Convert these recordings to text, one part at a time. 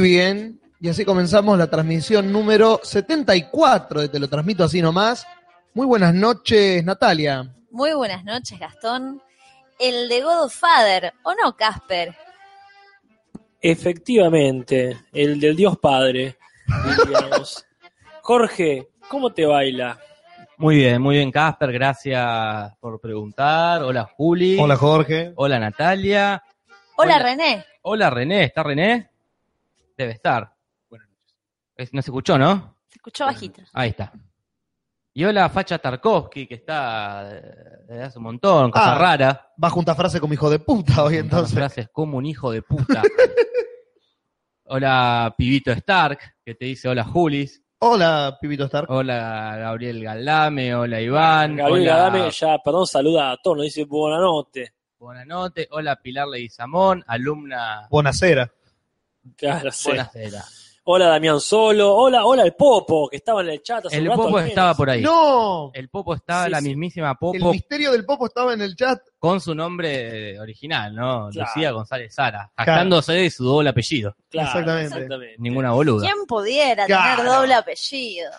Muy bien, y así comenzamos la transmisión número 74 de Te lo transmito así nomás. Muy buenas noches, Natalia. Muy buenas noches, Gastón. El de Godfather, ¿o no, Casper? Efectivamente, el del Dios Padre, diríamos. Jorge, ¿cómo te baila? Muy bien, muy bien, Casper, gracias por preguntar. Hola, Juli. Hola, Jorge. Hola, Natalia. Hola, Hola. René. Hola, René. ¿Está René? Debe estar. Buenas noches. No se escuchó, ¿no? Se escuchó bajito. Ahí está. Y hola, Facha Tarkovsky, que está eh, desde hace un montón, cosa Ah, rara. Va a juntar frase como hijo de puta hoy entonces. frases como un hijo de puta. hola, Pibito Stark, que te dice hola, Julis. Hola, Pibito Stark. Hola, Gabriel Galame. Hola, Iván. Gabriel hola, Adame ya, perdón, saluda a todos, nos dice buena noche. Buenas noches. Hola, Pilar Leguizamón, alumna. Buenasera. Claro, sí. Buenas. Hola Damián Solo, hola, hola el Popo, que estaba en el chat hace El un rato Popo estaba por ahí. ¡No! El Popo estaba, Sí, la sí. mismísima El Popo, misterio del Popo estaba en el chat. con su nombre original, ¿no? Claro. Lucía González Sara, jactándose de su doble apellido. Claro, Exactamente. exactamente. Ninguna boluda. ¿Quién pudiera Claro. tener doble apellido?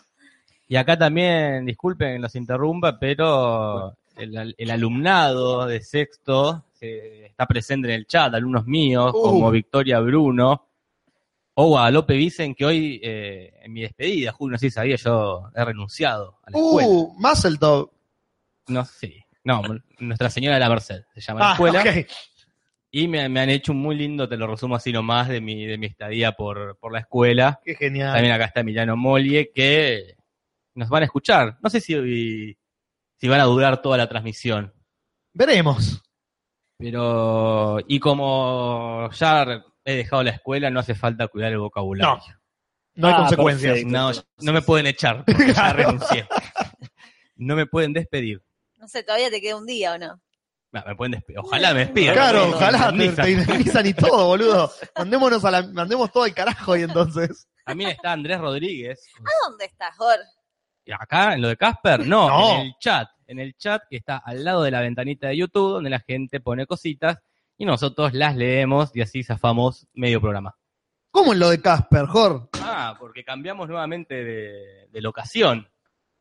Y acá también, disculpen que los interrumpa, pero el, el alumnado de sexto eh, está presente en el chat, alumnos míos, Uh. como Victoria Bruno o Guadalupe Vicen, que hoy, eh, en mi despedida, Julio, no sé si sabía, yo he renunciado a la escuela. Uh, Muscletop. No sé. No, Nuestra Señora de la Merced se llama la Ah, escuela. ok. Y me, me han hecho un muy lindo, te lo resumo así nomás, de mi, de mi estadía por, por la escuela. Qué genial. También acá está Emiliano Molie, que nos van a escuchar. No sé si, si van a durar toda la transmisión. Veremos. Pero, y como ya he dejado la escuela, no hace falta cuidar el vocabulario. No hay Ah, consecuencias. perfecto. No, no me pueden echar, porque ya renuncié. No me pueden despedir. No sé, todavía te queda un día o no. No, me pueden despedir. Ojalá me despidan. Claro, ojalá te, indemnizan. te indemnizan y todo, boludo. Mandémonos a la, mandemos todo al carajo y entonces. También está Andrés Rodríguez. ¿A dónde estás, Jorge? ¿Y acá, en lo de Casper? No, No. en el chat. En el chat que está al lado de la ventanita de YouTube, donde la gente pone cositas y nosotros las leemos y así zafamos medio programa. ¿Cómo en lo de Casper, Jor? Ah, porque cambiamos nuevamente de, de locación.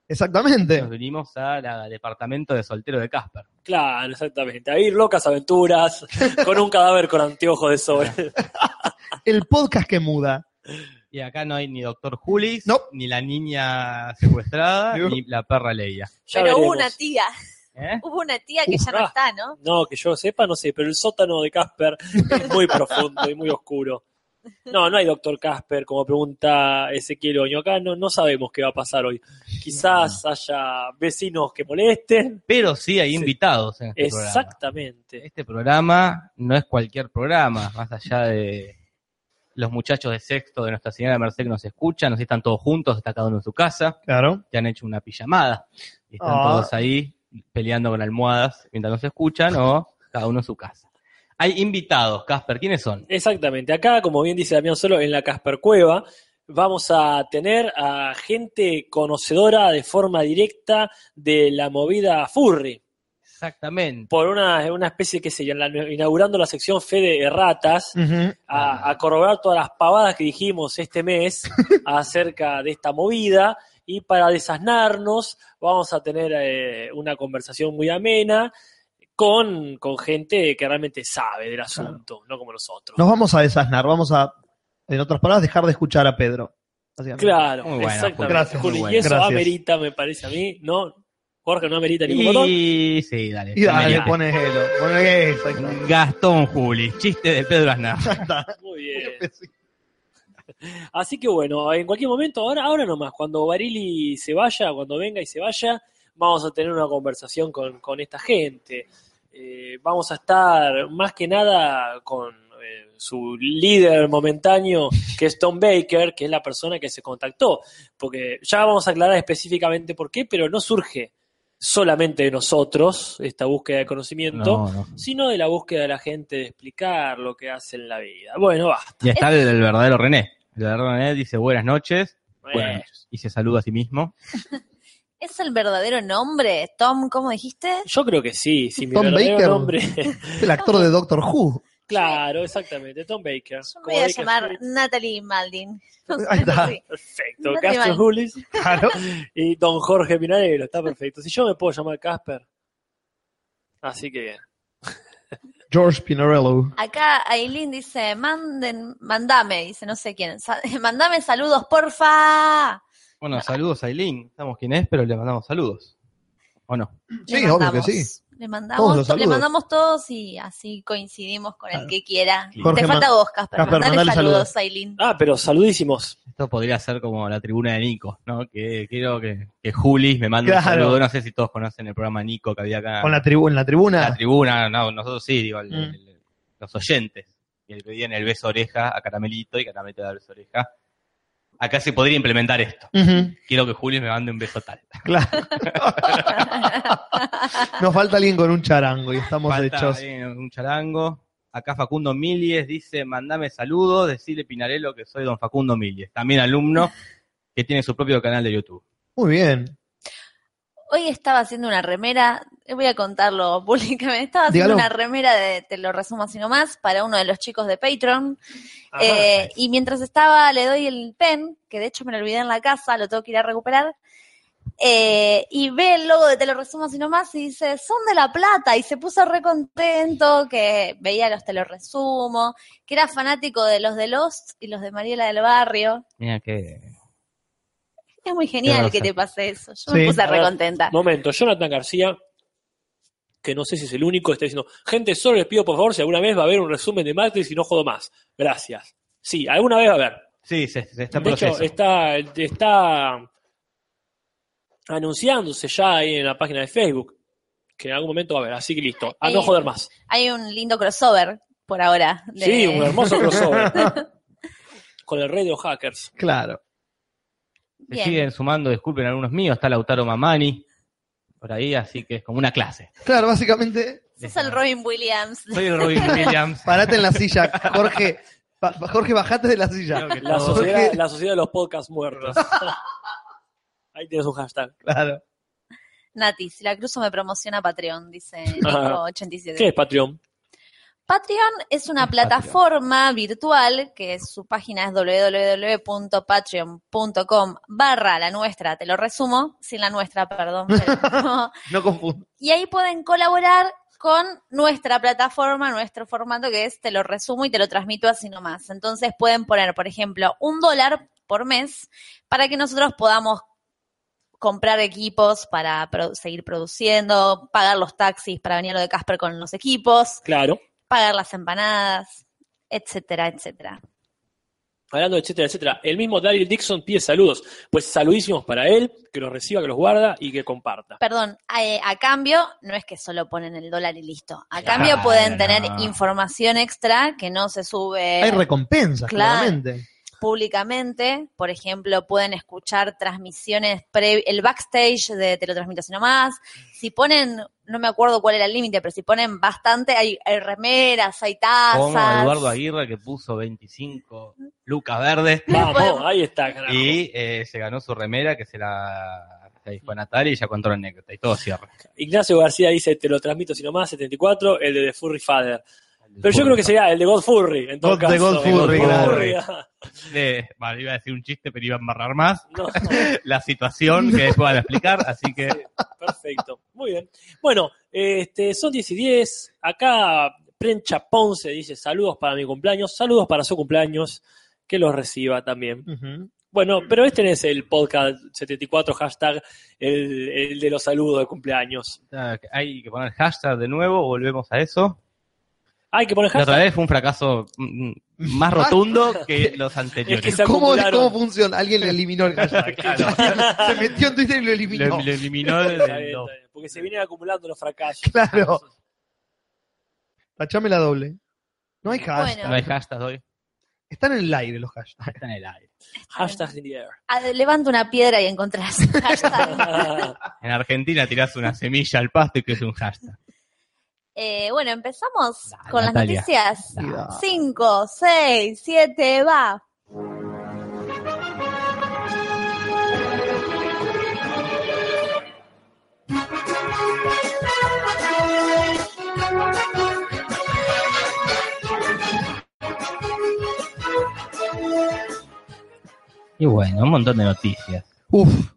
Exactamente. Nos vinimos al departamento de soltero de Casper. Claro, exactamente. A ir locas aventuras con un cadáver con anteojos de sobre. El podcast que muda. Y acá no hay ni doctor Julis, No. ni la niña secuestrada, No. ni la perra Leia. Ya Pero veremos. una tía, ¿Eh? hubo una tía que Uf, ya no ah. está, ¿no? No, que yo sepa, no sé, pero el sótano de Casper es muy profundo y muy oscuro. No, no hay doctor Casper, como pregunta Ezequiel Oño. Acá no, no sabemos qué va a pasar hoy. Quizás haya vecinos que molesten. Pero sí hay Sí. invitados en este programa. Exactamente. Este programa no es cualquier programa, más allá de los muchachos de sexto de Nuestra Señora de Merced que nos escuchan, nos están todos juntos, está cada uno en su casa, Claro. que han hecho una pijamada, y están Ah. todos ahí peleando con almohadas mientras nos escuchan, o cada uno en su casa. Hay invitados, Casper, ¿quiénes son? Exactamente. Acá, como bien dice Damián Solo, en la Casper Cueva, vamos a tener a gente conocedora de forma directa de la movida Furry. Exactamente. Por una, una especie, qué sé yo, inaugurando la sección Fede Erratas, Ujú. a, a corroborar todas las pavadas que dijimos este mes acerca de esta movida. Y para desasnarnos, vamos a tener eh, una conversación muy amena con, con gente que realmente sabe del asunto, no como nosotros. Nos vamos a desasnar. Vamos a, en otras palabras, dejar de escuchar a Pedro. Claro, Muy exactamente. Gracias, Juli, muy y eso Gracias. amerita, me parece a mí, ¿no? Jorge no amerita ningún botón. Y sí, dale. Y dale, eso. está. Gastón Juli, chiste de Pedro Aznar. Ya está. Muy bien. Así que bueno, en cualquier momento, ahora, ahora nomás, cuando Barili se vaya, cuando venga y se vaya, vamos a tener una conversación con, con esta gente. Eh, vamos a estar más que nada con eh, su líder momentáneo, que es Tom Baker, que es la persona que se contactó. Porque ya vamos a aclarar específicamente por qué, pero no surge solamente de nosotros esta búsqueda de conocimiento, No, no. sino de la búsqueda de la gente de explicar lo que hace en la vida. Bueno, basta. Y está el, el verdadero René. René dice buenas noches, buenas noches. Y se saluda a sí mismo. ¿Es el verdadero nombre? Tom, ¿cómo dijiste? Yo creo que sí, mi Tom verdadero Baker. nombre. El actor de Doctor Who. Claro, exactamente. Tom Baker. Yo me voy a Baker llamar Street. Natalie Maldin. Ahí está. Sí. Perfecto. Natalie Maldin. Julis Claro. y Don Jorge Pinarello. Está perfecto. Si yo me puedo llamar Casper. Así que bien. George Pinarello. Acá Aileen dice, manden, mandame, dice no sé quién, sa- mandame saludos, porfa. Bueno, saludos a Aileen. Sabemos quién es, pero le mandamos saludos. ¿O no? Sí, obvio que sí. Le Todos mandamos, los le mandamos todos y así coincidimos con el que quiera. Jorge Te falta vos, Casper. Casper, mandale mandale saludos, saludos. Aileen. Ah, pero saludísimos. Esto podría ser como la tribuna de Nico, ¿no? Que quiero que, que Julis me mande un saludo. No sé si todos conocen el programa Nico que había acá. Con la, tribu en la tribuna. La tribuna, no, nosotros sí, digo, el- Mm. el- los oyentes. Que le pedían el beso oreja a Caramelito y Caramelito da el beso oreja. Acá se podría implementar esto. Quiero que Julis me mande un beso tal. Claro. Nos falta alguien con un charango y estamos Falta hechos. un charango. Acá Facundo Milies dice, mandame saludos, decirle Pinarello que soy don Facundo Milies, también alumno que tiene su propio canal de YouTube. Muy bien. Hoy estaba haciendo una remera, eh, voy a contarlo públicamente, estaba haciendo Dígalo. una remera de, te lo resumo así nomás, para uno de los chicos de Patreon. Ajá. Eh, y mientras estaba, le doy el pen, que de hecho me lo olvidé en la casa, lo tengo que ir a recuperar. eh, y ve el logo de Te lo resumo así nomás y dice, son de La Plata. Y se puso re contento, que veía los Te lo resumo, que era fanático de los de Lost y los de Mariela del Barrio. Mira que... Es muy genial que te pase eso. Yo Sí. me puse A ver, re contenta. Momento, Jonathan García, que no sé si es el único, está diciendo, gente, solo les pido por favor si alguna vez va a haber un resumen de Matrix y no jodo más. Gracias. Sí, alguna vez va a haber. Sí, se, se está en De hecho, proceso. está, está anunciándose ya ahí en la página de Facebook, que en algún momento va a haber, así que listo. A no joder más. Hay un lindo crossover por ahora. de- Sí, un hermoso crossover. Con el Radio Hackers. Claro. Se siguen sumando, disculpen algunos míos, está Lautaro Mamani por ahí, así que es como una clase. Claro, básicamente, Sos el Robin Williams. Soy el Robin Williams. parate en la silla. Jorge, Jorge, bajate de la silla. La sociedad, Jorge. la sociedad de los podcasts muertos. Ahí tienes un hashtag. Claro. Nati, si la cruzo me promociona Patreon, dice Ajá. Nico87. ¿Qué es Patreon? Patreon es una Patreon. plataforma virtual que su página es www.patreon.com barra la nuestra, te lo resumo, sin la nuestra, perdón. pero no. Confundo. y ahí pueden colaborar con nuestra plataforma, nuestro formato que es te lo resumo y te lo transmito así nomás. Entonces pueden poner, por ejemplo, un dólar por mes para que nosotros podamos comprar equipos para seguir produciendo, pagar los taxis para venir a lo de Casper con los equipos, Claro. Pagar las empanadas, etcétera, etcétera. Hablando, etcétera, etcétera. El mismo Daryl Dixon pide saludos. Pues saludísimos para él, que los reciba, que los guarda y que comparta. Perdón, a, a cambio, no es que solo ponen el dólar y listo. A Claro, cambio pueden tener información extra que no se sube Hay recompensas, Claro. claramente. Públicamente. Por ejemplo, pueden escuchar transmisiones, pre- el backstage de Te lo transmito así nomás. Si ponen, no me acuerdo cuál era el límite, pero si ponen bastante, hay, hay remeras, hay Como tazas. Eduardo Aguirre que puso 25 lucas verdes Vamos, ahí está, carajo. y eh, se ganó su remera que se la se dijo a Natalia y ya contó la anécdota y todo cierra. Ignacio García dice, te lo transmito si nomás, 74, el de The Furry Father. Pero yo creo que sería el de God Furry, en todo God- caso. de God Furry, claro. ah. Eh, vale, iba a decir un chiste, pero iba a embarrar más No, la situación que después van a explicar, así que perfecto. Muy bien. Bueno, este, son 10 y 10. Acá Prencha Ponce dice, saludos para mi cumpleaños, saludos para su cumpleaños, que los reciba también. Bueno, pero este no es el podcast 74 hashtag, el, el de los saludos de cumpleaños. hay que poner hashtag de nuevo, volvemos a eso. Hay que poner La otra hashtag. vez fue un fracaso mm, más rotundo que los anteriores. Es que se ¿Cómo. ¿Cómo funciona? Alguien le eliminó el hashtag. Claro. Se metió en Twitter y lo eliminó. Lo, lo eliminó Está bien, está bien, porque se vienen acumulando los fracasos. Claro. Tachame la doble. No hay hashtag. Bueno. No hay hashtag hoy. Están en el aire los hashtags. Está en el aire. Hashtag in the air. Ah, Levanta una piedra y encontrás. Hashtag. En Argentina tirás una semilla al pasto y que es un hashtag. Eh, bueno, empezamos con las noticias. 5, 6, 7, va. Y bueno, un montón de noticias. Uf.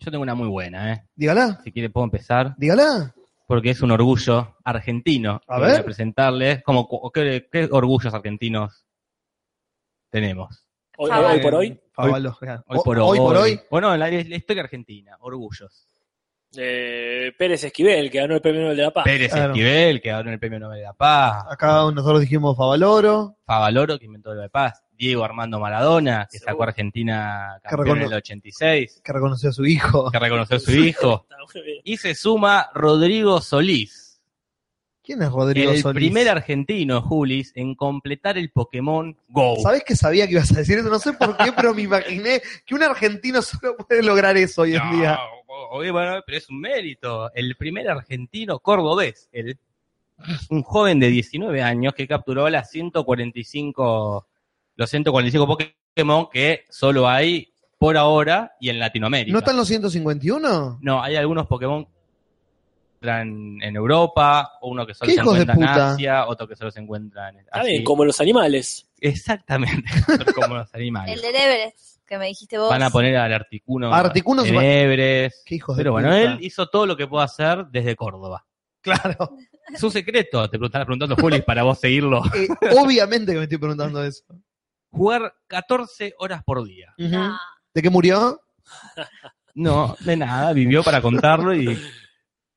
Yo tengo una muy buena, ¿eh? Dígala. Si quiere puedo empezar. Dígala porque es un orgullo argentino. A voy ver. presentarles. Como, ¿qué, qué orgullos argentinos tenemos? Hoy, hoy por hoy, claro. Hoy por hoy. por hoy. Bueno, en la, la historia argentina, orgullos. Eh, Pérez Esquivel, que ganó el premio Nobel de la Paz. Pérez Claro. Esquivel, que ganó el premio Nobel de la Paz. Acá nosotros dijimos Favaloro. Favaloro, que inventó el de Paz. Diego Armando Maradona, que sacó a Argentina campeón en el 86, que reconoció a su hijo. que reconoció a su hijo. Y se suma Rodrigo Solís, ¿Quién es Rodrigo el Solís? primer argentino, Julis, en completar el Pokémon Go. ¿Sabés que sabía que ibas a decir eso? No sé por qué, pero me imaginé que un argentino solo puede lograr eso hoy en No, día. Oye, bueno, pero es un mérito. El primer argentino cordobés, el, un joven de 19 años que capturó las 145, los 145 Pokémon que solo hay por ahora y en Latinoamérica. ¿No están los 151? No, hay algunos Pokémon que están en Europa, o uno que solo ¿Qué se de encuentra en? Asia, otro que solo se encuentra en Está así. bien, como los animales. Exactamente, como los animales. El del Everest, que me dijiste vos. Van a poner al Articuno, Articuno en. ¿Qué hijos de Pero bueno, puta? él hizo todo lo que pudo hacer desde Córdoba. Claro. Es un secreto, te estarás preguntando, Juli, para vos seguirlo. Eh, obviamente que me estoy preguntando eso. Jugar 14 horas por día. No. ¿De qué murió? No, de nada, vivió para contarlo y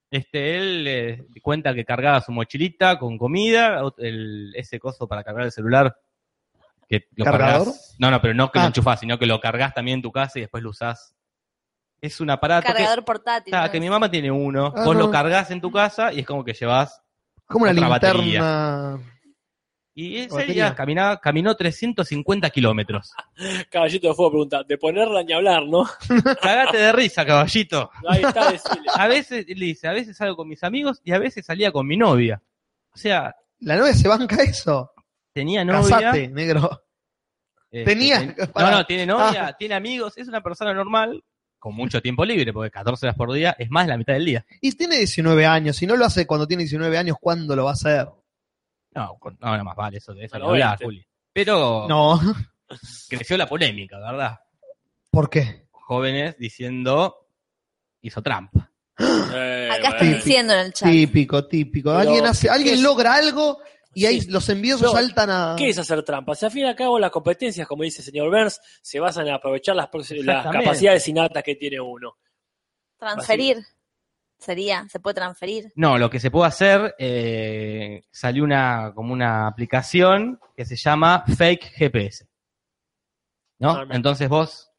este él eh, cuenta que cargaba su mochilita con comida, el, ese coso para cargar el celular. Que lo ¿Cargador? cargas- no, no, pero no que Ah. lo enchufás, sino que lo cargas también en tu casa y después lo usás. Es un aparato que, Cargador portátil. Ah, ¿no? que mi mamá tiene uno, Ah, vos no. lo cargas en tu casa y es como que llevas Como una linterna. Y ese Batería. día caminaba, caminó 350 kilómetros. Caballito de Fuego pregunta, de ponerla ni hablar, ¿no? Cagate de risa, caballito. Ahí está, decirle. A veces, le dice, a veces salgo con mis amigos y a veces salía con mi novia. O sea, La novia se banca eso. Tenía novia. Casate, negro. este, Tenía- ten- no, no, tiene novia, tiene amigos, es una persona normal, con mucho tiempo libre, porque 14 horas por día es más de la mitad del día. Y tiene 19 años. Si no lo hace cuando tiene 19 años, ¿cuándo lo va a hacer? No, con- no, no más vale eso de eso, A ni los hablar, 20. Juli. Pero No. creció la polémica, ¿verdad? ¿Por qué? Jóvenes diciendo hizo trampa. Eh, Acá están bueno. diciendo en el chat. Típico, típico. Pero, alguien hace, ¿qué alguien logra algo y ahí Sí. los envíos No, saltan a. ¿Qué es hacer trampa? Si al fin y al cabo las competencias, como dice el señor Burns, se basan en aprovechar las, capacidades innatas que tiene uno. Transferir. Sería, se puede transferir. No, lo que se puede hacer, eh, salió una, como una aplicación que se llama Fake GPS. ¿No? Entonces vos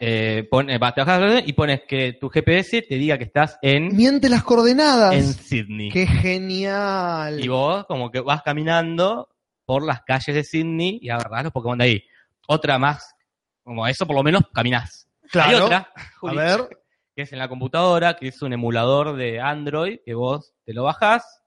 eh, pone- vas, te bajás y pones que tu GPS te diga que estás en, Miente las coordenadas. en Sydney. Qué genial. Y vos como que vas caminando por las calles de Sydney y agarrás los Pokémon de ahí. Otra más, como eso por lo menos caminás. Hay Claro. otra, A Juli, ver. que es en la computadora, que es un emulador de Android, que vos te lo bajás,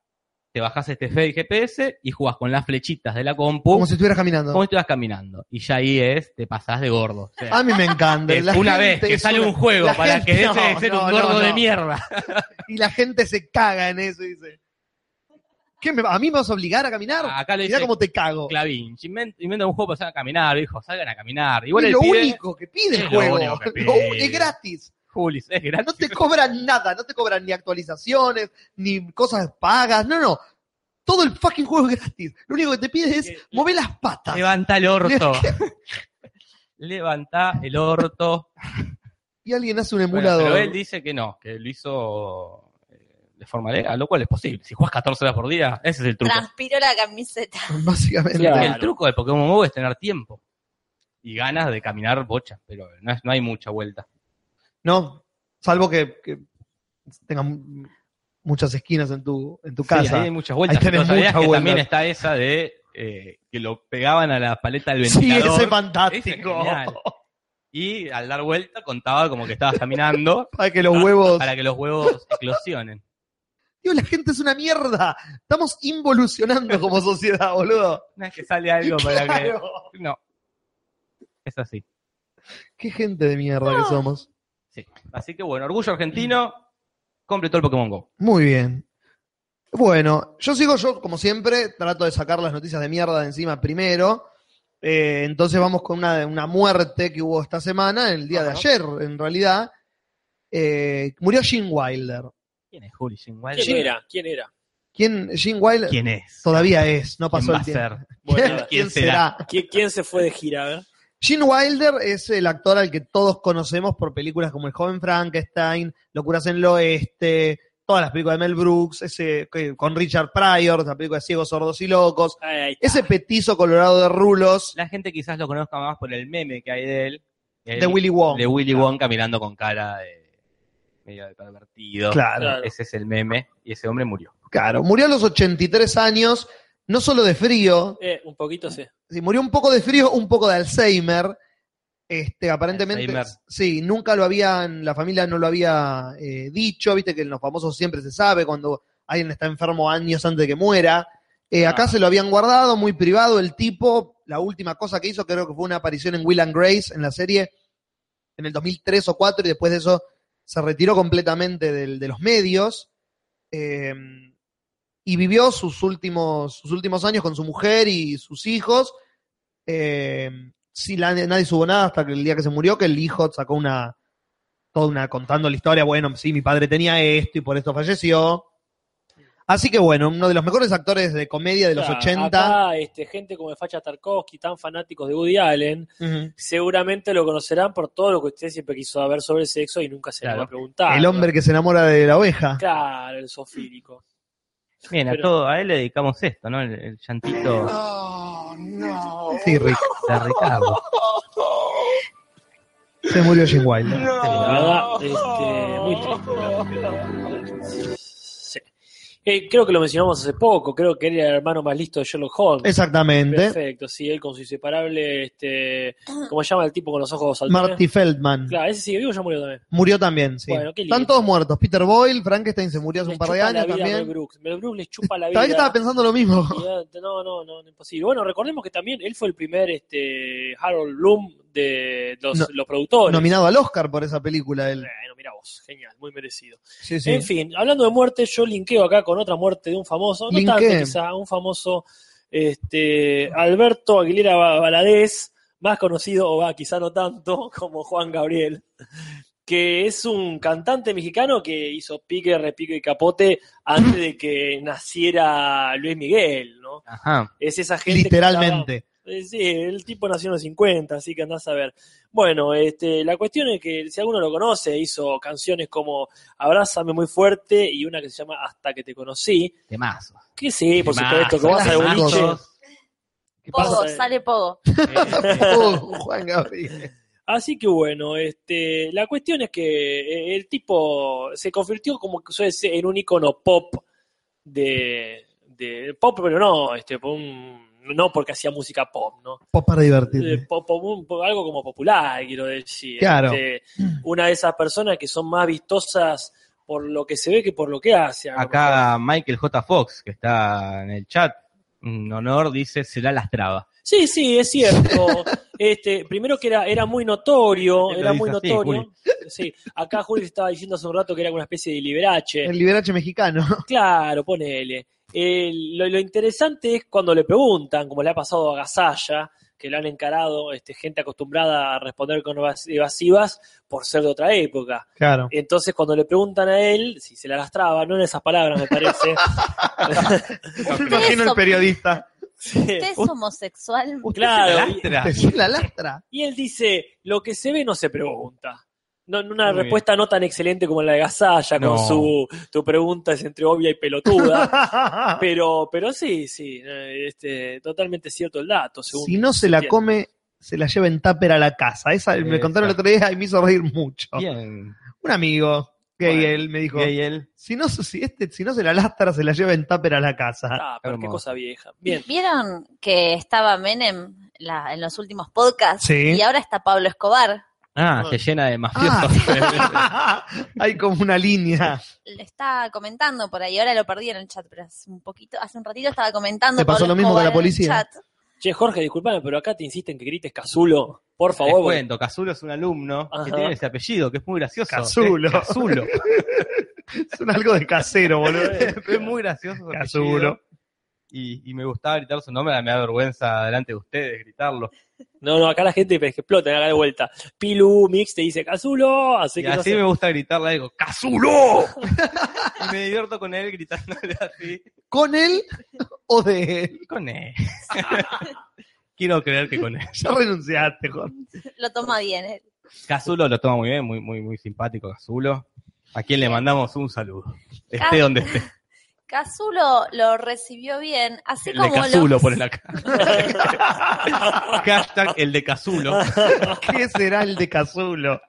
te bajás este fake GPS y jugás con las flechitas de la compu Como si estuvieras caminando. como si estuvieras caminando. Y ya ahí es, te pasás de gordo. O sea, A mí me encanta. es La una vez que sale una- un juego la para gente- que deje de ser no, un no, gordo de mierda. Y la gente se caga en eso y dice. ¿Qué me, ¿A mí me vas a obligar a caminar? Acá le Mirá cómo te cago. Clavín, inventa, un juego para salgan a caminar, hijo, salgan a caminar. Igual es lo único que pide el juego. Lo- es gratis. Juli, es gratis. No te cobran nada, no te cobran ni actualizaciones, ni cosas pagas, no, no. Todo el fucking juego es gratis. Lo único que te pide es Que- mover las patas. Levanta el orto. Levanta el orto. Y alguien hace un Bueno, emulador. pero él dice que no, que lo hizo eh, de forma legal, lo cual es posible. Si juegas 14 horas por día, ese es el truco. Transpiró la camiseta. Básicamente. Claro. El truco del Pokémon Go es tener tiempo y ganas de caminar bocha, pero no, es- no hay mucha vuelta. No, salvo que, que tengan muchas esquinas en tu, en tu Sí, casa. ahí hay muchas vueltas. Ahí tenés que también está esa de eh, que lo pegaban a la paleta del Sí, ventilador. ese es Ese fantástico. y al dar vuelta contaba como que estabas caminando Para que los huevos. para que los huevos eclosionen. Tío, la gente es una mierda. Estamos involucionando como sociedad, boludo. No es que sale algo para Claro. que. No. Es así. Qué gente de mierda que somos. Sí. Así que bueno, orgullo argentino, completó el Pokémon Go. Muy bien. Bueno, yo sigo, yo como siempre, trato de sacar las noticias de mierda de encima primero. Eh, entonces vamos con una, una muerte que hubo esta semana, el día de ayer, en realidad. Eh, murió Gene Wilder. ¿Quién es Juli Gene Wilder? ¿Quién era? ¿Quién era? ¿Quién? Gene Wilder ¿Quién es? todavía es, no ¿Quién pasó va el a tiempo. ser? Bueno, ¿Quién, nada. ¿Quién será? ¿Quién, quién se fue de gira? Gene Wilder es el actor al que todos conocemos por películas como El joven Frankenstein, Locuras en el Oeste, todas las películas de Mel Brooks, ese con Richard Pryor, la película de Ciegos, Sordos y Locos, ese petizo colorado de rulos La gente quizás lo conozca más por el meme que hay de él. El- de Willy Wonka. De Willy Wonka mirando con cara de medio de pervertido. Claro, Claro. Ese es el meme y ese hombre murió. claro. Murió a los 83 años, no solo de frío, Eh, un poquito sí. sí, murió un poco de frío, un poco de Alzheimer. Este, aparentemente, Alzheimer. sí, nunca lo habían, la familia no lo había eh, dicho, viste que en los famosos siempre se sabe cuando alguien está enfermo años antes de que muera. Eh, acá Ah. se lo habían guardado, muy privado el tipo. La última cosa que hizo creo que fue una aparición en Will and Grace en la serie en el 2003 o 4 y después de eso se retiró completamente del- de los medios. Eh, y vivió sus últimos, sus últimos años con su mujer y sus hijos. Eh, sí, la- nadie supo nada hasta que el día que se murió, que el hijo sacó una, toda una, contando la historia, bueno, sí, mi padre tenía esto y por esto falleció. Así que bueno, uno de los mejores actores de comedia de los Claro, 80. Acá, este, gente como Facha Tarkovsky, tan fanáticos de Woody Allen, seguramente lo conocerán por todo lo que usted siempre quiso saber sobre el sexo y nunca se le va a preguntar. el hombre que se enamora de la oveja. Claro, el sofílico. Bien, a todo, a él le dedicamos esto, ¿no? El, el llantito Sí, Rick. de Ricardo. Se murió Jim Wilder. La verdad, este, muy triste. Eh, creo que lo mencionamos hace poco, creo que él era el hermano más listo de Sherlock Holmes. Exactamente. Perfecto, sí, él con su inseparable, este, ¿cómo se llama el tipo con los ojos saltones? Marty Feldman. Claro, ese sigue vivo ya murió también. Murió también, sí. Bueno. Están todos muertos. Peter Boyle, Frankenstein se murió hace un par de años la vida a Mel también. Brooks. Mel Brooks le chupa la vida. Estaba pensando lo mismo. No, no, no, no, imposible. Bueno, recordemos que también él fue el primer este, Harold Bloom de los, No- los productores. Nominado al Oscar por esa película él. Bueno, mira vos, genial, muy merecido. Sí, sí. En fin, hablando de muerte, yo linkeo acá con otra muerte de un famoso, no tanto quizá, un famoso este, Alberto Aguilera Valadez, más conocido, o va, quizá no tanto, como Juan Gabriel, que es un cantante mexicano que hizo pique, repique y capote antes de que naciera Luis Miguel, ¿no? Ajá. Es esa gente Literalmente. Eh, Sí, el tipo nació en los 50, así que andás a ver. Bueno, este, la cuestión es que si alguno lo conoce, hizo canciones como Abrázame muy fuerte y una que se llama Hasta que te conocí. Temazo. Que sí, por supuesto, que vas temazo. boliche. ¿Qué Pogo, pasa? sale Pogo. Oh, Juan Gabriel. Así que bueno, este, la cuestión es que eh, el tipo se convirtió como que suele ser en un icono pop de, de pop, pero no, este, un- no porque hacía música pop, ¿no? Pop para Eh, divertirte. po- po- un- po- algo como popular, quiero decir. Claro. Este, una de esas personas que son más vistosas por lo que se ve que por lo que hace. Acá Michael J. Fox, que está en el chat, un honor, dice, se la lastraba. Sí, sí, es cierto. Este, primero que era, era muy notorio, era muy así, notorio. Sí, acá Juli estaba diciendo hace un rato que era una especie de liberache. El liberache mexicano. Claro, ponele. Eh, lo, lo interesante es cuando le preguntan, como le ha pasado a Gasalla, que lo han encarado este, gente acostumbrada a responder con evas- evasivas por ser de otra época. Claro. Entonces, cuando le preguntan a él si se la lastraba, no en esas palabras, me parece. Me imagino el periodista. ¿Usted es homosexual? claro. lastra? ¿Te sigue la lastra? Y él dice, lo que se ve no se pregunta. No, una Muy respuesta no tan excelente como la de Gasalla, No. con su tu pregunta es entre obvia y pelotuda. pero, pero sí, sí, eh, este, totalmente cierto el dato. Según si no se la entiende. come, se la lleva en tupper a la casa. Esa me contaron el otro día y me hizo reír mucho. Bien. Un amigo, gay Bueno, él, me dijo, Gay él. si no, si, este, si no se la lastra, se la lleva en tupper a la casa. Ah, pero qué cosa vieja. Bien. ¿Vieron que estaba Menem la- en los últimos podcasts? Sí. Y ahora está Pablo Escobar. Ah, se llena de mafiosos. Ah, hay como una línea. Le está comentando por ahí, ahora lo perdí en el chat, pero hace un poquito, hace un ratito estaba comentando. ¿Te pasó lo mismo con la Escobar en el policía? chat. Che, Jorge, disculpame, pero acá te insisten que grites Cazulo. Por favor. porque- cuento, Cazulo es un alumno Ajá. que tiene ese apellido, que es muy gracioso. Cazulo. Es Cazulo. Es un algo de casero, boludo. es muy gracioso. apellido. Y, y me gustaba gritar su nombre, me da vergüenza delante de ustedes gritarlo. No, no, acá la gente que explota, acá de vuelta. Pilu, Mix te dice Cazulo, así Y que no así sé. me gusta gritarle algo, ¡Cazulo! y me divierto con él gritándole así, ¿Con él o de él? con él. Quiero creer que con él. Ya renunciaste, Jorge. Lo toma bien él. Cazulo lo toma muy bien, muy, muy, muy simpático Cazulo. A quien le mandamos un saludo. Esté Ca- donde esté. Cazulo lo recibió bien, así El de como Cazulo, los... acá. Hashtag el de Cazulo. ¿Qué será el de Cazulo?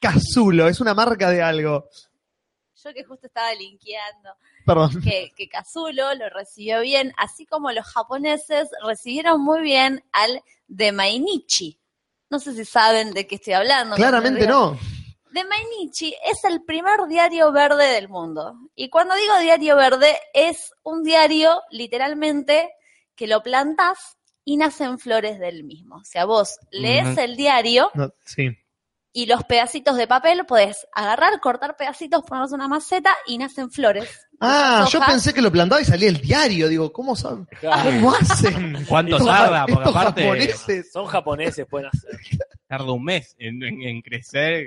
Cazulo, es una marca de algo. Yo que justo estaba linkeando. Perdón. que, que Kazulo lo recibió bien, así como los japoneses recibieron muy bien al de Mainichi. No sé si saben de qué estoy hablando. Claramente no. De Mainichi es el primer diario verde del mundo. Y cuando digo diario verde, es un diario literalmente que lo plantas y nacen flores del mismo. O sea, vos lees el diario No, sí. y los pedacitos de papel podés agarrar, cortar pedacitos, ponerlos en una maceta y nacen flores. Ah, yo pensé que lo plantaba y salía el diario. Digo, ¿cómo saben? ¿Cómo hacen? ¿Cuánto Estos- tarda? Porque estos aparte japoneses. Son japoneses, pueden hacer. tarda un mes en, en- en crecer.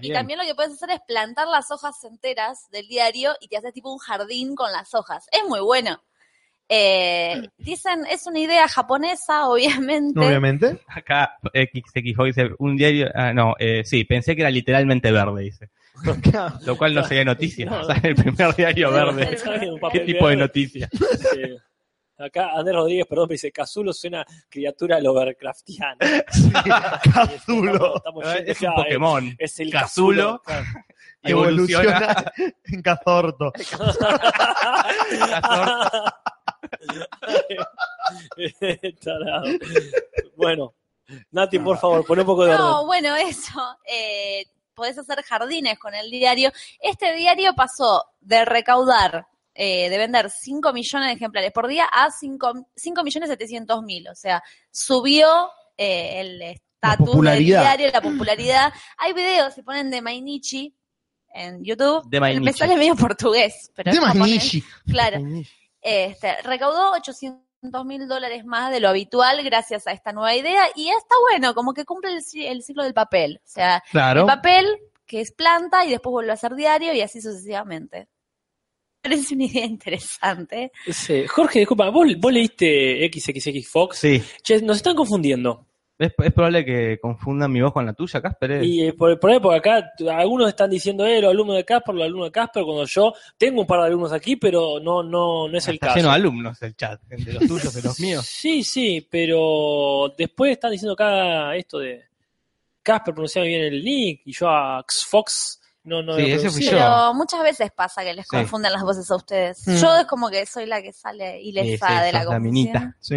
Y bien. también lo que puedes hacer es plantar las hojas enteras del diario y te haces tipo un jardín con las hojas. Es muy bueno. Eh, dicen, es una idea japonesa, obviamente. Obviamente. Acá XXO dice, un diario, ah, no, eh, sí, pensé que era literalmente verde, dice. Lo cual no sería noticia, No. o sea, el primer diario verde. ¿Qué tipo de noticia? Sí. Acá Andrés Rodríguez, perdón, me dice, Cazulo suena criatura Lovercraftiana. Cazulo. Estamos yendo Es un ya, Pokémon. eh, Es el Cazulo. Cazulo. Evoluciona en Cazorto. Tarado. bueno, Nati, por favor, pon un poco de No, orden. bueno, eso. Eh, podés hacer jardines con el diario. Este diario pasó de recaudar, eh, de vender 5 millones de ejemplares por día a 5, 5 millones 700 mil. O sea, subió eh, el estatus del diario, la popularidad. Hay videos, se ponen de Mainichi en YouTube. De Mainichi. Me sale medio portugués, pero De. Manishi. Claro. Este, recaudó 800 mil dólares más de lo habitual gracias a esta nueva idea y está bueno, como que cumple el, ci- el ciclo del papel. O sea, Claro. el papel que es planta y después vuelve a ser diario y así sucesivamente. Parece una idea interesante. Sí. Jorge, disculpa, ¿vos, vos leíste XXX Fox? Sí, Che, nos están confundiendo. es, es probable que confundan mi voz con la tuya, Casper. ¿eh? Y eh, por, por ahí, porque acá algunos están diciendo, eh, los alumnos de Casper, los alumnos de Casper, cuando yo tengo un par de alumnos aquí, pero no, no, no es el Está caso. lleno de alumnos el chat, de los tuyos, de los míos. Sí, sí, pero después están diciendo acá esto de Casper pronunciaba bien el nick y yo a Xfox no, no Sí, lo ese fui pronuncié. yo. Pero muchas veces pasa que les Sí. confunden las voces a ustedes. Mm. Yo es como que soy la que sale y les Sí, sí, sale de la confusión. Sí.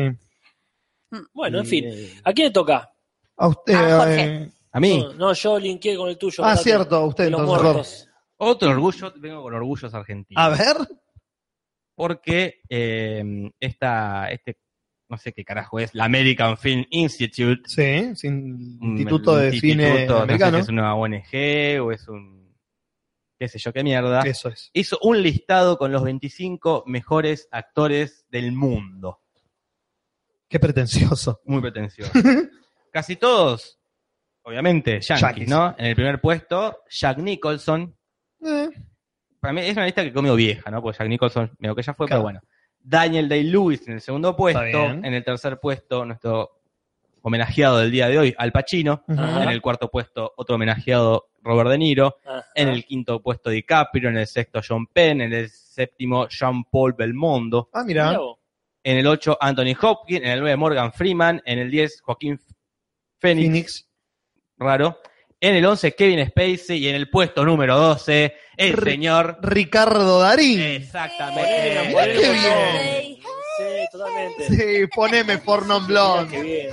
Bueno, en fin. eh, ¿A quién le toca? A usted. Jorge. eh, A mí, No, no, yo linkeé con el tuyo. Ah, cierto, a usted entonces, muertos. otro orgullo, vengo con orgullos argentinos. a ver. porque eh, esta, este, no sé qué carajo es, la American Film Institute, Sí, sin un Instituto de Cine instituto, no sé Americano. si es una ONG o es un, qué sé yo, qué mierda, Eso es. hizo un listado con los 25 mejores actores del mundo. Qué pretencioso. Muy pretencioso. Casi todos, obviamente, yankees. ¿no? En el primer puesto, Jack Nicholson. Eh, Para mí es una lista que comió vieja, ¿no? Porque Jack Nicholson, medio que ya fue, Claro. pero bueno. Daniel Day-Lewis en el segundo puesto. En el tercer puesto, nuestro homenajeado del día de hoy, Al Pacino. En el cuarto puesto, otro homenajeado, Robert De Niro. Ajá. En el quinto puesto, DiCaprio. En el sexto, John Penn. En el séptimo, Jean-Paul Belmondo. Ah, Mirá mira. En el 8, Anthony Hopkins. En el 9, Morgan Freeman. En el 10, Joaquín Phoenix. Phoenix. Raro. En el 11, Kevin Spacey. Y en el puesto número 12, el R- señor. Ricardo Darín. Exactamente. Bueno, qué bien. Sí, totalmente. Sí, poneme Fornon Blonde. Qué bien.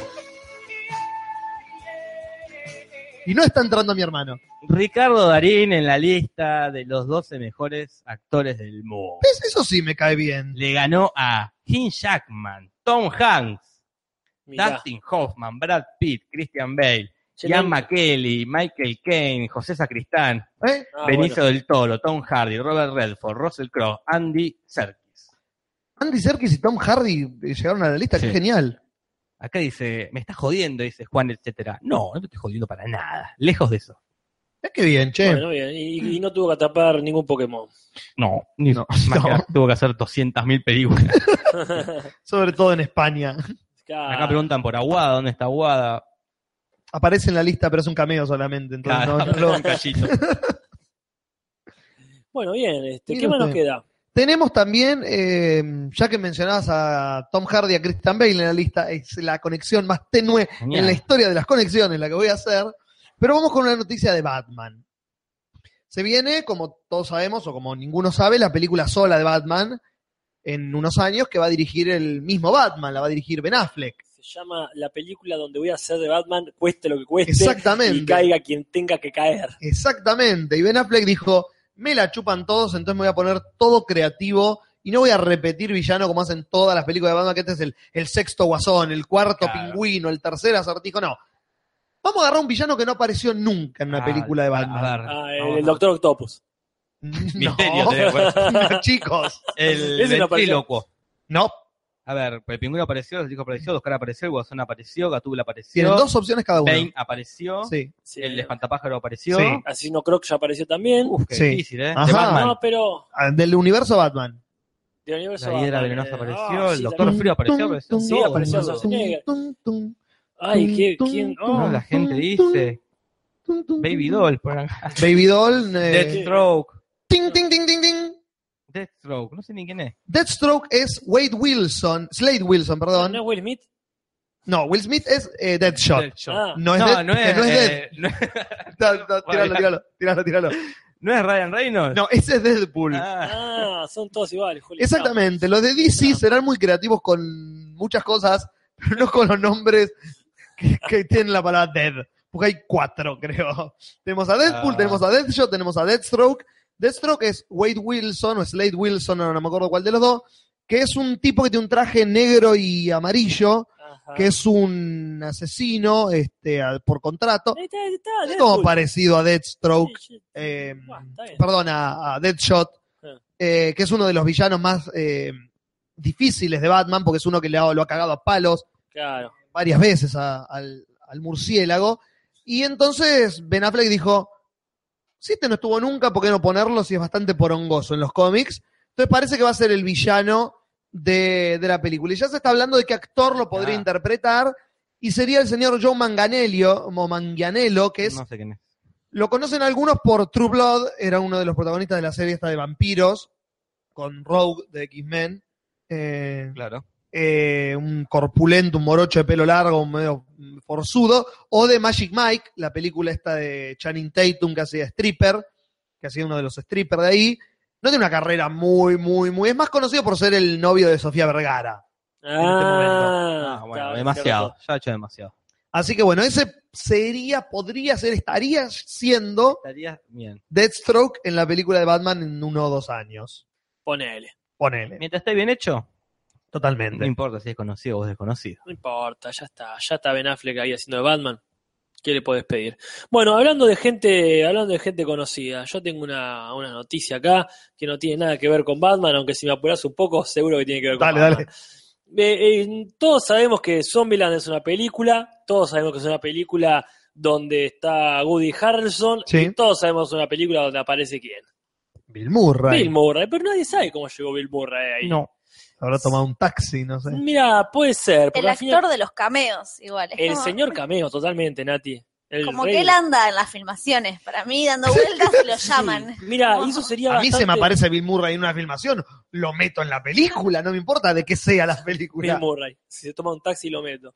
Y no está entrando mi hermano. Ricardo Darín en la lista de los 12 mejores actores del mundo. ¿Ves? Eso sí me cae bien. Le ganó a Hugh Jackman, Tom Hanks, Mirá. Dustin Hoffman, Brad Pitt, Christian Bale, Ian McKelly, Michael Caine, José Sacristán, ¿Eh? Ah, Benicio bueno. del Toro, Tom Hardy, Robert Redford, Russell Crowe, Andy Serkis. Andy Serkis y Tom Hardy eh, llegaron a la lista, qué genial. Acá dice, me estás jodiendo, dice Juan, etcétera. No, no te estoy jodiendo para nada. Lejos de eso. Es que bien, che. Bueno, bien. Y, y no tuvo que atrapar ningún Pokémon. No, ni No, más que no. tuvo que hacer 200.000 películas. Sobre todo en España. Claro. Acá preguntan por Aguada, ¿dónde está Aguada? Aparece en la lista, pero es un cameo solamente. Entonces Claro, no- no lo- un cachito. Bueno, bien. Este, ¿Qué más nos queda? Tenemos también, eh, ya que mencionabas a Tom Hardy y a Christian Bale en la lista, es la conexión más tenue Genial. en la historia de las conexiones la que voy a hacer. Pero vamos con una noticia de Batman. Se viene, como todos sabemos, o como ninguno sabe, la película sola de Batman en unos años que va a dirigir el mismo Batman, la va a dirigir Ben Affleck. Se llama la película donde voy a hacer de Batman, cueste lo que cueste. Exactamente. Y caiga quien tenga que caer. Exactamente. Y Ben Affleck dijo, me la chupan todos, entonces me voy a poner todo creativo y no voy a repetir villano como hacen todas las películas de Batman, que este es el, el sexto guasón, el cuarto Claro. pingüino, el tercer acertijo. No. Vamos a agarrar un villano que no apareció nunca en una Ah, película de a Batman. ver, Ah, el, Doctor Octopus. Misterio, no, no, chicos. El, Ese no A ver, el pingüino apareció, el disco apareció, Oscar apareció, el guasón apareció, Gatúbela apareció, tienen dos opciones cada uno. Bane apareció, Sí. El espantapájaro apareció. Sí. Asesino Croc ya apareció también. Uf, qué Sí. difícil, ¿eh? Ajá. De Batman. no, pero Ah, Del universo Batman. del universo La hiedra venenosa apareció, ah, el sí, Doctor también. Frío apareció, Tum, apareció tum, Sí, apareció Ay, ¿qué- tum, ¿quién? No, la gente tum, dice tum, tum, Baby. Doll, por acá. Baby Doll. eh, Deathstroke. ting, ting, ting, ting, ting. Deathstroke, no sé ni quién es. Deathstroke es Wade Wilson, Slade Wilson, perdón. ¿No es Will Smith? No, Will Smith es eh, Deadshot. Deathshot. Ah. No es no, Dead- no es, no es Dead. eh, no, No, no, tíralo, tíralo, tíralo, tíralo. ¿no es Ryan Reynolds. No, ese es Deadpool. Ah, Ah, son todos iguales, Julio. Exactamente. Los de DC serán muy creativos con muchas cosas, pero no con los nombres que, que tienen la palabra Dead. Porque hay cuatro, creo. Tenemos a Deadpool, Ah. tenemos a Deathshot, tenemos a Deathstroke. Deathstroke es Wade Wilson o Slade Wilson, no, no me acuerdo cuál de los dos, que es un tipo que tiene un traje negro y amarillo, Ajá. que es un asesino este, a- por contrato. Ahí está, ahí está, Es como parecido a Deathstroke, Sí, sí. eh, Buah, perdón, a, a Deadshot, eh, que es uno de los villanos más eh, difíciles de Batman, porque es uno que le ha- lo ha cagado a palos Claro. Varias veces a- al, al murciélago. Y entonces Ben Affleck dijo, si este no estuvo nunca, ¿por qué no ponerlo si es bastante porongoso en los cómics? Entonces parece que va a ser el villano de, de la película. Y ya se está hablando de qué actor lo podría Ah. interpretar. Y sería el señor Joe Manganello, o Manganiello, que es no sé quién es. lo conocen algunos por True Blood, era uno de los protagonistas de la serie esta de vampiros, con Rogue de X-Men. Eh, Claro. Eh, un corpulento, un morocho de pelo largo, un medio forzudo, o de Magic Mike, la película esta de Channing Tatum que hacía stripper, que hacía uno de los strippers de ahí. No tiene una carrera muy, muy, muy. Es más conocido por ser el novio de Sofía Vergara. Ah, Ah, bueno, está, demasiado. cierto. Ya ha hecho demasiado. Así que bueno, ese sería, podría ser, estaría siendo Estaría bien. Deathstroke en la película de Batman en uno o dos años. Ponele. Ponele. Mientras esté bien hecho, no Totalmente. importa si es conocido o desconocido. No importa, ya está. Ya está Ben Affleck ahí haciendo de Batman. ¿Qué le podés pedir? Bueno, hablando de gente, hablando de gente conocida, yo tengo una, una noticia acá que no tiene nada que ver con Batman, aunque si me apuras un poco, seguro que tiene que ver con Dale, Batman. dale. Eh, eh, todos sabemos que Zombieland es una película, todos sabemos que es una película donde está Woody Harrelson, Sí. y todos sabemos que es una película donde aparece quién. Bill Murray. Bill Murray, pero nadie sabe cómo llegó Bill Murray ahí. No. Habrá tomado un taxi, no sé. Mira, puede ser, El actor final- de los cameos, igual. El como- señor cameo, totalmente, Nati. El Como rey que él anda en las filmaciones. Para mí, dando vueltas, lo llaman. Mira, y eso sería A mí se me aparece Bill Murray en una filmación, lo meto en la película, no me importa de qué sea la película. Bill Murray. Si se toma un taxi lo meto.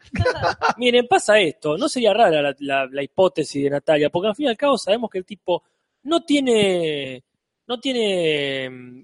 Miren, pasa esto. No sería rara la, la- la hipótesis de Natalia, porque al fin y al cabo sabemos que el tipo no tiene, no tiene mm,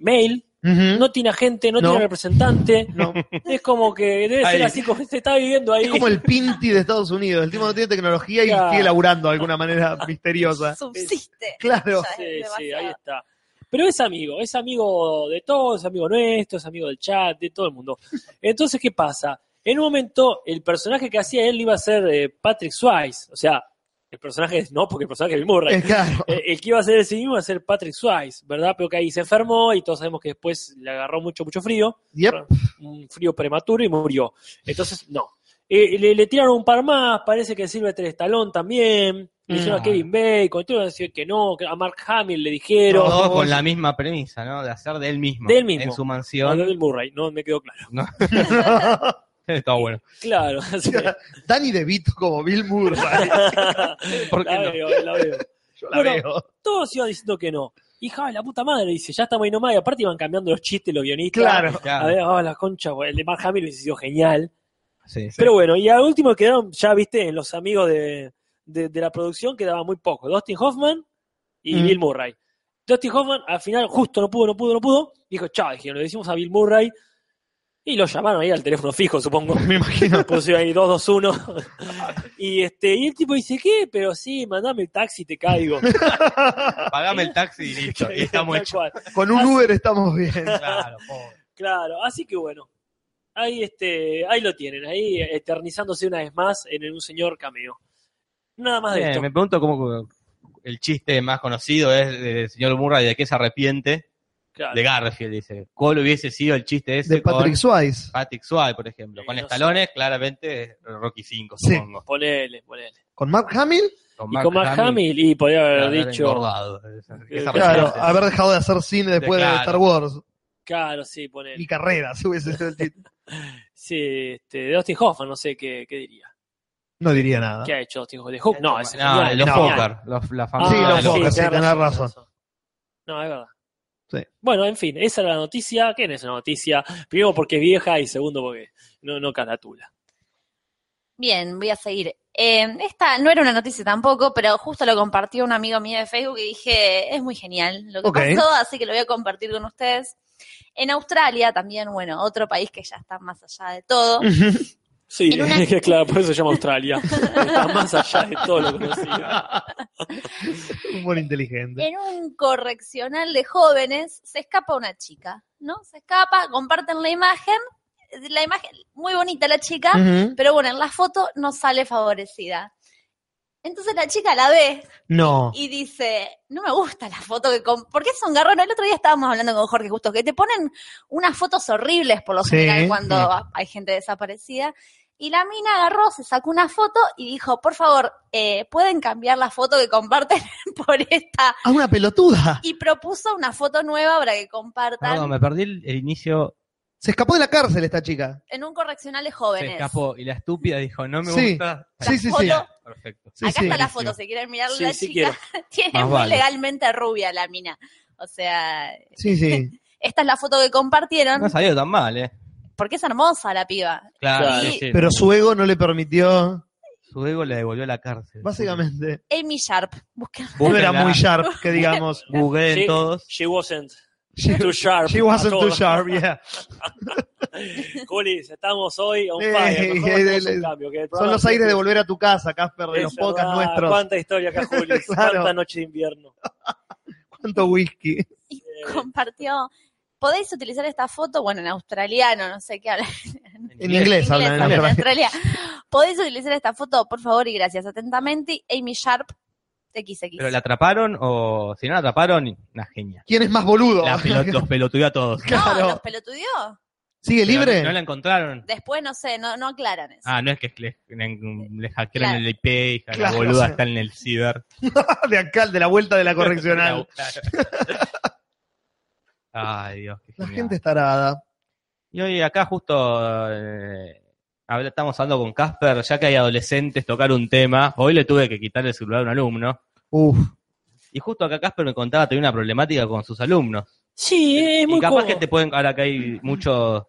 no tiene agente, no, No. tiene representante. No. Es como que debe ser Ahí. así como se está viviendo ahí. Es como el Pinti de Estados Unidos. El tipo no tiene tecnología y sigue laburando de alguna manera misteriosa. Subsiste. Claro. Sí, sí, ahí está. Pero es amigo, es amigo de todos, es amigo nuestro, es amigo del chat, de todo el mundo. Entonces, ¿qué pasa? En un momento, el personaje que hacía él iba a ser eh, Patrick Swayze, o sea, El personaje no, porque el personaje es Bill Murray. Eh, claro. El que iba a ser el sí mismo iba a ser Patrick Swayze, ¿verdad? Pero que ahí se enfermó y todos sabemos que después le agarró mucho, mucho frío. Yep. Un frío prematuro y murió. Entonces, no. Eh, le, le tiraron un par más, parece que Silvestre Stallone también. Le dijeron a Mm. Kevin Bacon, todos decir que no, que a Mark Hamill le dijeron. Todo No, con la misma premisa, ¿no? De hacer de él mismo. De él mismo. En su No, mansión. de Bill Murray, no me quedó claro. Está bueno. Claro, Danny DeVito como Bill Murray. ¿Por qué la no? veo, la veo. Yo la Bueno, veo. Todos iban diciendo que no. Hija, la puta madre, dice, ya estamos ahí nomás. Y aparte iban cambiando los chistes, los guionistas. Claro. A ver, ah, la concha, el de Mark Hamill hubiese sido genial. Sí, sí. Pero bueno, y al último quedaron, ya viste, en los amigos de, de, de la producción quedaba muy poco. Dustin Hoffman y Mm. Bill Murray. Dustin Hoffman al final justo no pudo, no pudo, no pudo. Dijo, chao, dijeron, le decimos a Bill Murray. Y lo llamaron ahí al teléfono fijo, supongo. Me imagino. Pusieron ahí 221. y este, y el tipo dice, ¿qué? Pero sí, mandame el taxi y te caigo. Pagame el taxi y listo. Y estamos hechos. Con un Uber estamos bien. Claro, pobre. Claro, así que bueno. Ahí este, ahí lo tienen, ahí eternizándose una vez más en un señor cameo. Nada más de Bien, esto. me pregunto cómo el chiste más conocido es del señor Murray de que se arrepiente Claro. de Garfield, dice. ¿Cuál hubiese sido el chiste ese De Patrick con Swayze. Patrick Swayze, por ejemplo? Sí, Con no estalones, claramente Rocky 5, Sí. supongo. Ponele, ponele. Con Mark Hamill, y con Mark Hamill, y podría haber haber dicho. engordado. Esa- esa claro, haber dejado de hacer cine después de Claro. Star Wars. Claro, sí, ponele. Mi carrera, si hubiese sido el título. Sí, este, de Dustin Hoffman, no sé qué, qué diría. No diría nada. ¿Qué ha hecho Dustin Hoffman? ¿De Hook? No, es No, los No. Fokker, los- la Ah, familia. Sí, los de los- Fokker, sí, tenés razón. No, es verdad. Sí. Bueno, en fin, esa es la noticia. ¿Qué es una noticia? Primero porque es vieja y segundo porque no, no caratula. Bien, voy a seguir. Eh, esta no era una noticia tampoco, pero justo lo compartió un amigo mío de Facebook y dije, es muy genial lo que pasó, así que lo voy a compartir con ustedes. En Australia también, bueno, otro país que ya está más allá de todo. Sí, una- claro, por eso se llama Australia. Está más allá de todo lo conocido. Humor inteligente. En un correccional de jóvenes se escapa una chica, ¿no? Se escapa, comparten la imagen, la imagen, muy bonita la chica, pero bueno, en la foto no sale favorecida. Entonces la chica la ve No. y dice, no me gusta la foto que... Com ¿Por qué son garrones? El otro día estábamos hablando con Jorge justo, que te ponen unas fotos horribles por lo Sí. general cuando hay gente desaparecida. Y la mina agarró, se sacó una foto y dijo, por favor, eh, ¿pueden cambiar la foto que comparten por esta? Ah, una pelotuda. Y propuso una foto nueva para que compartan Perdón, me perdí el, el inicio. Se escapó de la cárcel esta chica. en un correccional de Se jóvenes. escapó y la estúpida dijo, no me Sí. gusta. Sí, sí, sí. foto- Perfecto. Sí, Acá sí. está la foto, si quieren mirar Sí, la sí chica. Tiene Más muy vale. legalmente rubia la mina. O sea, Sí, sí. esta es la foto que compartieron. No ha salido tan mal, ¿eh? Porque es hermosa la piba. Claro, sí. Pero su ego no le permitió. Su ego le devolvió a la cárcel. Básicamente. Amy Sharp. Busquen. No era muy sharp, que digamos. Googleen Sí. todos. She wasn't She, too sharp. she wasn't too sharp, yeah. Julis, estamos hoy on Eh, eh, un eh, cambio, que el Son los aires de volver a tu casa, Casper, de los podcasts nuestros. Cuánta historia acá, Julis. Claro. Cuánta noche de invierno. Cuánto whisky. Y compartió. ¿Podéis utilizar esta foto? Bueno, en australiano, no sé qué habla. En inglés hablan en hablan Australia. Australia. ¿Podéis utilizar esta foto, por favor y gracias? Atentamente, Amy Sharp XX. ¿Pero la atraparon o si no la atraparon, una genia? ¿Quién es más boludo? La pelot- los pelotudeó a todos. No, los pelotudió. ¿Sigue libre? No la encontraron. Después, no sé, no, no aclaran eso. Ah, no es que le, le, le hackearon Claro. el IP y la Claro, boluda sí. está en el ciber. de acá, de la vuelta de la correccional. Ay, Dios, qué La genial. gente está arada. Y hoy acá justo eh, estamos hablando con Casper, ya que hay adolescentes, tocar un tema. Hoy le tuve que quitar el celular a un alumno. Uf. Y justo acá Casper me contaba que tenía una problemática con sus alumnos. Sí, es muy y capaz cómodo. que te pueden, ahora que hay muchos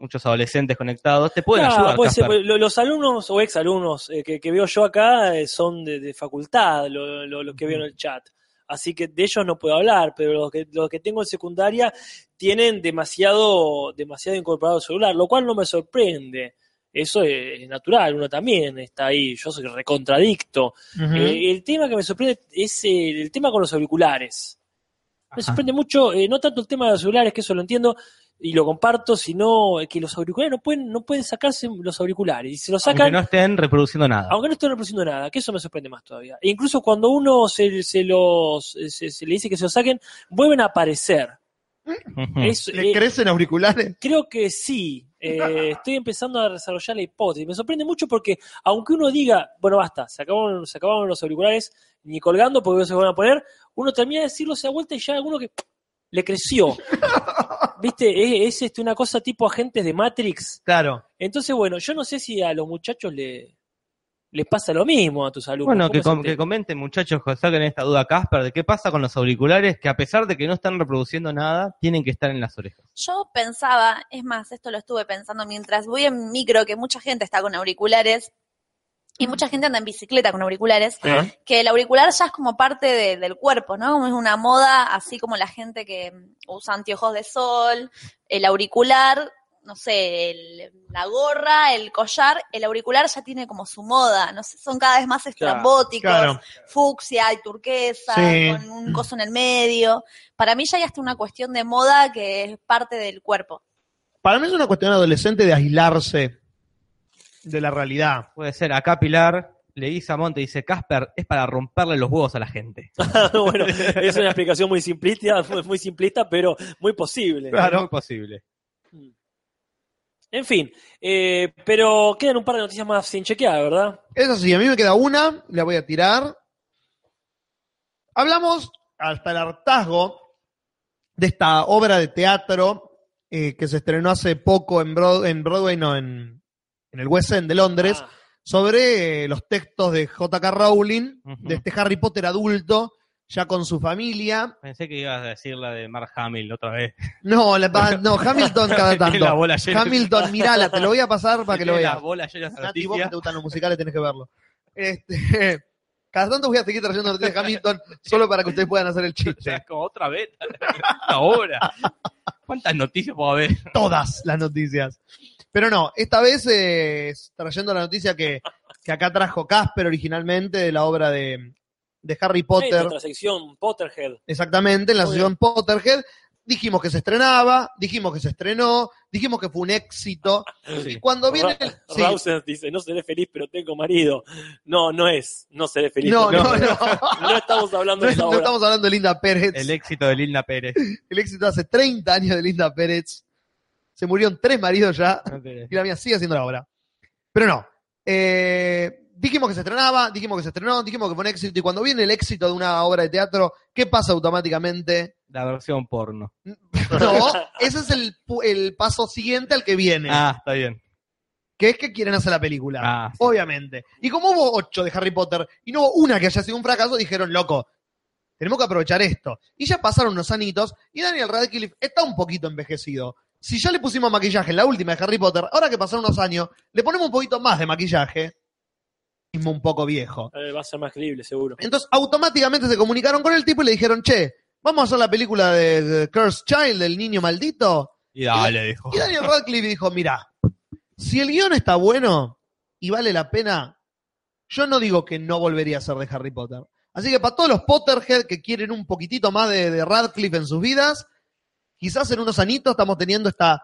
muchos adolescentes conectados, te pueden Claro, ayudar, puede ser, lo- los alumnos o exalumnos eh, que, que veo yo acá eh, son de, de facultad, lo- lo- los que veo en el chat. Así que de ellos no puedo hablar, pero los que, los que tengo en secundaria tienen demasiado, demasiado incorporado el celular, lo cual no me sorprende. Eso es, es natural, uno también está ahí, yo soy recontradicto. Eh, el tema que me sorprende es el, el tema con los auriculares. Me Ajá. sorprende mucho, eh, no tanto el tema de los celulares, que eso lo entiendo, y lo comparto, sino que los auriculares no pueden, no pueden sacarse los auriculares. Y se los sacan Aunque no estén reproduciendo nada. aunque no estén reproduciendo nada, que eso me sorprende más todavía. E incluso cuando uno se, se los se, se le dice que se los saquen, vuelven a aparecer. Es- ¿Le eh, crecen auriculares? creo que sí. Eh, estoy empezando a desarrollar la hipótesis. Me sorprende mucho porque, aunque uno diga, bueno, basta, se acabaron, se acabaron los auriculares ni colgando porque no se van a poner, uno termina de decirlo, se da vuelta y ya hay alguno que le creció. ¿Viste? Es, es, este, una cosa tipo agentes de Matrix. Claro. Entonces, bueno, yo no sé si a los muchachos le, les pasa lo mismo a tus alumnos. Bueno, ¿Cómo que, com- que comenten muchachos que saquen esta duda Casper de qué pasa con los auriculares que a pesar de que no están reproduciendo nada, tienen que estar en las orejas. Yo pensaba, es más, esto lo estuve pensando mientras voy en micro, que mucha gente está con auriculares y mucha gente anda en bicicleta con auriculares, que el auricular ya es como parte de- del cuerpo, ¿no? Como es una moda, así como la gente que usa anteojos de sol, el auricular, no sé, el- la gorra, el collar, el auricular ya tiene como su moda, no sé, son cada vez más estrambóticos, Claro. fucsia y turquesa, Sí. con un coso en el medio. Para mí ya hay hasta una cuestión de moda que es parte del cuerpo. Para mí es una cuestión adolescente de aislarse de la realidad. Puede ser, acá Pilar le dice a Monte, dice, Casper, es para romperle los huevos a la gente. bueno, es una explicación muy simplista, muy, muy simplista, pero muy posible. Claro. Es muy posible. En fin, eh, pero quedan un par de noticias más sin chequear, ¿verdad? Eso sí, a mí me queda una, la voy a tirar. Hablamos hasta el hartazgo de esta obra de teatro eh, que se estrenó hace poco en, Broad- en Broadway, no, en, en el West End de Londres, Ah, sobre eh, los textos de J.K. Rowling, de este Harry Potter adulto, ya con su familia. Pensé que ibas a decir la de Mark Hamill otra vez. No, la no Hamilton cada la tanto. bola. Hamilton, mirala, te lo voy a pasar para que lo veas. Nati, vos que te gustan los musicales tenés que verlo. Este, cada tanto voy a seguir trayendo noticias de Hamilton solo para que ustedes puedan hacer el O sea, chiste. es como otra vez. Una hora. ¿Cuántas noticias puedo haber? Todas las noticias. Pero no, esta vez eh, trayendo la noticia que, que acá trajo Casper originalmente de la obra de, de Harry en Potter. nuestra sección Potterhead. Exactamente, en la Muy sesión Potterhead. Dijimos que se estrenaba, dijimos que se estrenó, dijimos que fue un éxito. Y cuando viene el... Sí. Dice, no seré feliz, pero tengo marido. No, no es, no seré feliz. No, no, pero- no. No estamos hablando No, de no obra. estamos hablando de Linda Pérez. El éxito de Linda Pérez. El éxito hace 30 años de Linda Pérez. Se murieron tres maridos ya y la mía sigue haciendo la obra. Pero no. Eh, dijimos que se estrenaba, dijimos que se estrenó, dijimos que fue un éxito. Y cuando viene el éxito de una obra de teatro, ¿qué pasa automáticamente? La versión porno. No, ese es el, el paso siguiente al que viene. Ah, está bien. Que es que quieren hacer la película. Ah, sí. Obviamente. Y como hubo ocho de Harry Potter y no hubo una que haya sido un fracaso, dijeron, loco, tenemos que aprovechar esto. Y ya pasaron unos anitos y Daniel Radcliffe está un poquito envejecido. Si ya le pusimos maquillaje en la última de Harry Potter, ahora que pasaron unos años, le ponemos un poquito más de maquillaje. Mismo un poco viejo. Eh, va a ser más creíble, seguro. Entonces, automáticamente se comunicaron con el tipo y le dijeron, che, vamos a hacer la película de, de Cursed Child, del niño maldito. Y dale, dijo. Y Daniel Radcliffe dijo, mira, si el guion está bueno y vale la pena, yo no digo que no volvería a ser de Harry Potter. Así que para todos los Potterhead que quieren un poquitito más de, de Radcliffe en sus vidas, quizás en unos anitos estamos teniendo esta...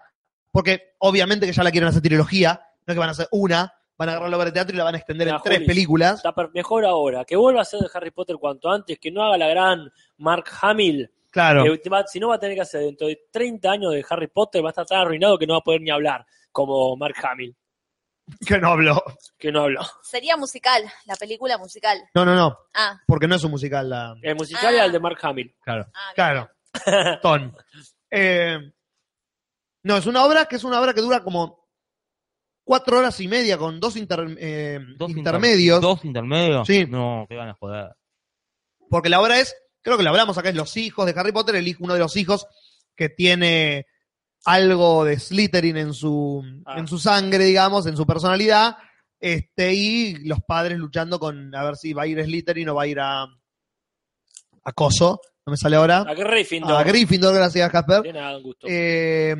Porque obviamente que ya la quieren hacer trilogía, no es que van a hacer una, van a agarrar la obra de teatro y la van a extender Mira, en tres películas. Está mejor ahora. Que vuelva a ser de Harry Potter cuanto antes, que no haga la gran Mark Hamill. Claro. que te va- si no va a tener que hacer dentro de 30 años de Harry Potter, va a estar tan arruinado que no va a poder ni hablar, como Mark Hamill, Que no habló. que no habló. Sería musical, la película musical. No, no, no, Ah, porque no es un musical. La... El musical Ah. era el de Mark Hamill. Claro. ah, Claro. Ton. Eh, no, es una obra que es una obra que dura como cuatro horas y media con dos, inter- eh, Dos inter- intermedios. ¿Dos intermedios? Sí. No, que van a joder. Porque la obra es, creo que lo hablamos acá, es los hijos de Harry Potter, el hijo, uno de los hijos que tiene algo de Slytherin en su, Ah. en su sangre, digamos, en su personalidad, este, y los padres luchando con a ver si va a ir Slytherin o va a ir a, a Coso, no me sale ahora, A Gryffindor. a Gryffindor, gracias Casper. De nada, un gusto. Eh,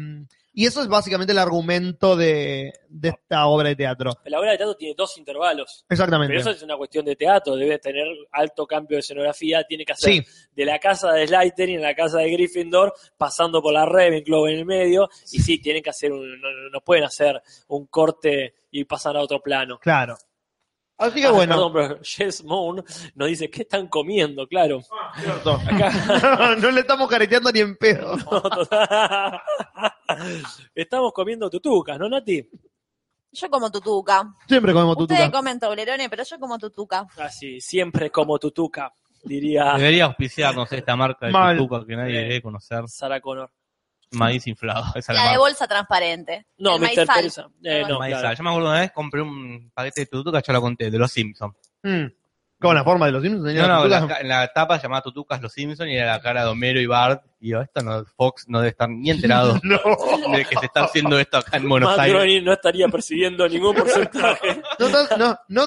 Y eso es básicamente el argumento de, de esta obra de teatro. La obra de teatro tiene dos intervalos. Exactamente. Pero eso es una cuestión de teatro, debe tener alto cambio de escenografía, tiene que hacer Sí, de la casa de Slytherin a la casa de Gryffindor, pasando por la Ravenclaw en el medio, y sí, tienen que hacer un, no, no- no pueden hacer un corte y pasar a otro plano. claro. Así que Ah, bueno. Perdón, pero Jess Moon nos dice, ¿qué están comiendo? Claro. cierto. Acá- no le estamos careteando ni en pedo. No, total. Estamos comiendo tutucas, ¿no, Nati? Yo como tutuca. Siempre comemos Ustedes tutuca. comen toblerones, pero yo como tutuca. Así, siempre como tutuca, diría Debería auspiciarnos esta marca de Mal. tutuca que nadie debe conocer. Sarah Connor. Maíz inflado. Esa es la La de marca. bolsa transparente. No, El Mr. Teresa. Eh, no, Maíz, claro. Yo me acuerdo una vez compré un paquete de tutuca, ya lo conté, de los Simpsons. Mm. Con la forma de los Simpsons. No, no, la en la tapa llamada Tutucas Los Simpsons y era la cara de Homero y Bart. Y yo, esto no, Fox no debe estar ni enterado No. de que se está haciendo esto acá en Buenos Aires. Groening no estaría percibiendo ningún porcentaje. No, no, no.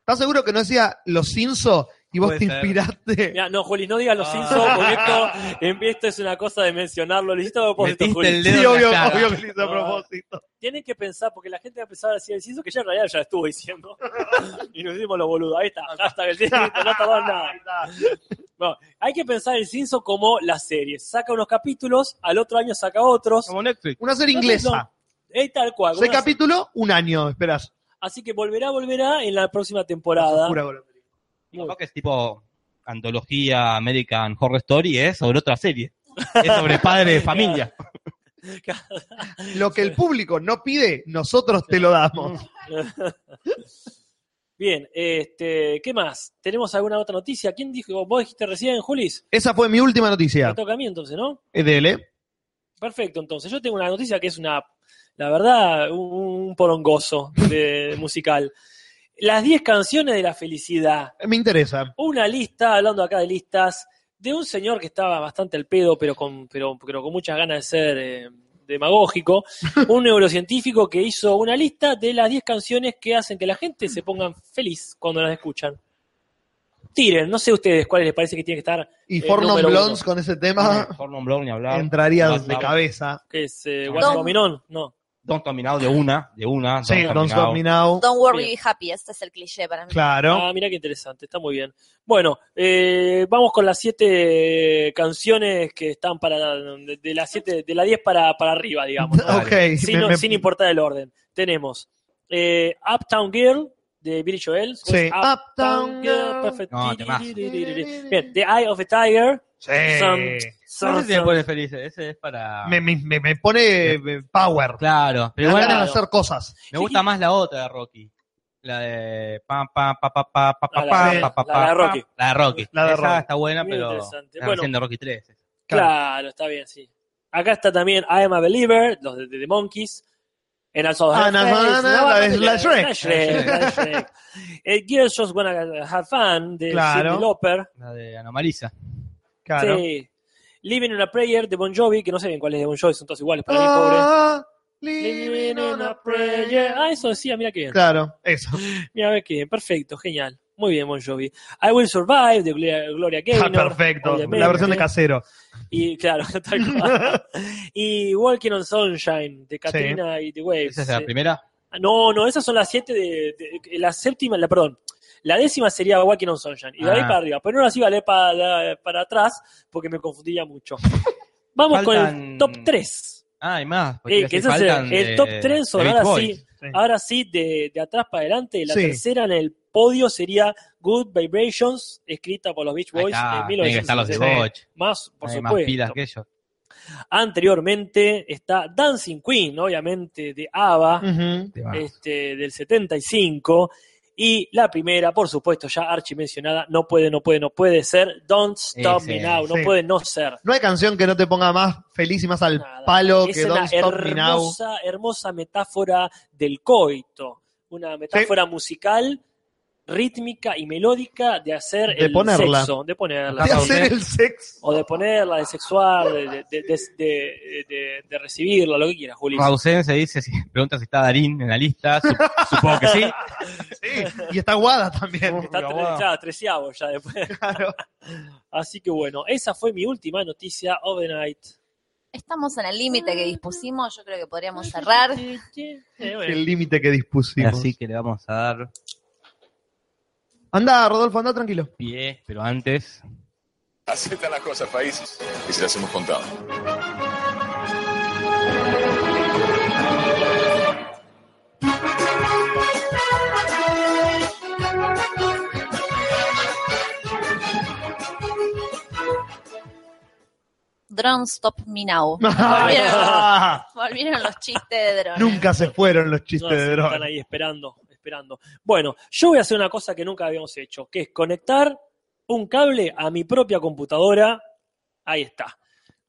¿Estás seguro que no decía los Simpsons y vos Puede te ser. inspiraste? No, Juli, no digas los Ah. Simpsons porque esto, esto es una cosa de mencionarlo. Lo hiciste a propósito, Metiste Juli. el dedo Sí, en la obvio, obvio que lo hice a propósito. Tienen que pensar, porque la gente va a empezar a decir el Simpson que ya en realidad ya lo estuvo diciendo. y nos dimos los boludos. Ahí está, hasta el Simpson, no tardó nada. No, hay que pensar el Simpson como la serie. Saca unos capítulos, al otro año saca otros. Como Netflix. Una serie inglesa. Es tal cual. Seis Una- capítulos, un año, esperás. Así que volverá, volverá en la próxima temporada. Pura. Que es tipo antología American Horror Story, es sobre otra serie. Es sobre padre de familia. Lo que el público no pide, nosotros te lo damos. Bien, este, ¿qué más? ¿Tenemos alguna otra noticia? ¿Quién dijo? ¿Vos dijiste recién, Julis? Esa fue mi última Me noticia. toca a mí entonces, ¿no? EDL. Perfecto, entonces yo tengo una noticia que es una, la verdad, un, un porongoso de, musical. Las 10 canciones de la felicidad. Me interesa. Una lista, hablando acá de listas, de un señor que estaba bastante al pedo, pero con, pero, pero con muchas ganas de ser eh, demagógico. Un neurocientífico que hizo una lista de las 10 canciones que hacen que la gente se pongan feliz cuando las escuchan. Tiren, no sé ustedes cuáles les parece que tiene que estar, Y El Fornon Blondes uno. con ese tema Hormone Blow ni hablar. entraría Don't de cabeza. que es eh? No. Don't Stop Me Now de una, de una. Sí, Stop Don't worry, be happy. Este es el cliché para mí. Claro. Ah, mira qué interesante, está muy bien. Bueno, eh, vamos con las siete canciones que están para de, de las siete, de la 10 para, para arriba, digamos. ¿no? ok. sin, me- me- sin importar el orden. Tenemos eh, Uptown Girl de Billy Joel. Sí. Uptown Uptown Girl. Perfect. No. Bien, The Eye of a Tiger. Sí. Some- No some- sé si me pone feliz, ese es para... Me, me- me- me pone eh, power. Claro, pero igual claro. hacer cosas. me gusta más la otra de Rocky. La de pa pa pa pa pa pa pa la pa de- pa pa la de. Rocky. La de Rocky. La de Esa Rocky. está buena, Muy pero la Bueno. versión de Rocky 3. Claro, está bien, sí. Acá está también I Am a Believer, los de, The Monkeys. En Ah, no, no, no, la de- la de Shrek. La de Shrek, la de Shrek. Eh, Girls Just Wanna Have Fun, de Claro. Lauper. La de Anomalisa. Claro. Sí. Living in a Prayer de Bon Jovi, que no sé bien cuál es de Bon Jovi, son todos iguales para mí, pobre. Ah, Living in a prayer. Ah, eso decía, mira qué bien. Claro, eso. Mira qué bien, perfecto, genial. Muy bien, Bon Jovi. I Will Survive de Gloria, Gloria Ah, Gaynor. perfecto. obviamente. La versión de casero. Y claro, tal cual. y Walking on Sunshine de Katrina y The Waves. Esa es la Sí. primera. No, no, esas son las siete de, de- la séptima, la perdón. La décima sería Walking on Sunshine. Y de ahí Ah. para arriba. Pero no las iba a leer para, para atrás porque me confundía mucho. Vamos con el top 3. Ah, hay más. Eh, que si ese es el, de- top 3 son de ahora sí, ahora sí de, de atrás para adelante. La Sí. tercera en el podio sería Good Vibrations, escrita por los Beach Ahí Boys está, en tienen que estar los de 1966. Boch. Más, por Hay más pilas supuesto. que ellos. Anteriormente está Dancing Queen, obviamente, de ABBA, va. este, del 75. Y la primera, por supuesto, ya archi mencionada, no puede, no puede, no puede ser Don't Stop Ese, Me Now, no sí. puede no ser. No hay canción que no te ponga más feliz y más al Nada. palo es que Don't Stop Me Now. hermosa, hermosa metáfora del coito, una metáfora musical, rítmica y melódica de hacer De el ponerla. sexo, de ponerla. De hacer el sexo. O de ponerla, de sexuar, de, de, de, de- de- de- de recibirla, lo que quieras, Juli. Rausen se dice, si pregunta si está Darín en la lista. Sup- supongo que sí. Sí, y está Guada también. Está ya, treceavo ya después. Claro. Así que bueno, esa fue mi última noticia of the night. Estamos en el límite que dispusimos, yo creo que podríamos cerrar. El límite que dispusimos. Así que le vamos a dar Anda, Rodolfo, anda tranquilo. pie, pero antes Así están las cosas, países. Y se las hemos contado. Drone Stop Me Now. Volvieron, volvieron los chistes de drones. Nunca se fueron los chistes No, de sí, dron. Están ahí esperando, esperando. Bueno, yo voy a hacer una cosa que nunca habíamos hecho, que es conectar un cable a mi propia computadora. Ahí está.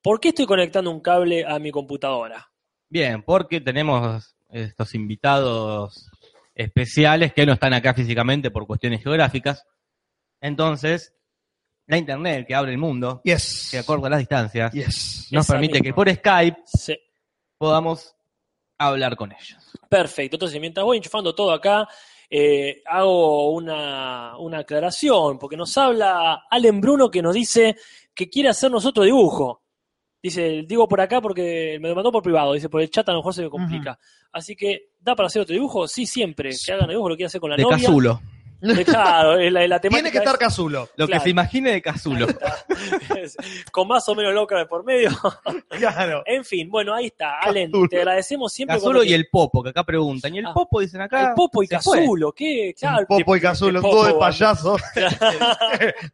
¿Por qué estoy conectando un cable a mi computadora? Bien, porque tenemos estos invitados especiales que no están acá físicamente por cuestiones geográficas. Entonces, la internet que abre el mundo, Yes. que acorta las distancias, Yes. nos Esa permite misma. que por Skype Sí. podamos hablar con ellos. Perfecto. Entonces, mientras voy enchufando todo acá, eh, hago una, una aclaración, porque nos habla Allen Bruno que nos dice que quiere hacernos otro dibujo. Dice, digo por acá porque me lo mandó por privado, dice, por el chat a lo mejor se me complica. Así que, ¿da para hacer otro dibujo? Sí, siempre. Que hagan dibujo, lo quiere hacer con la De novia. Casulo. Claro, es la, la temática Tiene que estar es- Casulo. Lo Claro. que se imagine de Casulo. con más o menos loca de por medio. Claro. en fin, bueno, ahí está. Allen, Casulo. te agradecemos siempre. Casulo y te- el Popo, que acá preguntan. Y el Ah. Popo dicen acá. el Popo y. Casulo, ¿qué? Claro, Popo y Casulo, dúo de Popo, payasos.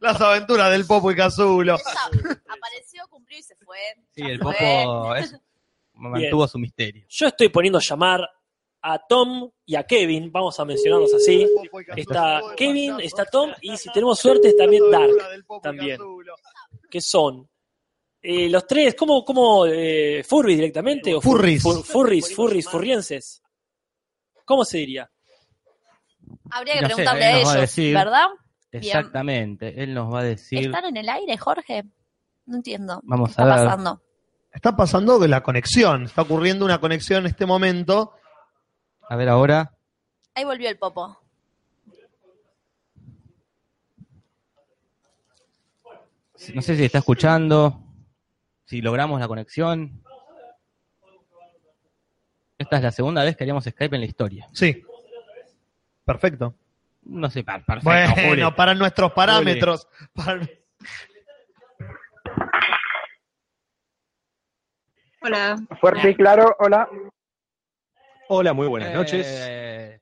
Las aventuras del Popo y Casulo. Apareció, cumplió y se fue. Sí, el. Popo es- mantuvo su misterio. Yo estoy poniendo a llamar a Tom y a Kevin, vamos a mencionarlos así. Está de Kevin, está Tom y si tenemos suerte está también Dark, también. Que son eh, los tres, ¿cómo, cómo eh, furries directamente? O fur- Furries. fur- furries, furries, furrienses. ¿Cómo se diría? Habría que No preguntarle a ellos, decir. ¿verdad? Exactamente. Él nos va a decir. ¿Están en el aire, Jorge? No entiendo. Vamos ¿Qué a está ver. pasando? Está pasando que la conexión, está ocurriendo una conexión en este momento. A ver ahora. Ahí volvió el popo. No sé si está escuchando. Si logramos la conexión. Esta es la segunda vez que haríamos Skype en la historia. Sí. Perfecto. No sé, per- perfecto. Juli. Bueno, para nuestros parámetros. Para- Hola. Fuerte y claro, hola. Hola, muy buenas noches. Eh,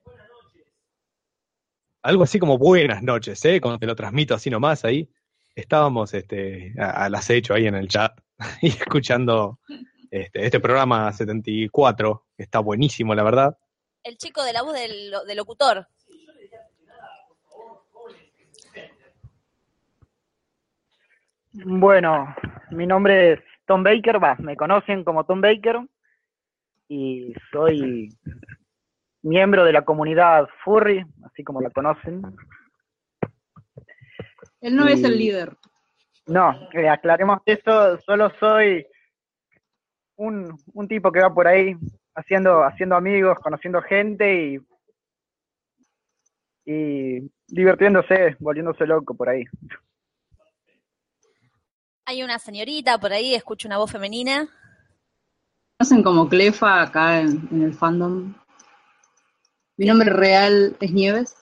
Algo así como buenas noches, ¿eh? Cuando te lo transmito así nomás ahí. Estábamos este, a- al acecho ahí en el chat y escuchando este, este programa 74, que está buenísimo, la verdad. El chico de la voz del, del locutor. Bueno, mi nombre es Tom Baker, va, me conocen como Tom Baker y soy miembro de la comunidad Furry, así como la conocen. Él no es el líder. No, eh, aclaremos eso, solo soy un, un tipo que va por ahí haciendo, haciendo amigos, conociendo gente y, y divirtiéndose, volviéndose loco por ahí. Hay una señorita por ahí, escucho una voz femenina. Conocen como Clefa acá en, en el fandom. Mi nombre real es Nieves.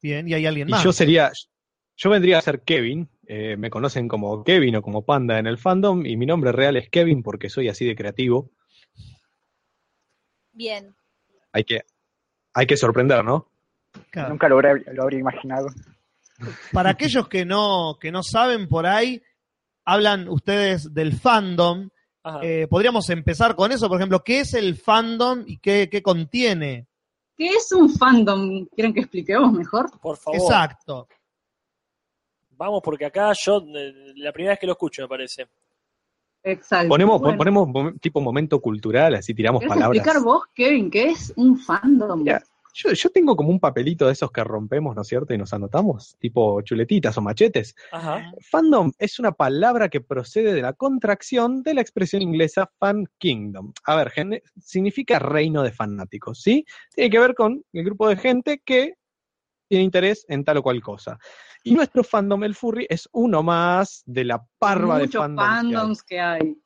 Bien, y hay alguien Y más. yo sería, yo vendría a ser Kevin. eh, me conocen como Kevin o como Panda en el fandom y mi nombre real es Kevin porque soy así de creativo. Bien. Hay que, hay que sorprender, ¿no? Claro. Nunca lo habría, lo habría imaginado. Para aquellos que no, que no saben por ahí, hablan ustedes del fandom. Eh, podríamos empezar con eso, por ejemplo, ¿qué es el fandom y qué, qué contiene? ¿Qué es un fandom? ¿Quieren que expliquemos mejor? Por favor. Exacto. Vamos, porque acá yo, eh, la primera vez que lo escucho, me parece. Exacto. Ponemos, Bueno, ponemos tipo momento cultural, así tiramos ¿Querés palabras. explicar vos, Kevin, qué es un fandom? Yo, yo tengo como un papelito de esos que rompemos, ¿no es cierto? Y nos anotamos, tipo chuletitas o machetes. Ajá. Fandom es una palabra que procede de la contracción de la expresión inglesa fan kingdom. A ver, significa reino de fanáticos, ¿sí? Tiene que ver con el grupo de gente que tiene interés en tal o cual cosa. Y nuestro fandom, el furry, es uno más de la parva de Muchos fandoms. que hay. fandoms que hay.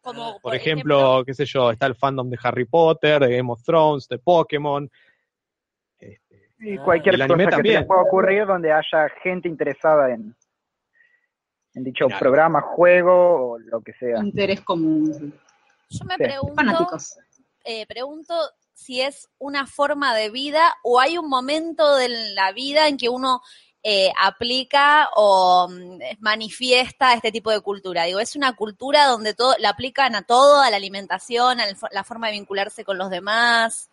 Como, Por ejemplo, qué sé yo, está el fandom de Harry Potter, de Game of Thrones, de Pokémon. Y Ah, cualquier cosa que se también. les pueda ocurrir donde haya gente interesada en, en dicho Claro. programa, juego o lo que sea. Interés común. yo me Sí. pregunto, Fanáticos. eh, pregunto si es una forma de vida o hay un momento de la vida en que uno eh, aplica o mm, manifiesta este tipo de cultura. Digo, es una cultura donde todo la aplican a todo, a la alimentación, a la forma de vincularse con los demás.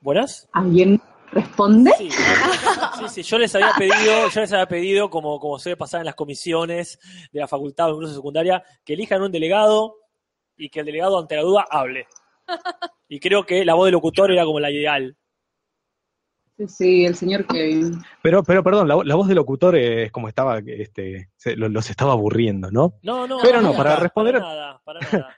¿Buenas? ¿Alguien responde? Sí, sí, sí, yo les había pedido, yo les había pedido, como, como suele pasar en las comisiones de la facultad o incluso secundaria, que elijan un delegado y que el delegado ante la duda hable. Y creo que la voz del locutor era como la ideal. Sí, sí, el señor Kevin. Pero, pero perdón, la, la voz del locutor es como estaba, este, se- los estaba aburriendo, ¿no? No, no, Pero no, para, para nada, responder- para nada, para nada.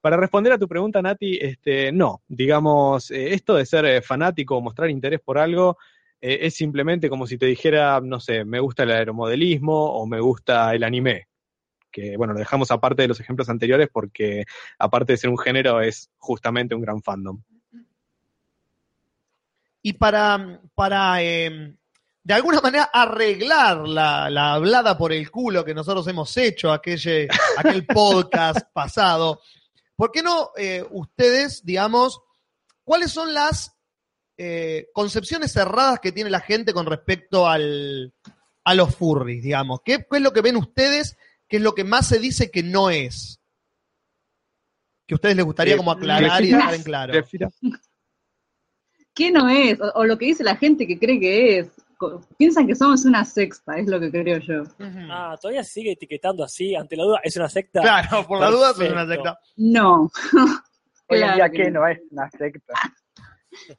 Para responder a tu pregunta, Nati, este, no, digamos, eh, esto de ser eh, fanático o mostrar interés por algo eh, es simplemente como si te dijera, no sé, me gusta el aeromodelismo o me gusta el anime. Que bueno, lo dejamos aparte de los ejemplos anteriores porque aparte de ser un género es justamente un gran fandom. Y para, para eh, de alguna manera arreglar la, la hablada por el culo que nosotros hemos hecho, aquel, aquel podcast pasado, ¿por qué no eh, ustedes, digamos, cuáles son las eh, concepciones cerradas que tiene la gente con respecto al, a los furries, digamos? ¿Qué, ¿Qué es lo que ven ustedes? ¿Qué es lo que más se dice que no es? Que a ustedes les gustaría Eh, como aclarar y dejar en claro. ¿Qué no es? O, o lo que dice la gente que cree que es. Piensan que somos una sexta, es lo que creo yo. Ah, todavía sigue etiquetando así, ante la duda, es una secta. Claro, por la duda es una secta. No. Hoy en día que no. es una secta.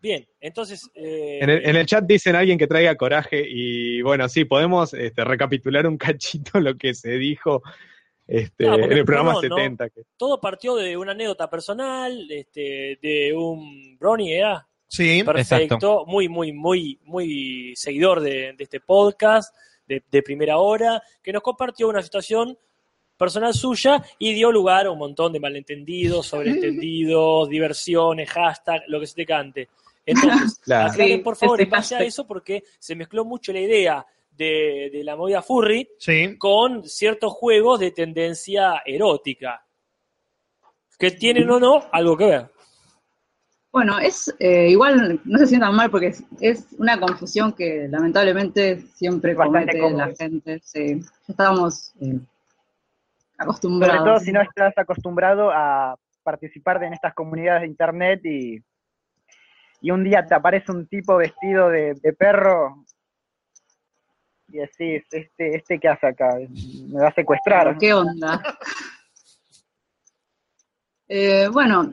Bien, entonces. eh, En el, en el chat dicen alguien que traiga coraje y bueno, sí, podemos este, recapitular un cachito lo que se dijo este, en el programa ¿no? 70. que- todo partió de una anécdota personal, este, de un Ronnie, ¿era? Sí. Perfecto, Exacto. muy, muy, muy, muy seguidor de, de este podcast, de, de primera hora, que nos compartió una situación personal suya y dio lugar a un montón de malentendidos, sobreentendidos, diversiones, hashtag, lo que se te cante. Entonces, Claro. aclaren, Sí, por favor, en base a hashtag. eso, porque se mezcló mucho la idea de, de la movida furry Sí. con ciertos juegos de tendencia erótica, que tienen o no algo que ver. Bueno, es eh, igual, no se sientan mal porque es, es una confusión que lamentablemente siempre Bastante comete común. la gente. Sí. Ya estábamos eh, Sobre acostumbrados. todo si no estás acostumbrado a participar de- en estas comunidades de internet y, y un día te aparece un tipo vestido de, de perro y decís, este, este qué hace acá, me va a secuestrar. ¿Qué onda? Eh, bueno,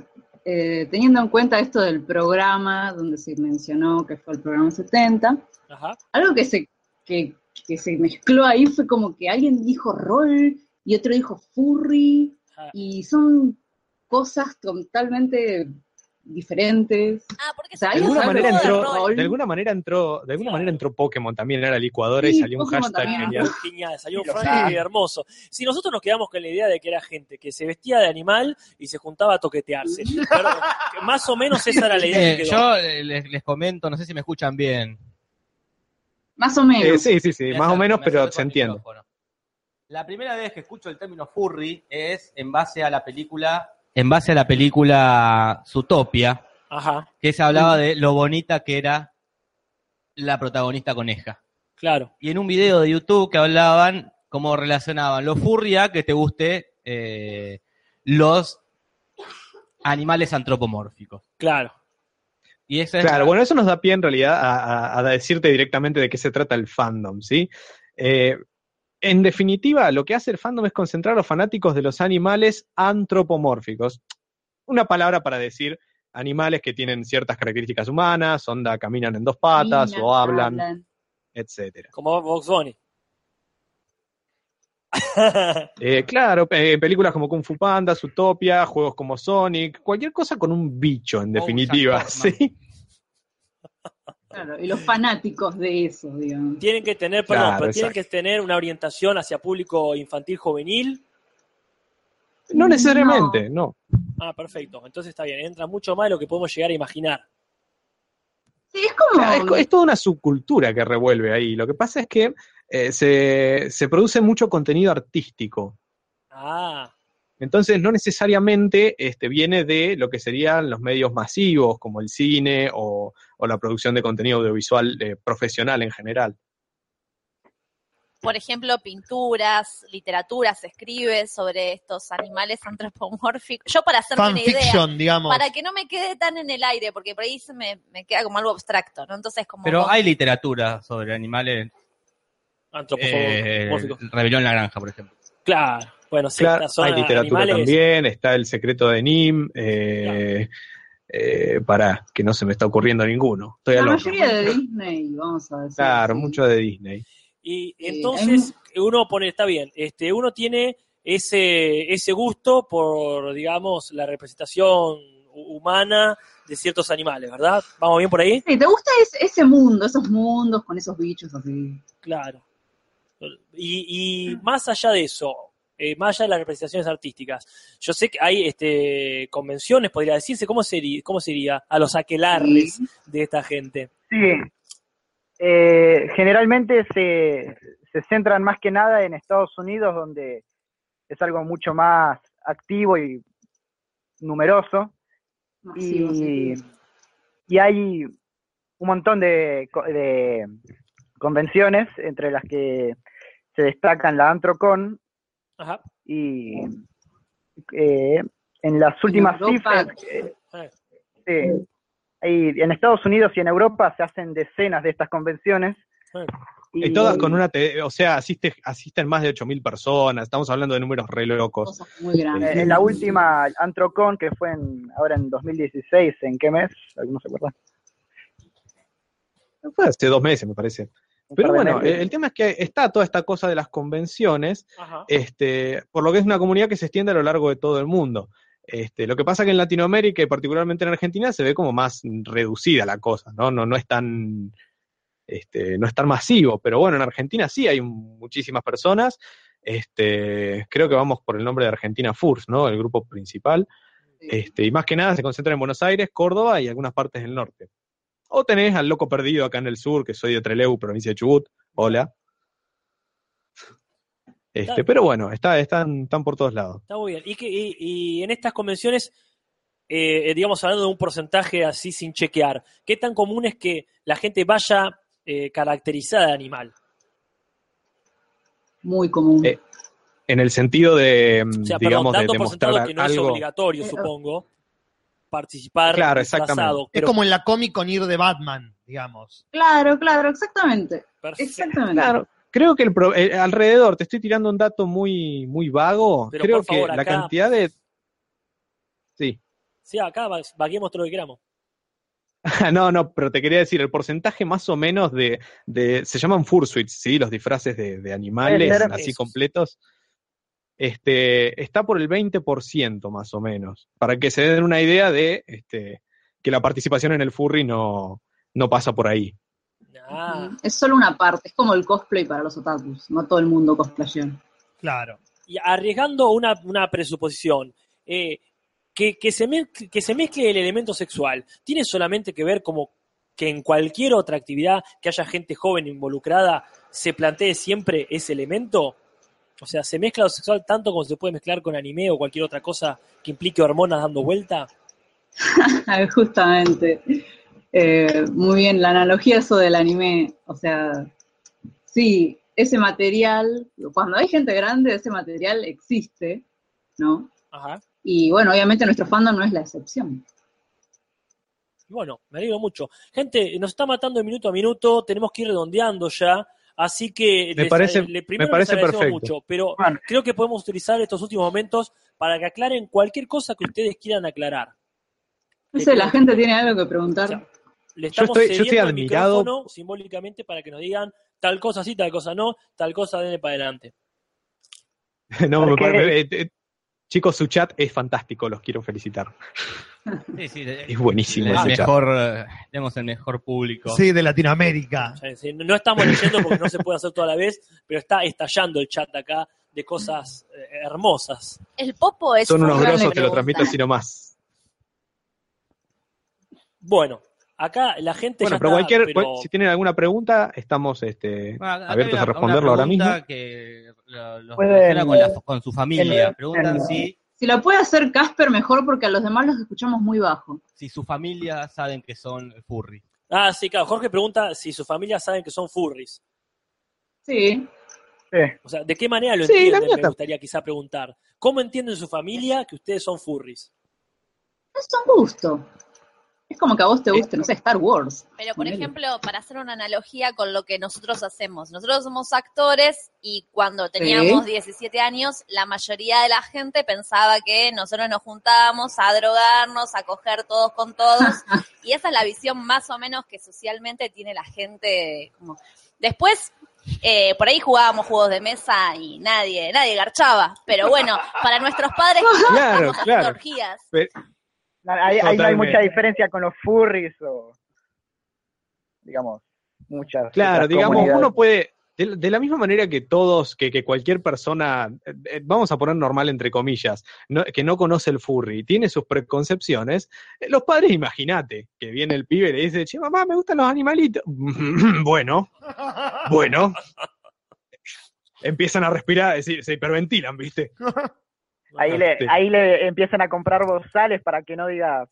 eh, teniendo en cuenta esto del programa, donde se mencionó que fue el programa 70, Ajá. algo que se, que, que se mezcló ahí fue como que alguien dijo rol y otro dijo furry, Ajá. y son cosas totalmente diferentes. Ah, porque O sea, se De alguna, manera entró, rol. de alguna manera entró, de alguna manera entró Pokémon también era la licuadora y salió un hashtag también. genial. Genial, salió un sí. hermoso. Si nosotros nos quedamos con la idea de que era gente que se vestía de animal y se juntaba a toquetearse. Pero, más o menos esa era la idea Eh, que quedó. yo eh, les, les comento, no sé si me escuchan bien. Más o menos. Eh, sí, sí, sí, Me más o menos, me pero se entiende. La primera vez que escucho el término furry es en base a la película, en base a la película Zootopia, Ajá, que se hablaba de lo bonita que era la protagonista coneja. claro. Y en un video de YouTube que hablaban cómo relacionaban lo furry a que te guste eh, los animales antropomórficos. Claro. Y eso es Claro, bueno, eso nos da pie en realidad a, a- a decirte directamente de qué se trata el fandom, ¿sí? Eh, en definitiva, lo que hace el fandom es concentrar a los fanáticos de los animales antropomórficos. Una palabra para decir animales que tienen ciertas características humanas, onda, caminan en dos patas o hablan, etcétera. Como Box Bunny. Eh, claro, eh, películas como Kung Fu Panda, Zootopia, juegos como Sonic, cualquier cosa con un bicho, en definitiva. ¿sí? Claro, y los fanáticos de eso, digamos. tienen que tener, perdón, Claro, pero tienen que tener una orientación hacia público infantil juvenil. No necesariamente, no. Ah, perfecto. Entonces está bien, entra mucho más de lo que podemos llegar a imaginar. Sí, es como. Claro, es, es toda una subcultura que revuelve ahí. Lo que pasa es que eh, se, se produce mucho contenido artístico. Ah, Entonces, no necesariamente este, viene de lo que serían los medios masivos, como el cine o, o la producción de contenido audiovisual eh, profesional en general. Por ejemplo, pinturas, literatura, se escribe sobre estos animales antropomórficos. Yo para hacerme una idea, Fanfiction, digamos. para que no me quede tan en el aire, porque por ahí se me, me queda como algo abstracto, ¿no? Entonces como... Pero hay literatura sobre animales. Eh, antropomórficos. Rebelión en la granja, por ejemplo. Claro, bueno, sí, Claro, hay literatura animales. también, está El secreto de Nim, eh, eh, para que no se me está ocurriendo ninguno. Estoy La mayoría de Disney, vamos a decir. Claro, sí. mucho de Disney. Y Sí, entonces uno pone, está bien, este, uno tiene ese, ese gusto por, digamos, la representación hu- humana de ciertos animales, ¿verdad? ¿Vamos bien por ahí? Sí, ¿te gusta ese, ese mundo, esos mundos con esos bichos así? Claro. Y, y más allá de eso, eh, más allá de las representaciones artísticas, yo sé que hay este, convenciones, podría decirse, ¿cómo sería, cómo sería a los aquelarres Sí. de esta gente? Sí. Eh, generalmente se, se centran más que nada en Estados Unidos, donde es algo mucho más activo y numeroso. Masivo, Y, sí. y hay un montón de, de convenciones, entre las que se destacan la Antrocon Ajá. y eh, en las últimas cifras, eh, Eh, hay- en Estados Unidos y en Europa se hacen decenas de estas convenciones. eh. Y todas con una, te- o sea, asiste, asisten más de 8.000 personas, estamos hablando de números re locos. Cosas muy grandes. Eh, en la última Antrocon, que fue en, ahora en 2016, ¿en qué mes? ¿Alguno se acuerda? Fue hace dos meses, me parece. Pero bueno, meses. el, tema es que está toda esta cosa de las convenciones, Ajá. este, por lo que es una comunidad que se extiende a lo largo de todo el mundo. Este, lo que pasa que en Latinoamérica y particularmente en Argentina se ve como más reducida la cosa, ¿no? No, no es tan, este, no es tan masivo, pero bueno, en Argentina sí hay muchísimas personas. Este, creo que vamos por el nombre de Argentina Furs, ¿no? El grupo principal. Este, y más que nada se concentra en Buenos Aires, Córdoba y algunas partes del norte. O tenés al loco perdido acá en el sur, que soy de Trelew, provincia de Chubut. Hola. Este, pero bueno, está, están, están por todos lados. Está muy bien. Y, que, y, y en estas convenciones, eh, digamos, hablando de un porcentaje así sin chequear, ¿qué tan común es que la gente vaya eh, caracterizada de animal? Muy común. Eh, En el sentido de, O sea, digamos, perdón, dando de por sentado demostrar que no es obligatorio, Eh, supongo, participar Claro, exactamente. Es pero como en la Comic Con ir de Batman, digamos. Claro, claro, exactamente. perfecto. Exactamente. Claro, creo que el pro- eh, alrededor, te estoy tirando un dato muy, muy vago. Pero creo por favor, que la acá- cantidad de. Sí. Sí, acá va- vaguemos todo lo que queramos. no, no, pero te quería decir, el porcentaje más o menos de. de se llaman fursuits, ¿sí? Los disfraces de, de animales, así completos. Este, está por el 20% más o menos. Para que se den una idea de este, que la participación en el furry no, no pasa por ahí. Ah, Es solo una parte, es como el cosplay para los otakus. No todo el mundo cosplayea. Claro. y arriesgando una, una presuposición, eh, que, que, se mezcle, que se mezcle el elemento sexual, ¿tiene solamente que ver como que en cualquier otra actividad que haya gente joven involucrada se plantee siempre ese elemento? O sea, ¿se mezcla lo sexual tanto como se puede mezclar con anime o cualquier otra cosa que implique hormonas dando vuelta? Justamente. Eh, muy bien, la analogía eso del anime. O sea, sí, ese material, cuando hay gente grande, ese material existe, ¿no? Ajá. Y bueno, obviamente nuestro fandom no es la excepción. Y bueno, me alegro mucho. Gente, nos está matando de minuto a minuto, tenemos que ir redondeando ya. Así que Me les- parece- le- primero me parece les agradecemos perfecto. mucho, pero Bueno. creo que podemos utilizar estos últimos momentos para que aclaren cualquier cosa que ustedes quieran aclarar. No sé, la gente tiene algo que preguntar. O sea, Le Yo estamos estoy- yo estoy cediendo el admirado- simbólicamente para que nos digan tal cosa sí, tal cosa no, tal cosa denle para adelante. No, me eh, eh, chicos, su chat es fantástico, los quiero felicitar. Sí, sí, Es buenísimo el ese chat. mejor, eh, tenemos el mejor público. Sí, de Latinoamérica. Sí, No estamos leyendo porque no se puede hacer toda la vez, pero está estallando el chat acá de cosas eh, hermosas. El popo es Son unos grosos, te lo transmito así nomás. Bueno, acá la gente Bueno, ya pero está, cualquier, pero- si tienen alguna pregunta, estamos este, Bueno, abiertos a responderlo ahora mismo. pregunta Que lo, lo Pueden- con, la- con su familia. Preguntan si, Si la puede hacer Casper, mejor porque a los demás los escuchamos muy bajo. si su familia saben que son furry. Ah, sí, claro. Jorge pregunta si su familia saben que son furries. Sí. Eh, O sea, ¿de qué manera lo Sí, la entienden? Me gustaría quizá preguntar. ¿Cómo entienden su familia que ustedes son furries? Es un gusto. Es como que a vos te guste, no sé, Star Wars. Pero, por ejemplo, para hacer una analogía con lo que nosotros hacemos, nosotros somos actores y cuando teníamos 17 años, la mayoría de la gente pensaba que nosotros nos juntábamos a drogarnos, a coger todos con todos, y esa es la visión más o menos que socialmente tiene la gente. Como... Después, eh, por ahí jugábamos juegos de mesa y nadie, nadie garchaba, pero bueno, para nuestros padres Claro, claro. orgías. Ahí, ahí no hay mucha diferencia con los furries o, digamos, muchas. Claro, digamos, uno puede, de, de la misma manera que todos, que, que cualquier persona, eh, eh, vamos a poner normal entre comillas, no- que no conoce el furry, tiene sus preconcepciones, eh, los padres, imagínate, que viene el pibe y le dice, che, mamá, me gustan los animalitos. bueno, bueno. Empiezan a respirar, es decir, se hiperventilan, ¿viste? Ahí le, Sí. ahí le empiezan a comprar bozales para que no diga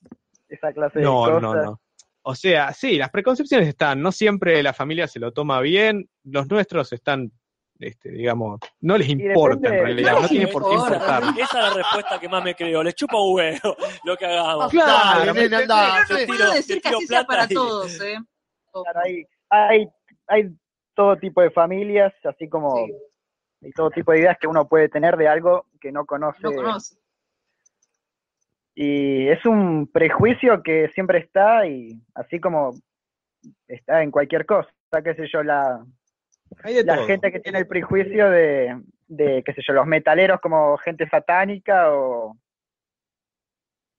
esa clase de No, cosas. no, no. O sea, sí, las preconcepciones están, no siempre la familia se lo toma bien, los nuestros están, este, digamos, no les importa depende- en realidad, no no tiene les por qué importa. importar. Esa es la respuesta que más me creo. Les chupa huevo lo que hagamos. Claro, No decir que para todos, ¿eh? Claro, hay, hay, hay todo tipo de familias, así como Sí. Hay todo tipo de ideas que uno puede tener de algo que no conoce. No conoce. Y es un prejuicio que siempre está y así como está en cualquier cosa, qué sé yo, la, la todo. gente que tiene el prejuicio de, de, qué sé yo, los metaleros como gente satánica o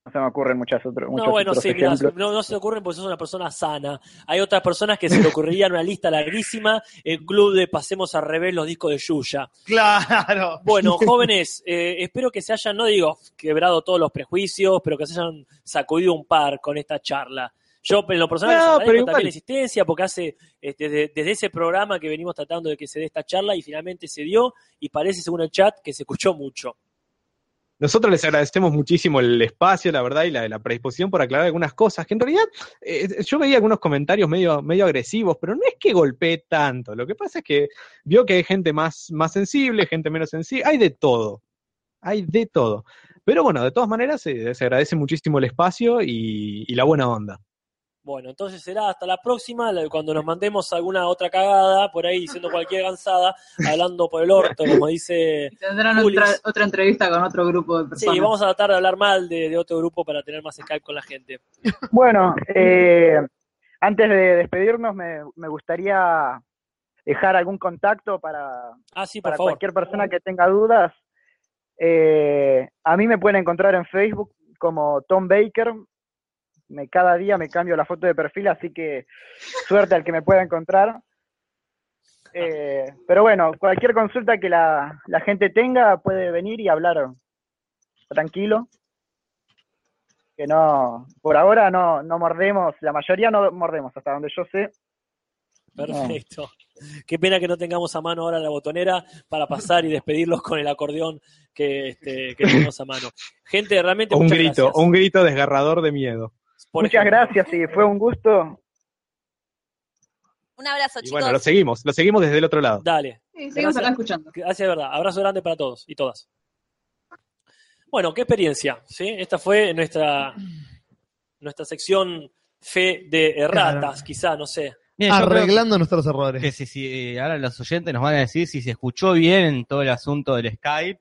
no se me ocurren muchas otros muchos No, bueno, otros sí, ejemplos. no, no se te ocurren porque sos una persona sana. Hay otras personas que se le ocurriría una lista larguísima, el club de Pasemos al revés los discos de Yuya. Claro. Bueno, jóvenes, eh, espero que se hayan, no digo quebrado todos los prejuicios, pero que se hayan sacudido un par con esta charla. Yo, en lo personal, No, pero también la insistencia, porque hace este, desde, desde ese programa que venimos tratando de que se dé esta charla y finalmente se dio, y parece, según el chat, que se escuchó mucho. Nosotros les agradecemos muchísimo el espacio, la verdad, y la, la predisposición por aclarar algunas cosas, que en realidad eh, yo veía algunos comentarios medio, medio agresivos, pero no es que golpee tanto. Lo que pasa es que vio que hay gente más, más sensible, gente menos sensible, hay de todo. Hay de todo. Pero bueno, de todas maneras, eh, se agradece muchísimo el espacio y la buena onda. Bueno, entonces será hasta la próxima, cuando nos mandemos alguna otra cagada, por ahí diciendo cualquier gansada, hablando por el orto, como dice Y tendrán otra, otra entrevista con otro grupo de personas. Sí, vamos a tratar de hablar mal de, de otro grupo para tener más Skype con la gente. Bueno, eh, antes de despedirnos, me, me gustaría dejar algún contacto para, Ah, sí, para cualquier persona que tenga dudas. Eh, a mí me pueden encontrar en Facebook como Tom Baker. Me, cada día me cambio la foto de perfil, así que suerte al que me pueda encontrar. Eh, pero bueno, cualquier consulta que la, la gente tenga puede venir y hablar tranquilo. Que no, por ahora no, no mordemos, la mayoría no mordemos, hasta donde yo sé. Perfecto. Qué pena que no tengamos a mano ahora la botonera para pasar y despedirlos con el acordeón que, este, que tenemos a mano. Gente, realmente un muchas grito, gracias. un grito desgarrador de miedo. Por Muchas ejemplo. gracias y fue un gusto. Un abrazo, Y chicos. bueno, lo seguimos, lo seguimos desde el otro lado. Dale. Sí, seguimos acá escuchando. Gracias, de verdad. Abrazo grande para todos y todas. Bueno, qué experiencia, ¿sí? Esta fue nuestra, nuestra sección fe de erratas, Claro. quizá, no sé. Bien, Arreglando nuestros errores. que si, si ahora los oyentes nos van a decir si se escuchó bien en todo el asunto del Skype,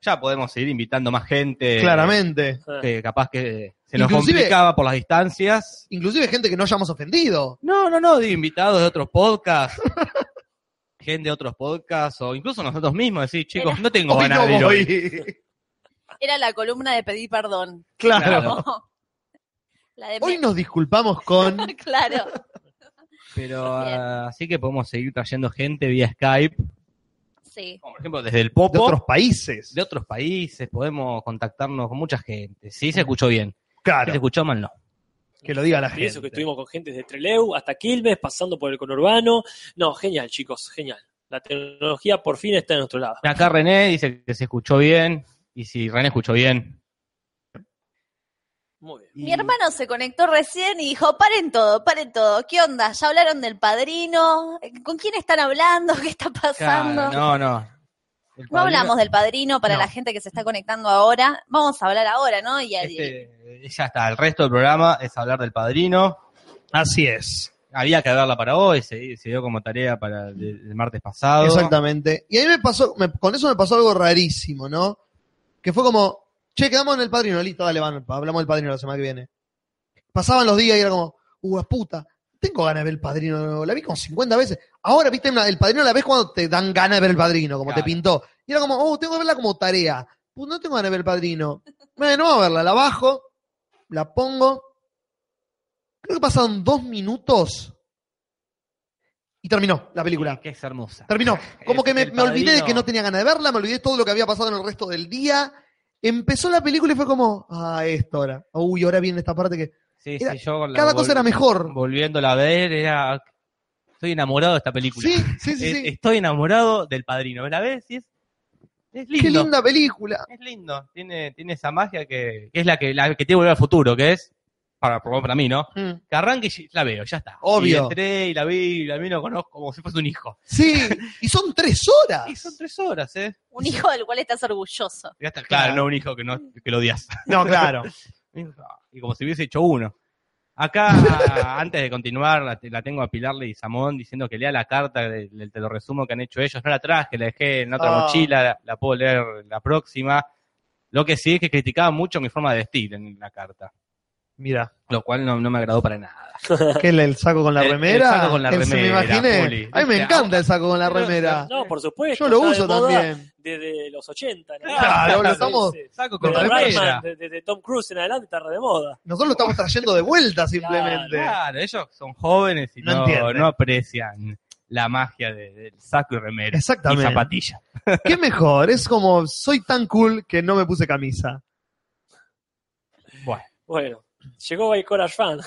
ya podemos seguir invitando más gente. Claramente. Que capaz que se nos Inclusive- complicaba por las distancias. Inclusive gente que no hayamos ofendido. No, no, no, de invitados de otros podcasts. gente de otros podcasts o incluso nosotros mismos, decir, chicos, Era- no tengo Hoy ganas no de ir hoy. Era la columna de pedir perdón. Claro. No. La de Hoy nos disculpamos con. Claro. Pero ah, así que podemos seguir trayendo gente vía Skype, Sí. como por ejemplo desde el de Popo, otros países. de otros países, podemos contactarnos con mucha gente. Si se escuchó bien, si se Claro, escuchó mal no. que lo diga la Y eso que gente. estuvimos con gente desde Treleu hasta Quilmes, pasando por el conurbano. No, genial, chicos, genial. La tecnología por fin está de nuestro lado. Acá René dice que se escuchó bien, y si René escuchó bien. Muy bien. Mi hermano se conectó recién y dijo, paren todo, paren todo. ¿Qué onda? ¿Ya hablaron del padrino? ¿Con quién están hablando? ¿Qué está pasando? Claro, no, no. No hablamos del padrino para No. la gente que se está conectando ahora. Vamos a hablar ahora, ¿no? Y, Este, ya está, el resto del programa es hablar del padrino. Así es. Había que verla para hoy, se, se dio como tarea para el, el martes pasado. Exactamente. Y a mí me pasó, me- con eso me pasó algo rarísimo, ¿no? Que fue como, che, quedamos en el padrino, listo, dale, van, hablamos del padrino la semana que viene. Pasaban los días y era como, uh, puta, tengo ganas de ver el padrino. La vi como 50 veces. Ahora, viste, el padrino la ves cuando te dan ganas de ver el padrino, como Claro. te pintó. Y era como, oh, tengo que verla como tarea. Pues no tengo ganas de ver el padrino. Bueno, vamos a verla, la bajo, la pongo. Creo que pasaron dos minutos y terminó la película. Que es hermosa. Terminó. Como Es que me, me olvidé de que no tenía ganas de verla, me olvidé de todo lo que había pasado en el resto del día. Empezó la película y fue como, ah, esto ahora. Uy, ahora viene esta parte que. Sí, Era- sí, yo la Cada cosa era mejor. Volviéndola a ver, era. Estoy enamorado de esta película. Sí, sí, sí, Es- sí. Estoy enamorado del padrino. ¿La ves? Y es, es lindo. Qué linda película. Es lindo. Tiene, tiene esa magia que, que es la que, la que Volver al Futuro, que es, para, para mí, ¿no? Mm. Que arranque y la veo, ya está. Obvio. Y entré y la vi y la vi, lo conozco como si fuese un hijo. Sí, y son tres horas. Y son tres horas, ¿eh? Un hijo del cual estás orgulloso. Ya está, Claro. claro, no un hijo que, no, que lo odias. No, claro. Y como si hubiese hecho uno. Acá, antes de continuar, la, la tengo a Pilarle y Samón diciendo que lea la carta, del, del- te lo resumo que han hecho ellos. No la traje, la dejé en otra Ah. mochila, la, la puedo leer la próxima. Lo que sí es que criticaban mucho mi forma de vestir en la carta, Mira, lo cual no, no me agradó para nada. ¿qué es el saco con la El- el remera? saco con la remera, me imaginé. A mí me encanta el saco con la remera. No, por supuesto. Yo lo de uso también. Desde los 80. ¿no? Claro, lo estamos- sí. Saco con Desde remera. Desde Tom Cruise en adelante está re de moda. Nosotros lo estamos trayendo de vuelta simplemente. Claro, ellos son jóvenes y No no, entienden. no aprecian la magia de- del saco y remera. Exactamente. Y zapatilla. Qué mejor, es como soy tan cool que no me puse camisa. Bueno, Bueno, llegó Baikora Fan.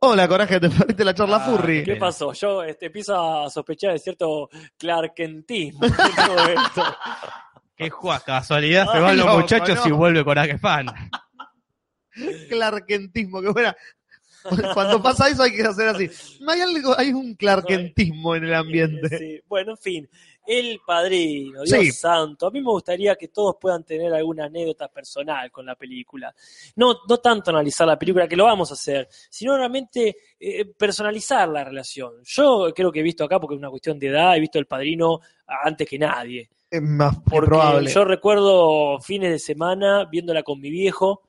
Hola, coraje, te perdiste la charla Ah, furry. ¿Qué pasó? Yo este, empiezo a sospechar de cierto clarkentismo en todo esto. qué juega casualidad, se Ay, van los loco, muchachos no. y vuelve Coraje Fan. Clarkentismo, que fuera. Cuando pasa eso hay que hacer así. No hay algo, hay un clarkentismo en el ambiente. Sí, Bueno, en fin, el padrino, Dios Sí. santo. A mí me gustaría que todos puedan tener alguna anécdota personal con la película. No, no tanto analizar la película, que lo vamos a hacer, sino realmente eh, personalizar la relación. Yo creo que he visto acá, porque es una cuestión de edad, he visto el padrino antes que nadie. Es más Porque probable. yo recuerdo fines de semana viéndola con mi viejo,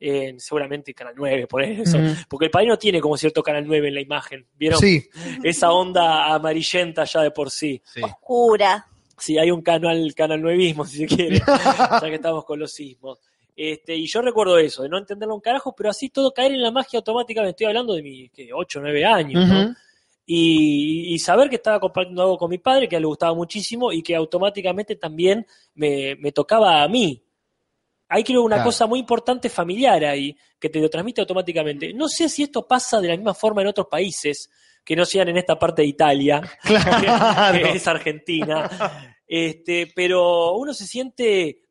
en seguramente Canal 9, por eso. Mm. Porque el padrino tiene como cierto Canal 9 en la imagen, ¿vieron? Sí, Esa onda amarillenta ya de por sí. Sí. Oscura. Sí, hay un canal, canal nuevismo, si se quiere, ya que estamos con los sismos. Este, y yo recuerdo eso, de no entenderlo un carajo, pero así todo caer en la magia automáticamente. Estoy hablando de mis ¿qué? 8 o 9 años, ¿no? Y saber que estaba compartiendo algo con mi padre, que a él le gustaba muchísimo y que automáticamente también me, me tocaba a mí. Hay creo una Claro. cosa muy importante familiar ahí, que te lo transmite automáticamente. No sé si esto pasa de la misma forma en otros países, que no sean en esta parte de Italia, Claro. que es Argentina. Este, pero uno se siente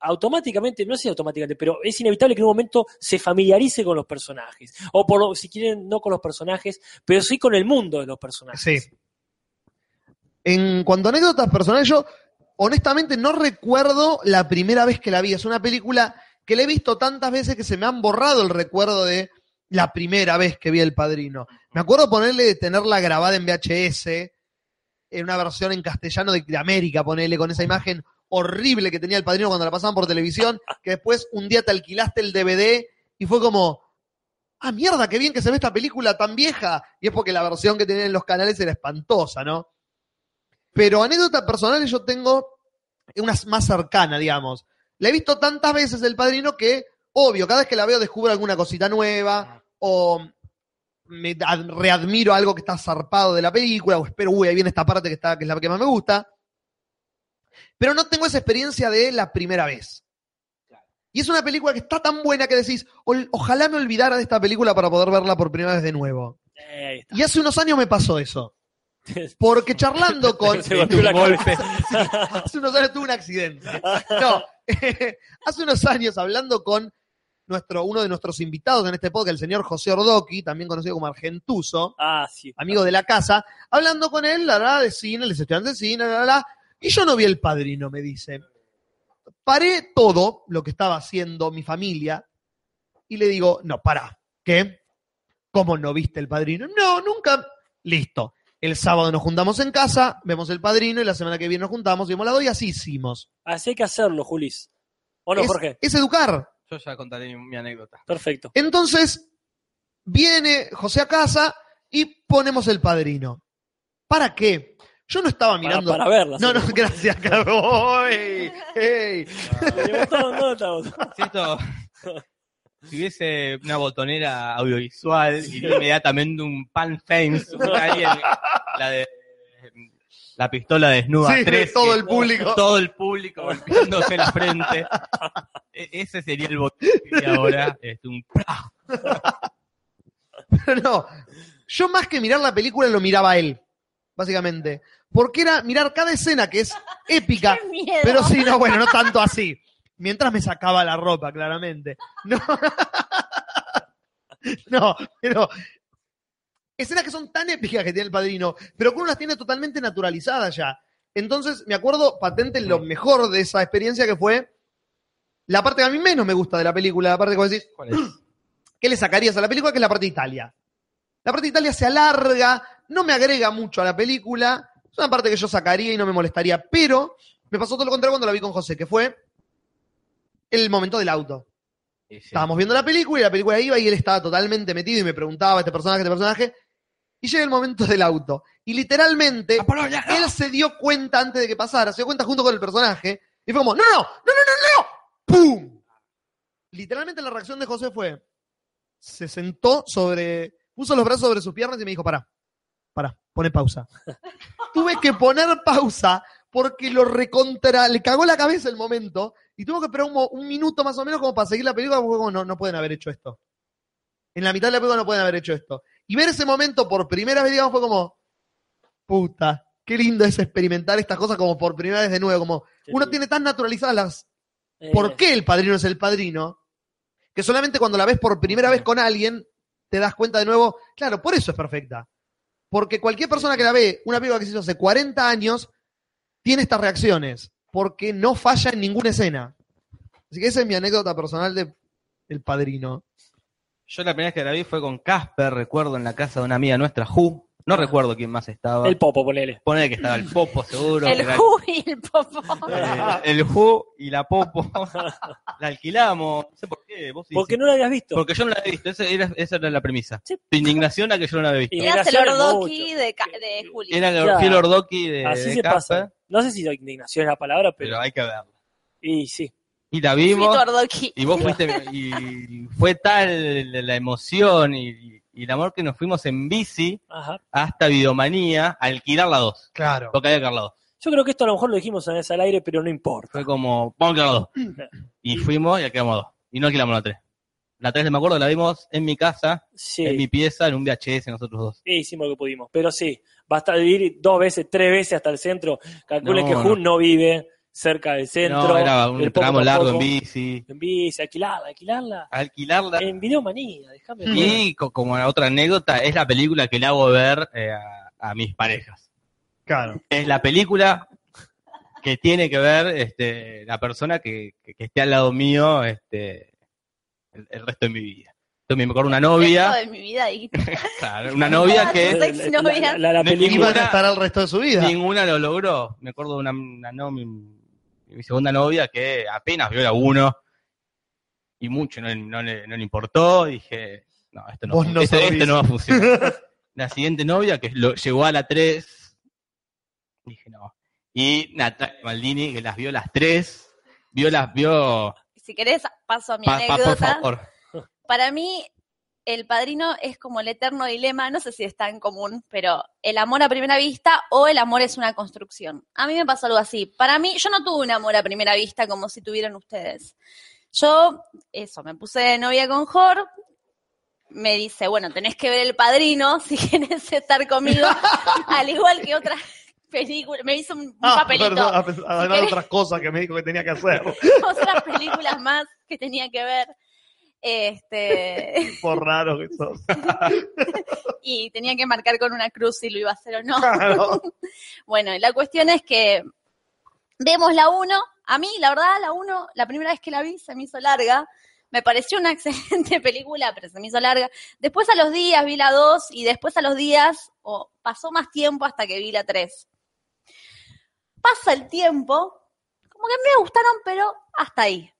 automáticamente, no sé automáticamente, pero es inevitable que en un momento se familiarice con los personajes. O por lo, si quieren, no con los personajes, pero sí con el mundo de los personajes. Sí. En cuanto a anécdotas personales, yo honestamente no recuerdo la primera vez que la vi. Es una película que la he visto tantas veces que se me han borrado el recuerdo de la primera vez que vi El Padrino. Me acuerdo ponerle de tenerla grabada en VHS, en una versión en castellano de, de América, ponerle con esa imagen horrible que tenía El Padrino cuando la pasaban por televisión, que después un día te alquilaste el DVD y fue como, ah, mierda, qué bien que se ve esta película tan vieja. Y es porque la versión que tenían en los canales era espantosa, ¿no? Pero anécdotas personales yo tengo una más cercana, digamos. La he visto tantas veces el padrino que, obvio, cada vez que la veo descubro alguna cosita nueva o me ad- readmiro algo que está zarpado de la película o espero, uy, ahí viene esta parte que, está, que es la que más me gusta. Pero no tengo esa experiencia de la primera vez. Y es una película que está tan buena que decís, "Ol- ojalá me olvidara de esta película para poder verla por primera vez de nuevo. Y hace unos años me pasó eso. Porque charlando con... Se golpeó la cabeza. hace unos años tuve un accidente. No, hace unos años hablando con nuestro, uno de nuestros invitados en este podcast, el señor José Ordoqui, también conocido como Argentuso, Ah, sí. amigo de la casa, hablando con él, la verdad, de cine, les estudiante de cine, la, la, la, y yo no vi el padrino, me dice. Paré todo lo que estaba haciendo mi familia y le digo, no, pará, ¿qué? ¿Cómo no viste el padrino? No, nunca. Listo. El sábado nos juntamos en casa, vemos el padrino y la semana que viene nos juntamos y vemos la doy y así hicimos. Así hay que hacerlo, Julis. ¿O no, es, Jorge? es educar. Yo ya contaré mi, mi anécdota. Perfecto. Entonces, viene José a casa y ponemos el padrino. ¿Para qué? Yo no estaba Para, mirando. para verla. no, no, gracias, Carlos. Ey. Si hubiese una botonera audiovisual, iría inmediatamente un pan fence, la de la pistola desnuda Sí, 3, todo el público. todo el público golpeándose la frente. E- ese sería el botón de ahora, este, un. Pero no, yo más que mirar la película lo miraba él, básicamente. Porque era mirar cada escena que es épica. ¡Qué miedo! Pero sí, no, bueno, no tanto así. Mientras me sacaba la ropa, claramente. No, no pero escenas que son tan épicas que tiene el padrino, pero que uno las tiene totalmente naturalizadas ya. Entonces, me acuerdo patente lo mejor de esa experiencia que fue la parte que a mí menos me gusta de la película, la parte que vos decís, ¿Cuál es? ¿qué le sacarías a la película? Que es la parte de Italia. La parte de Italia se alarga, no me agrega mucho a la película, es una parte que yo sacaría y no me molestaría, pero me pasó todo lo contrario cuando la vi con José, que fue el momento del auto. Sí, sí. Estábamos viendo la película y la película iba y él estaba totalmente metido y me preguntaba este personaje, este personaje, y llega el momento del auto. Y literalmente, Apolonia, no. él se dio cuenta antes de que pasara, se dio cuenta junto con el personaje, y fue como, no, no, no, no, no, no, no, ¡pum! Literalmente la reacción de José fue, se sentó sobre, puso los brazos sobre sus piernas y me dijo, pará, pará, pone pausa. Tuve que poner pausa porque lo recontra, le cagó la cabeza el momento y tuvo que esperar un, un minuto más o menos como para seguir la película, porque como, no, no pueden haber hecho esto. En la mitad de la película no pueden haber hecho esto. Y ver ese momento por primera vez, digamos, fue como, puta, qué lindo es experimentar estas cosas como por primera vez de nuevo, como uno tiene tan naturalizadas las Eh, por qué el padrino es el padrino, que solamente cuando la ves por primera vez con alguien, te das cuenta de nuevo, claro, por eso es perfecta. Porque cualquier persona que la ve, una película que se hizo hace 40 años, tiene estas reacciones, porque no falla en ninguna escena. Así que esa es mi anécdota personal de El Padrino. Yo la primera vez que la vi fue con Casper, recuerdo, en la casa de una amiga nuestra, Ju. No recuerdo quién más estaba. El popo, ponele. Pone que estaba el Popo, seguro. El Who y el Popo. eh, el Ju y la Popo. la alquilamos. No sé por qué. Vos Porque no lo habías visto. Porque yo no la había visto. Esa era, esa era la premisa. Sí. Tu indignación a que yo no la había visto. Eras el Ordoqui de, de Juli. Era el Claro. fiel Ordoqui de, Así de se Casper, pasa. No sé si indignación es la palabra, pero. pero hay que verla. Y sí. Y la vimos. Y vos fuiste, y fue tal la emoción y, y el amor que nos fuimos en bici Ajá. hasta Videomanía a alquilar la 2. Claro. Porque había que alquilar la 2. Yo creo que esto a lo mejor lo dijimos en ese al aire, pero no importa. Fue como, vamos a alquilar la 2. Y fuimos y alquilamos dos. Y no alquilamos la 3. La 3 me acuerdo, la vimos en mi casa, Sí. en mi pieza, en un VHS nosotros dos. Sí, hicimos lo que pudimos. Pero sí, basta de ir dos veces, tres veces hasta el centro. Calculen No, que no. Jun no vive cerca del centro. no, era un el tramo largo en bici. En bici, alquilarla, alquilarla. Alquilarla. En videomanía, déjame. ver. Y co- como otra anécdota, es la película que le hago ver eh, a, a mis parejas. Claro. es la película que tiene que ver este, la persona que, que- que esté al lado mío este, el, el resto de mi vida. Entonces me acuerdo una Resto novia, de mi vida y claro, una novia que La- la- novia. la- película. Iban a estar el resto de su vida. ninguna lo logró. Me acuerdo de una, una no- mi, mi segunda novia que apenas vio la uno y mucho no, no le, no le importó. Dije, no, esto no, esto- no va a funcionar. la siguiente novia que lo, llegó a la 3 Dije, no. Y Natalia Maldini, que las vio las tres, vio las, vio... Si querés, paso a mi Pa- pa- por anécdota. favor. Para mí, el padrino es como el eterno dilema, no sé si está en común, pero el amor a primera vista o el amor es una construcción. A mí me pasó algo así. Para mí, yo no tuve un amor a primera vista como si tuvieran ustedes. Yo, eso, me puse de novia con Jor, me dice, bueno, tenés que ver el padrino si quieres estar conmigo, al igual que otras películas. Me hizo un, Ah, papelito. perdón, a pesar- además de querés- otras cosas que me dijo que tenía que hacer. otras películas más que tenía que ver. Este, Por raro que sos. y tenía que marcar con una cruz si lo iba a hacer o no. Claro. Bueno, la cuestión es que vemos la 1. A mí, la verdad, la 1, la primera vez que la vi se me hizo larga. Me pareció una excelente película, pero se me hizo larga. Después a los días vi la 2 y después a los días, o pasó más tiempo hasta que vi la 3. Pasa el tiempo, como que me gustaron, pero hasta ahí.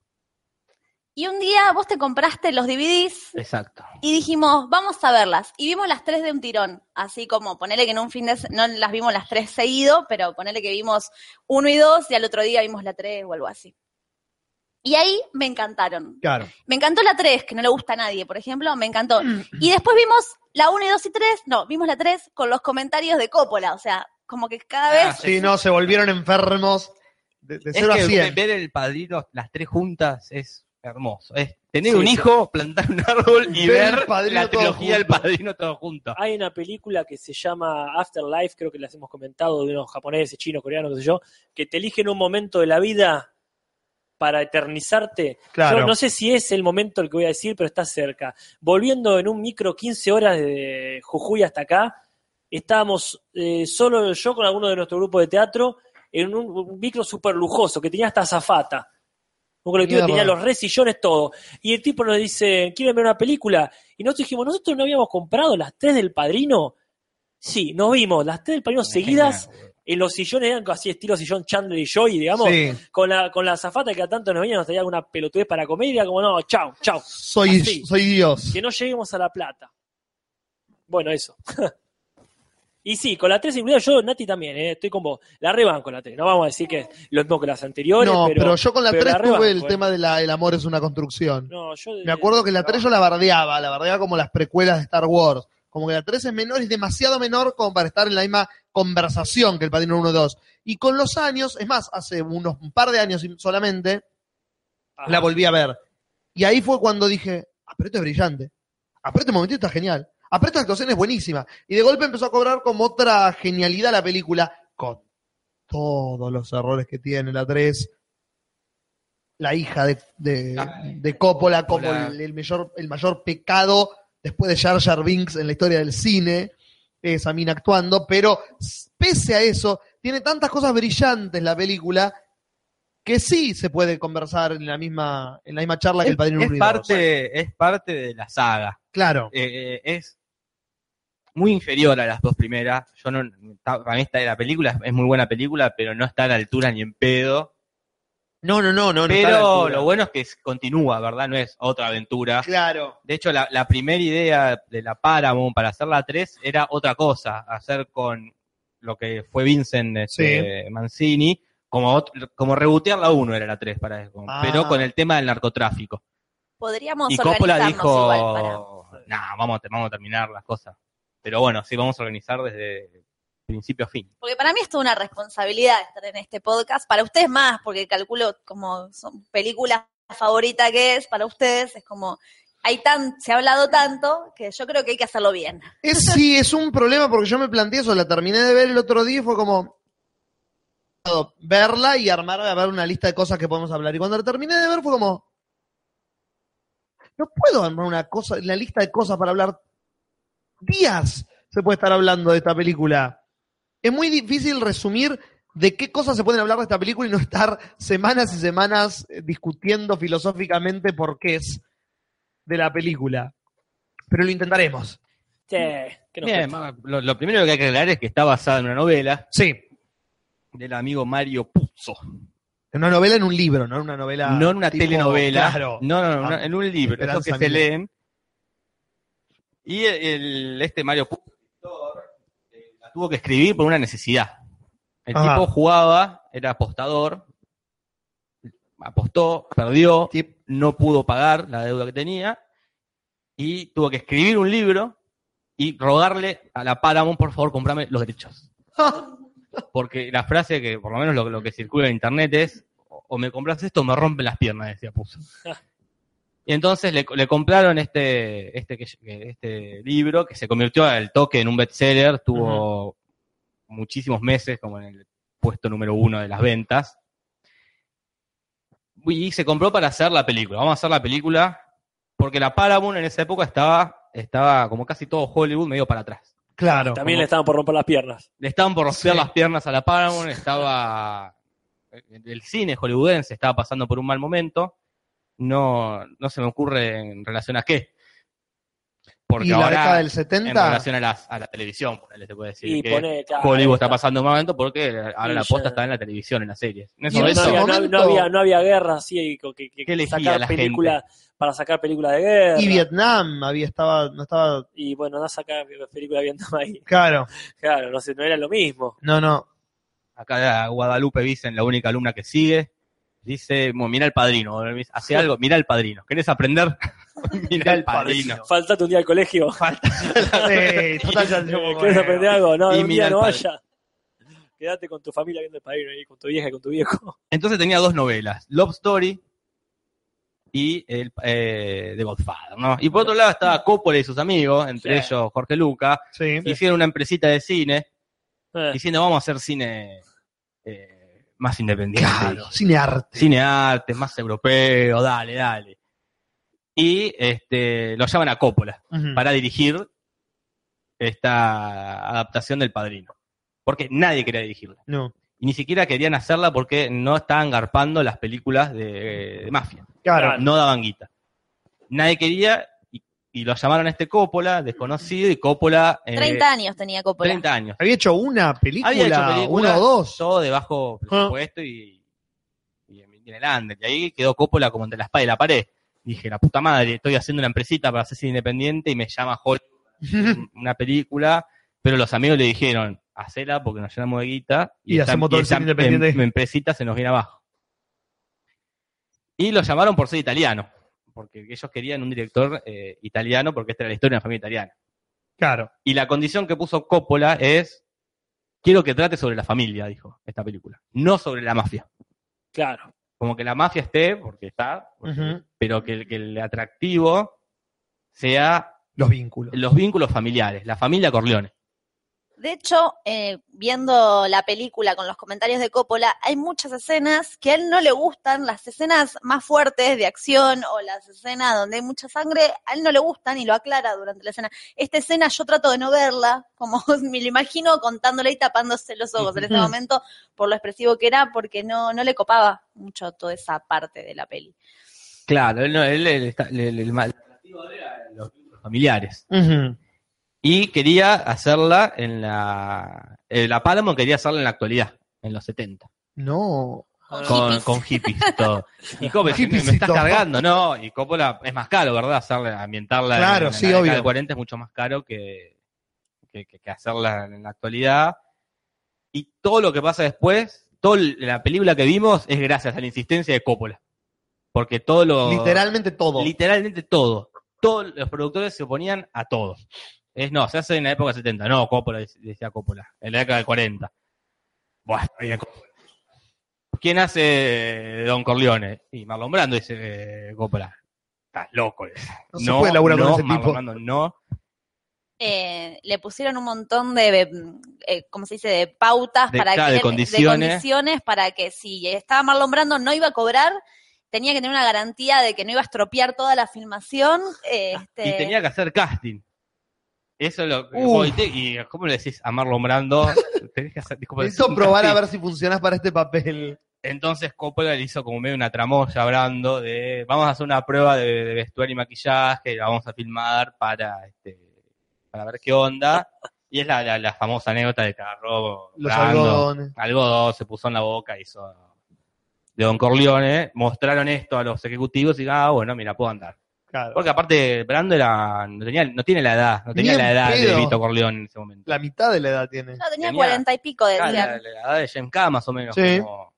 Y un día vos te compraste los DVDs Exacto. y dijimos, vamos a verlas. Y vimos las tres de un tirón. Así como, ponele que en un fin de no las vimos las tres seguido, pero ponele que vimos uno y dos y al otro día vimos la tres o algo así. Y ahí me encantaron. Claro. Me encantó la tres, que no le gusta a nadie, por ejemplo, me encantó. Y después vimos la uno y dos y tres, no, vimos la tres con los comentarios de Coppola. O sea, como que cada Ah, vez Sí, no, se volvieron enfermos de, de Es 0 a que 100. ver el padrino, las tres juntas, es hermoso. Es tener Sí, un sí. hijo, plantar un árbol y Ver El ver Padrino la trilogía del padrino todo junto. Hay una película que se llama Afterlife, creo que las hemos comentado, de unos japoneses, chinos, coreanos, qué sé yo, que te eligen un momento de la vida para eternizarte. Claro. Yo no sé si es el momento el que voy a decir, pero está cerca. Volviendo en un micro 15 horas de Jujuy hasta acá, estábamos eh, solo yo con alguno de nuestro grupo de teatro en un, un micro súper lujoso que tenía hasta zafata. Un colectivo que tenía los resillones, todo. Y el tipo nos dice, ¿quieren ver una película? Y nosotros dijimos, ¿nosotros no habíamos comprado las tres del padrino? Sí, nos vimos las tres del padrino seguidas en los sillones, eran así estilo sillón Chandler y Joy, digamos, Sí, con la con la zafata que a tanto nos venía, nos traía alguna pelotudez para comer y era como, no, chao, chao, soy, Así. soy Dios. que no lleguemos a la plata. Bueno, eso. y sí, con la 3 incluida yo, Nati también, eh, estoy con vos. La reban con la 3, no vamos a decir que es lo mismo que las anteriores, No, pero, pero, yo con la pero 3 la tuve rebanco, el eh. tema de la el amor es una construcción. No, yo Me acuerdo que la 3 yo la bardeaba, la bardeaba como las precuelas de Star Wars. Como que la 3 es menor, es demasiado menor como para estar en la misma conversación que el Padrino 1 y 2. Y con los años, es más, hace unos un par de años solamente, Ajá. la volví a ver. Y ahí fue cuando dije, ah, pero esto es brillante. Ah, pero este momentito está genial. Ah, pero esta actuación es buenísima. Y de golpe empezó a cobrar como otra genialidad la película, con todos los errores que tiene la 3. La hija de, de, de Coppola como el, el mayor, el mayor pecado después de Jar Jar Binks en la historia del cine, esa mina actuando, pero pese a eso, tiene tantas cosas brillantes la película que sí se puede conversar en la misma, en la misma charla que el Padrino es, parte, es parte de la saga. Claro. Eh, eh, es muy inferior a las dos primeras. Yo no, para mí esta la película es muy buena película, pero no está a la altura ni en pedo. No, no, no, no. no está a la pero lo bueno es que continúa, ¿verdad? No es otra aventura. Claro. De hecho, la, la primera idea de la Paramount para hacer la 3 era otra cosa, hacer con lo que fue Vincent este, Mancini, como, como rebotear la 1 era la 3 para eso, Ah. pero con el tema del narcotráfico. podríamos Y Coppola dijo, igual para... nah, vamos, vamos a terminar las cosas. Pero bueno, sí, vamos a organizar desde principio a fin. Porque para mí es toda una responsabilidad estar en este podcast. Para ustedes más, porque calculo como son películas favorita que es, para ustedes es como, hay tan, se ha hablado tanto que yo creo que hay que hacerlo bien. Es, sí, es un problema porque yo me planteé eso, la terminé de ver el otro día y fue como verla y armar a ver una lista de cosas que podemos hablar. Y cuando la terminé de ver fue como no puedo armar una cosa, una lista de cosas para hablar días se puede estar hablando de esta película. Es muy difícil resumir de qué cosas se pueden hablar de esta película y no estar semanas y semanas eh, discutiendo filosóficamente por qué es de la película. Pero lo intentaremos. Sí, Bien, lo, lo primero que hay que aclarar es que está basada en una novela Sí, del amigo Mario Puzo. en una novela, en un libro, no en una novela. no en una tipo- telenovela, Claro. no, no, no, Ah, en un libro, esos que se leen. Y el, este Mario Puzo eh, la tuvo que escribir por una necesidad. El Ajá. tipo jugaba, era apostador, apostó, perdió, no pudo pagar la deuda que tenía y tuvo que escribir un libro y rogarle a la Paramount, por favor, comprame los derechos. Porque la frase que, por lo menos lo, lo que circula en internet es, o o me compras esto o me rompen las piernas, decía Puso. Y entonces le, le compraron este, este, este libro que se convirtió al toque en un bestseller, tuvo muchísimos meses como en el puesto número uno de las ventas. Y se compró para hacer la película. Vamos a hacer la película porque la Paramount en esa época estaba, estaba como casi todo Hollywood medio para atrás. Claro. También como- le estaban por romper las piernas. Le estaban por romper Sí. las piernas a la Paramount, estaba el cine hollywoodense estaba pasando por un mal momento. No, no se me ocurre en relación a qué. Porque y la ahora década del en 70. relación a, las- a la televisión, ponele, se puede decir Y que pone, claro, Hollywood está está. pasando un momento porque ahora Y la ya- posta está en la televisión, en las series. En en No, había, no- momento- no había, no había guerra así que, que, que ¿Qué elegía sacar la película para sacar películas de guerra. Y Vietnam había estaba, no estaba. Y bueno, no sacar películas de Vietnam ahí. Claro. Claro, no sé, no era lo mismo. No, no. acá Guadalupe Vicen, la única alumna que sigue, dice, "Bueno, mira el padrino, hace algo, mira el padrino. ¿Querés aprender? mira el padrino. Faltate un día al colegio. Sí, total, ya ¿Quieres aprender algo? No, Y un mira día no vaya. Quédate con tu familia viendo el padrino ahí, con tu vieja y con tu viejo. Entonces tenía dos novelas, Love Story y el, eh, The Godfather, ¿no? Y por otro lado estaba Coppola y sus amigos, entre Sí. ellos Jorge Luca, Sí. hicieron una empresita de cine, Eh, diciendo vamos a hacer cine eh, más independiente. Claro. Cine arte. Cine arte, más europeo, dale, dale. Y este, lo llaman a Coppola para dirigir esta adaptación del Padrino. Porque nadie quería dirigirla. No. Y ni siquiera querían hacerla porque no estaban garpando las películas de, de mafia. Claro. No daban guita. Nadie quería y, y lo llamaron a este Coppola, desconocido, y Coppola... eh, 30 años tenía Coppola. 30 años. Había hecho una película, Había hecho una o dos. todo de bajo presupuesto y, y en el under. Y ahí quedó Coppola como entre la espada y la pared. Dije, la puta madre, estoy haciendo una empresita para hacer cine independiente y me llama Hollywood una película, pero los amigos le dijeron, hacela porque nos llenamos de guita Y hacemos todo el esa cine independiente. em- empresita se nos viene abajo. Y lo llamaron por ser italiano, porque ellos querían un director eh, italiano porque esta era la historia de una familia italiana. Claro. Y la condición que puso Coppola es, quiero que trate sobre la familia, dijo esta película, no sobre la mafia. claro. Como que la mafia esté, porque está, porque- pero que, el- que el atractivo sea Los vínculos. los vínculos familiares, la familia Corleone. De hecho, eh, viendo la película con los comentarios de Coppola, hay muchas escenas que a él no le gustan, las escenas más fuertes de acción o las escenas donde hay mucha sangre, a él no le gustan y lo aclara durante la escena. Esta escena yo trato de no verla, como me lo imagino contándole y tapándose los ojos en ese momento por lo expresivo que era, porque no, no le copaba mucho toda esa parte de la peli. Claro, él, no- él- él está- mal- él era los familiares. Y quería hacerla en la... eh, la Paramount quería hacerla en la actualidad, en los 70. No. Con con, hippies. con hippies y todo. Y Coppola, me estás cargando, ¿no? Y Coppola es más caro, ¿verdad? Hacerla, ambientarla en- Claro, en, sí, la obvio. del 40 es mucho más caro que, que, que- que hacerla en la actualidad. Y todo lo que pasa después, toda la película que vimos es gracias a la insistencia de Coppola. Porque todo lo... Literalmente todo. Literalmente todo. Todos los productores se oponían a todo. Es, no, se hace en la época 70. No, Coppola, decía Coppola. En la década del 40. Bueno. ¿Quién hace Don Corleone? Y Marlon Brando dice eh, Coppola. Estás loco. dice. No se puede laburar con no, ese Marlon tipo. Brando, no. eh, le pusieron un montón de, eh, ¿cómo se dice?, de pautas De- para claro, que, de condiciones. condiciones para que si estaba Marlon Brando no iba a cobrar, tenía que tener una garantía de que no iba a estropear toda la filmación. eh, este, Y tenía que hacer casting. Eso es lo que. Y te- ¿Y cómo le decís a Marlon Brando? Tenés que hacer. Un probar a ver si funcionas para este papel. Entonces Coppola le hizo como medio una tramoya hablando de vamos a hacer una prueba de, de vestuario y maquillaje, la vamos a filmar para este para ver qué onda. Y es la, la, la famosa anécdota de agarró Los Brando, algodones. algodón, se puso en la boca, hizo de Don Corleone, mostraron esto a los ejecutivos y ah, bueno, mira, puedo andar. Claro. Porque aparte, Brando era, no, tenía, no tiene la edad, no tenía Ni la edad de. Vito Corleone en ese momento. La mitad de la edad tiene. No, tenía cuarenta y pico, Claro, decían. la, la edad de James K, más o menos. Sí. como-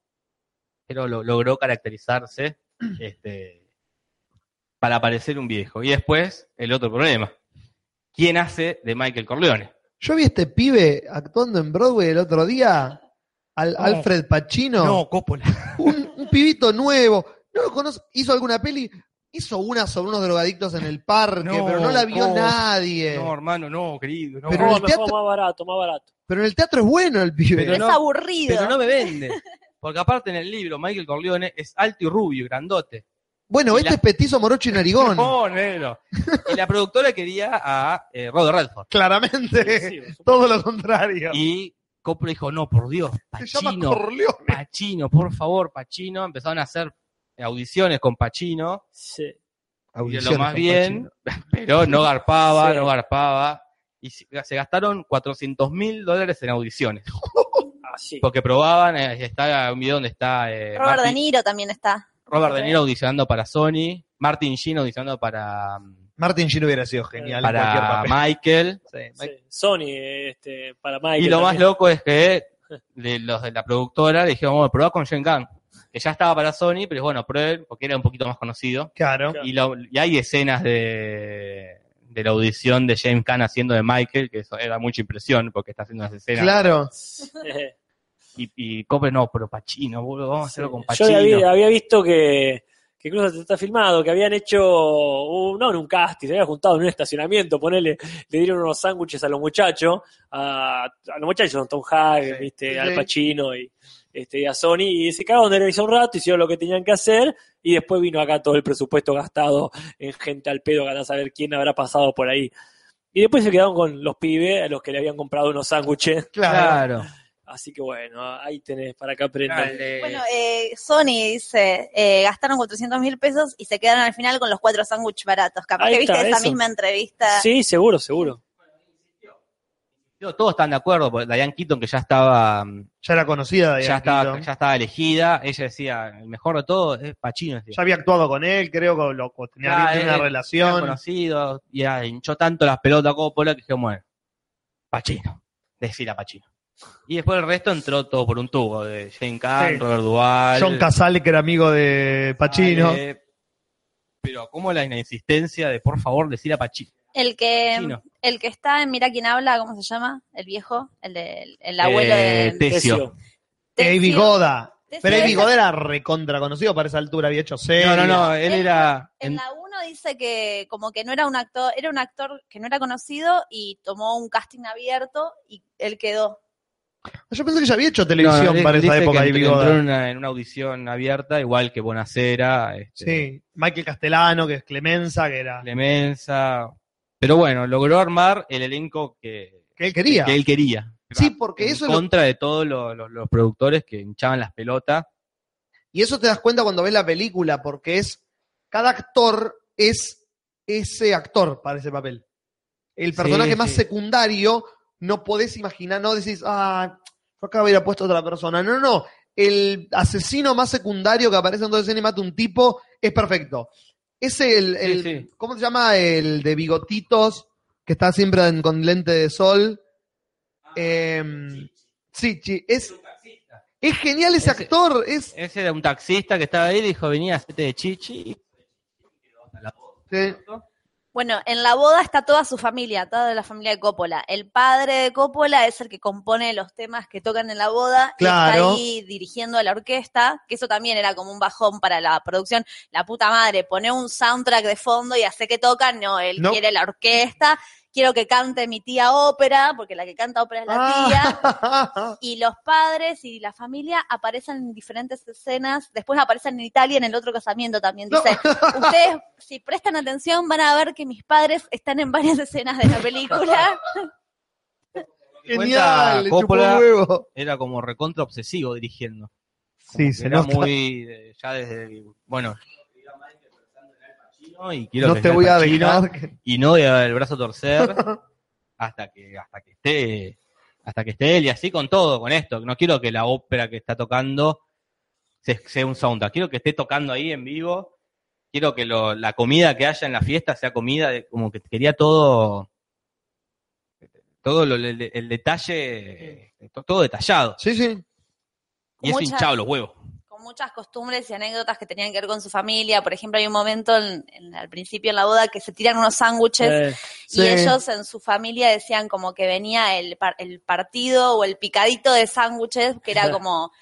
pero lo- logró caracterizarse este, para parecer un viejo. Y después, el otro problema. ¿Quién hace de Michael Corleone? Yo vi este pibe actuando en Broadway el otro día, al Alfred Pacino. Coppola. un, un pibito nuevo. No lo conozco. ¿Hizo alguna peli? Hizo una sobre unos drogadictos en el parque, No, pero no la vio nadie. No, hermano, no, querido. No. Pero No, en el teatro- más barato, más barato. Pero en el teatro es bueno el pibe. Pero es aburrido. Pero no me vende. Porque aparte en el libro, Michael Corleone es alto y rubio, y grandote. bueno, y este la- es petizo, morocho y narigón. No, negro. Y la productora quería a eh, Robert Redford. Claramente. Sí, sí, Todo lo contrario. Y Coppola dijo, no, por Dios, Se llama Pacino, Corleone. Pacino, por favor, Pacino. Empezaron a hacer audiciones con Pacino, sí. y lo Audiciones más con bien, pero no garpaba, Sí. no garpaba. Y se gastaron 400 mil dólares en audiciones. Así. Porque probaban, eh, está un video donde está eh, Robert Martin- De Niro también está. Robert De Niro audicionando para Sony, Martin Sheen audicionando para, Martin Sheen hubiera sido genial en cualquier para papel. Michael. Sí, Sí. Sony, este, para Michael. Y lo más loco es que de los de la productora le dijeron, bueno, probá con Jen Gunn, que ya estaba para Sony, pero bueno, prueben, porque era un poquito más conocido. Claro. Y, lo- y hay escenas de, de la audición de James Caan haciendo de Michael, que eso era mucha impresión, porque está haciendo unas escenas. Claro. Y, y Coppola, no, pero Pacino, boludo, vamos a hacerlo con Yo Pacino. había, había visto que, que incluso está filmado, que habían hecho, un- no en un casting, se habían juntado en un estacionamiento, ponele, le dieron unos sándwiches a los muchachos, a, a los muchachos, son Tom Hagen, Sí, viste, sí. Al Pacino y, este, y a Sony, y se cagaron de risa un rato, hicieron lo que tenían que hacer, y después vino acá todo el presupuesto gastado en gente al pedo, para saber quién habrá pasado por ahí. Y después se quedaron con los pibes a los que le habían comprado unos sándwiches. Claro. Así que bueno, ahí tenés para que aprendan. Dale. Bueno, eh, Sony dice, eh, gastaron 400 mil pesos y se quedaron al final con los cuatro sándwiches baratos. Capaz Ahí que viste está, esa eso. misma entrevista. Sí, seguro, seguro. Todos están de acuerdo, porque Diane Keaton, que ya estaba, Ya era conocida. ya Diane estaba, Keaton. ya estaba elegida, ella decía, el mejor de todo es Pacino. decía. Ya había actuado con él, creo que lo, tenía tenía eh, una Eran relación. conocidos, y hinchó tanto las pelotas a Coppola que dije, bueno, Pacino, decir a Pacino. Y después el resto entró todo por un tubo, de Jane Kahn, Sí. Robert Duvall. John Casale, que era amigo de Pacino. Ale, pero como la insistencia de, por favor, decir a Pacino. El que el que está en Mira quién habla, ¿cómo se llama? El viejo, el, de, el, el abuelo Eh, de... Tesio. Avi Tesio. Goda. Pero Avi es- Goda era recontra conocido para esa altura, había hecho series. No, no, no, él Él- era... En en- la 1 dice que como que no era un actor, era un actor que no era conocido y tomó un casting abierto y él quedó. Yo pensé que ya había hecho televisión para esa época, que entró Goda. en una, en una audición abierta, igual que Bonacera, este, Sí, Michael Castellano, que es Clemenza, que era Clemenza. Pero bueno, logró armar el elenco que, que él quería. que él quería. Sí, porque en eso es lo- contra de todos los, los- los productores que hinchaban las pelotas. Y eso te das cuenta cuando ves la película, porque es cada actor es ese actor para ese papel. El personaje Sí, más sí. secundario no podés imaginar, no decís, ah, yo acá hubiera puesto otra persona. No, no, no. El asesino más secundario que aparece en todo escena y mata un tipo es perfecto. Es el, el- Sí, sí. ¿cómo se llama? El de bigotitos, que está siempre en- con lente de sol. Em, sí, sí, es, es genial ese Ese- actor, es... Ese era un taxista que estaba ahí y dijo, venía, hacete de chichi. sí. Bueno, en la boda está toda su familia, toda la familia de Coppola. El padre de Coppola es el que compone los temas que tocan en la boda Claro. y está ahí dirigiendo a la orquesta, que eso también era como un bajón para la producción. La puta madre, pone un soundtrack de fondo y hace que tocan, no, él No. quiere la orquesta, quiero que cante mi tía ópera, porque la que canta ópera es la tía. Ah. Y los padres y la familia aparecen en diferentes escenas. Después aparecen en Italia en el otro casamiento también. No. Dice, ustedes, si prestan atención, van a ver que mis padres están en varias escenas de la película. Genial, Coppola era como recontra obsesivo dirigiendo. Sí, Como se que era nota. muy, eh, ya desde, bueno, y quiero No que te voy a dejar. que- y no voy a dar el brazo a torcer hasta que hasta que esté hasta que esté él y así con todo con esto no quiero que la ópera que está tocando se- sea un soundtrack quiero que esté tocando ahí en vivo quiero que lo- la comida que haya en la fiesta sea comida, de- como que quería todo, todo lo- el, el detalle, to- todo detallado. Sí, sí. Y eso Muchas- hinchado los huevos. Muchas costumbres y anécdotas que tenían que ver con su familia. Por ejemplo, hay un momento en- en- al principio en la boda que se tiran unos sándwiches Eh, y Sí. ellos en su familia decían como que venía el, par- el partido o el picadito de sándwiches, que era como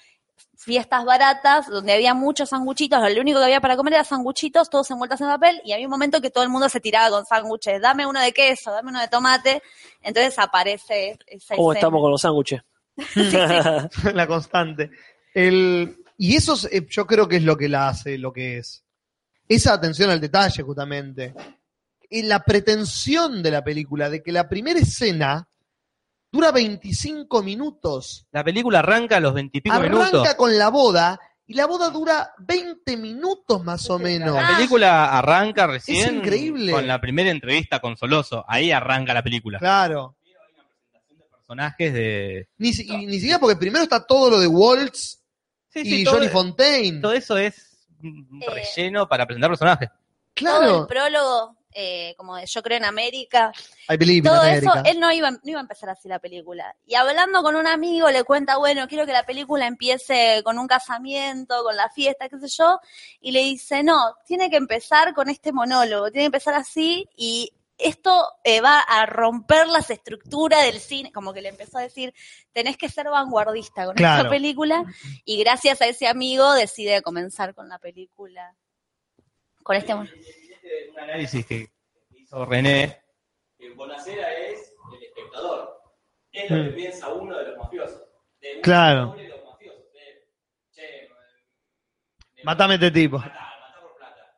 fiestas baratas, donde había muchos sanguchitos, lo único que había para comer era sanguchitos, todos envueltos en papel, y había un momento que todo el mundo se tiraba con sándwiches, dame uno de queso, dame uno de tomate, entonces aparece esa ¿Cómo escena. estamos con los sándwiches? la constante. El, y eso es, eh, yo creo que es lo que la hace lo que es. Esa atención al detalle, justamente. Y la pretensión de la película, de que la primera escena dura 25 minutos. La película arranca a los veintipico Arranca minutos. con la boda y la boda dura 20 minutos más o menos. La película arranca recién increíble. con la primera entrevista con Soloso. Ahí arranca la película. Claro. Personajes de. Ni, y ni siquiera porque primero está todo lo de Waltz Sí, y sí, todo, Johnny Fontaine. todo eso es un Eh, relleno para presentar personajes. Todo Claro. el prólogo, eh, como de Yo creo en América, I believe in todo eso, él no iba, no iba a empezar así la película. Y hablando con un amigo le cuenta, bueno, quiero que la película empiece con un casamiento, con la fiesta, qué sé yo, y le dice, no, tiene que empezar con este monólogo, tiene que empezar así y esto eh, va a romper las estructuras del cine, como que le empezó a decir, tenés que ser vanguardista con Claro. esta película, y gracias a ese amigo decide comenzar con la película, con este. Un análisis que hizo René. Que Bonacera es el espectador. Es lo que piensa uno de los mafiosos. De Claro. de los mafiosos. De, che, Matame este tipo. Matá, matá por plata.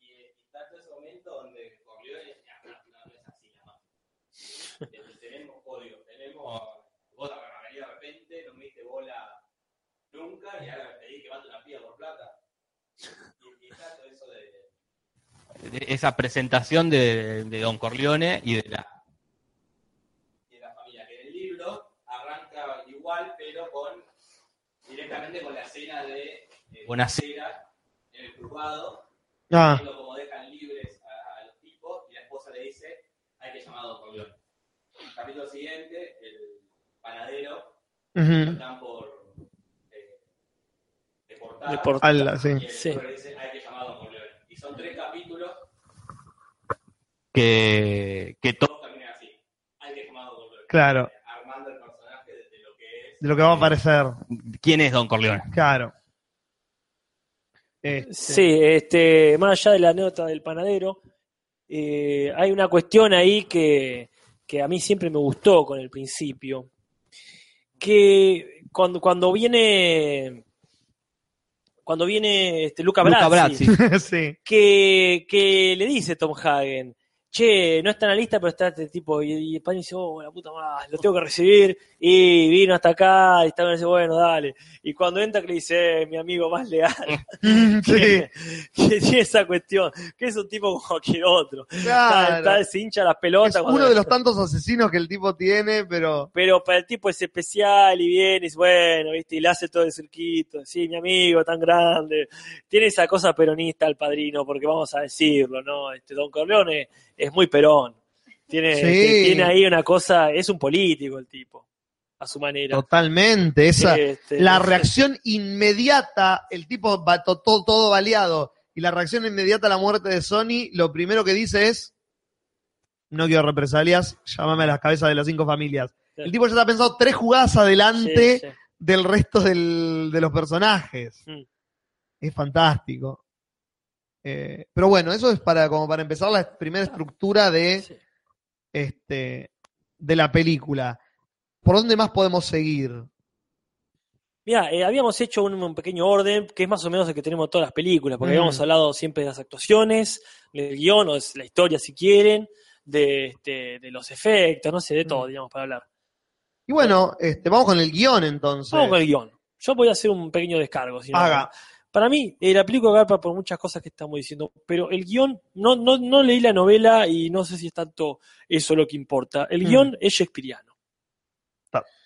Y eh, está todo ese momento donde Corleone ya, no, no, no es así la mafia. Eh, tenemos código, tenemos. Vos me venís de repente, no me diste bola nunca y ahora me pedís que mate una pía por plata. Y, y está todo eso de, esa presentación de, de Don Corleone y de la, y de la familia. Que en el libro arranca igual, pero con directamente con la escena de eh, en el juzgado, Ah, viendo cómo dejan libres a, a los tipos y la esposa le dice hay que llamar a Don Corleone. Capítulo siguiente, el panadero lo ujú. están por eh, deportar. Deport- Ala, sí. Y el Sí. doctor dice, hay que llamar a Don Corleone. Son tres capítulos que, que todos terminan así. Hay que llamar a Don Corleone. Claro. Armando el personaje de, de lo que es. De lo que va a aparecer. ¿Quién es Don Corleone? Claro. Este, Sí, este, más allá de la nota del panadero, eh, hay una cuestión ahí que, que a mí siempre me gustó con el principio. Que cuando, cuando viene cuando viene este, Luca Luca Brasi, Brasi. sí. que, que le dice Tom Hagen, che, no está en la lista, pero está este tipo, y, y el padre dice, oh, la puta madre, lo tengo que recibir, y vino hasta acá, y está bien, dice, bueno, dale. Y cuando entra, que le dice, eh, mi amigo más leal, Sí, que, que tiene esa cuestión, que es un tipo como cualquier otro. Está, claro. está- se hincha las pelotas. Es uno de los tantos asesinos que el tipo tiene, pero Pero para el tipo es especial y viene y dice, bueno, ¿viste? Y le hace todo el circuito. Sí, mi amigo tan grande. Tiene esa cosa peronista el padrino, porque vamos a decirlo, ¿no? Este Don Corleone es muy perón. Tiene, Sí. este, tiene ahí una cosa, es un político el tipo, a su manera. totalmente. Esa, Este, la es- reacción inmediata, el tipo va to- todo, todo baleado, y la reacción inmediata a la muerte de Sony, lo primero que dice es, no quiero represalias, llámame a las cabezas de las cinco familias. El tipo ya está pensado tres jugadas adelante sí, sí. del resto del- de los personajes. Mm. Es fantástico. Eh, pero bueno, eso es para como para empezar la primera estructura de, Sí. este, de la película. ¿Por dónde más podemos seguir? Mira, eh, habíamos hecho un, un pequeño orden que es más o menos el que tenemos en todas las películas, porque Mm. habíamos hablado siempre de las actuaciones, del guion o de la historia si quieren, de, este, de los efectos, no sé, de todo, Mm. digamos, para hablar. Y bueno, este, vamos con el guion entonces. Vamos con el guion. Yo voy a hacer un pequeño descargo. si no- Haga. Para mí, eh, la película garpa por muchas cosas que estamos diciendo, pero el guion, no, no, no leí la novela y no sé si es tanto eso lo que importa. El Mm. guion es shakespeariano.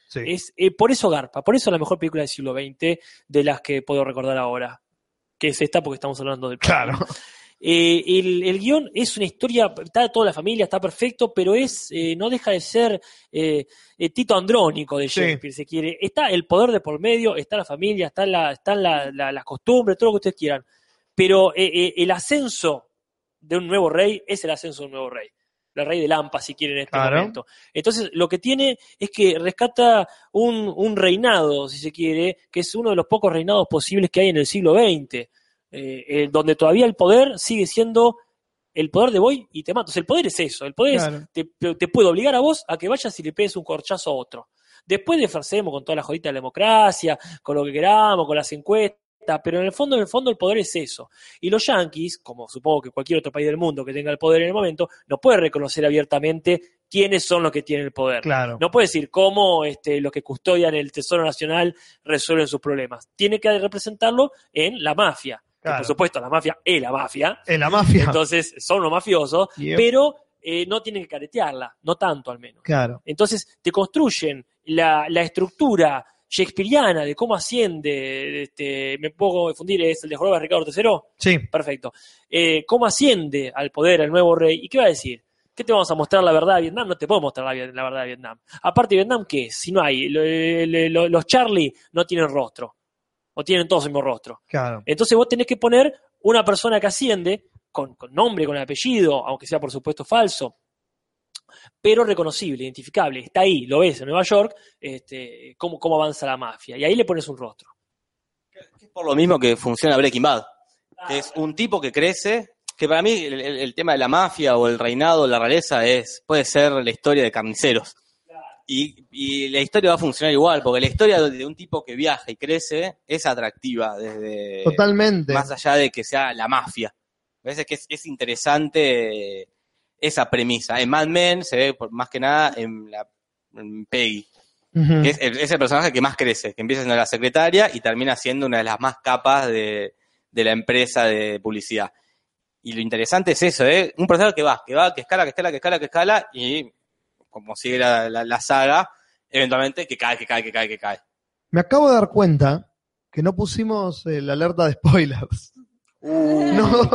Sí. Es, eh, por eso garpa, por eso la mejor película del siglo XX de las que puedo recordar ahora, que es esta porque estamos hablando del Claro. Eh, el, el guion es una historia, está toda la familia, está perfecto, pero es eh, no deja de ser eh, eh, Tito Andrónico de Sí. Shakespeare, si quiere. Está el poder de por medio, está la familia, está la, están la, la- las costumbres, todo lo que ustedes quieran. Pero eh, eh, el ascenso de un nuevo rey es el ascenso de un nuevo rey. El rey de Lampa, si quieren, en este Claro. momento. Entonces, lo que tiene es que rescata un, un reinado, si se quiere, que es uno de los pocos reinados posibles que hay en el siglo XX, eh, eh, donde todavía el poder sigue siendo el poder de voy y te mato. O sea, el poder es eso, el poder es- te, te puede obligar a vos a que vayas y le pegues un corchazo a otro. Después disfracemos con toda la jodita de la democracia, con lo que queramos, con las encuestas, pero en el fondo, en el fondo, el poder es eso. Y los yanquis, como supongo que cualquier otro país del mundo que tenga el poder en el momento, no puede reconocer abiertamente quiénes son los que tienen el poder. Claro. No puede decir cómo este, los que custodian el Tesoro Nacional resuelven sus problemas. Tiene que representarlo en la mafia. Que, por supuesto, la mafia es la mafia. En la mafia. Entonces, son los mafiosos, pero eh, no tienen que caretearla, no tanto al menos. Claro. Entonces, te construyen la, la estructura shakespeariana de cómo asciende, este, me puedo confundir, es el de Jorobas Ricardo III, Sí. perfecto. Eh, ¿Cómo asciende al poder el nuevo rey? ¿Y qué va a decir? ¿Qué te vamos a mostrar la verdad de Vietnam? No te puedo mostrar la, verdad de Vietnam. Aparte Vietnam, ¿qué es? Si no hay, lo- los Charlie no tienen rostro, o tienen todos el mismo rostro. Claro. Entonces vos tenés que poner una persona que asciende, con, con nombre, con apellido, aunque sea por supuesto falso, pero reconocible, identificable. Está ahí, lo ves en Nueva York, este, cómo, cómo avanza la mafia. Y ahí le pones un rostro. Es por lo mismo que funciona Breaking Bad, que es un tipo que crece, que para mí el, el- el tema de la mafia o el reinado, la realeza, es puede ser la historia de carniceros. Y, y la historia va a funcionar igual, porque la historia de un tipo que viaja y crece es atractiva desde Totalmente. más allá de que sea la mafia. Me parece que es, es interesante esa premisa. En Mad Men se ve por, más que nada en, la, en Peggy, Ujú. que es el, es el personaje que más crece, que empieza siendo la secretaria y termina siendo una de las más capas de, de la empresa de publicidad. Y lo interesante es eso, ¿eh? Un personaje que va, que va, que escala, que escala, que escala, que escala, y como sigue la, la- la saga, eventualmente que cae, que cae, que cae, que cae. Me acabo de dar cuenta que no pusimos eh, la alerta de spoilers. No.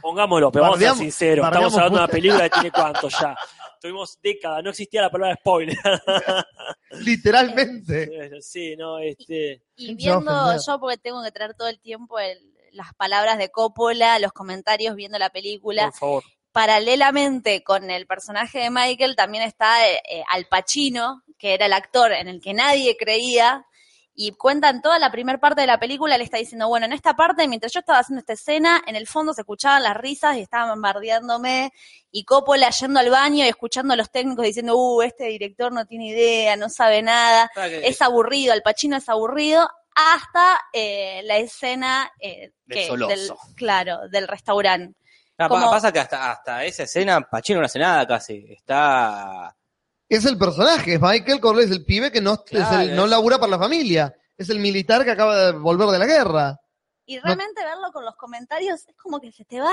Pongámoslo, pero vamos a ser sinceros. Estamos hablando de una película que tiene cuánto ya. Tuvimos décadas, no existía la palabra spoiler. Literalmente. sí, no, este. Y viendo, yo porque tengo que traer todo el tiempo el- las palabras de Coppola, los comentarios viendo la película, Por favor. Paralelamente con el personaje de Michael también está eh, eh, Al Pacino, que era el actor en el que nadie creía, y cuentan toda la primera parte de la película, le está diciendo, bueno, en esta parte, mientras yo estaba haciendo esta escena, en el fondo se escuchaban las risas y estaban bombardeándome, y Coppola yendo al baño y escuchando a los técnicos diciendo, uh, este director no tiene idea, no sabe nada, es aburrido, Al Pacino es aburrido, hasta eh, la escena eh, Del que- Soloso. del, claro, del restaurante. Ah, Como- Pasa que hasta, hasta esa escena Pachino no hace nada casi. Está. Es el personaje, es Michael Corleone, es el pibe que no, es Claro, el- no labura para la familia. Es el militar que acaba de volver de la guerra. Y realmente verlo con los comentarios es como que se te va,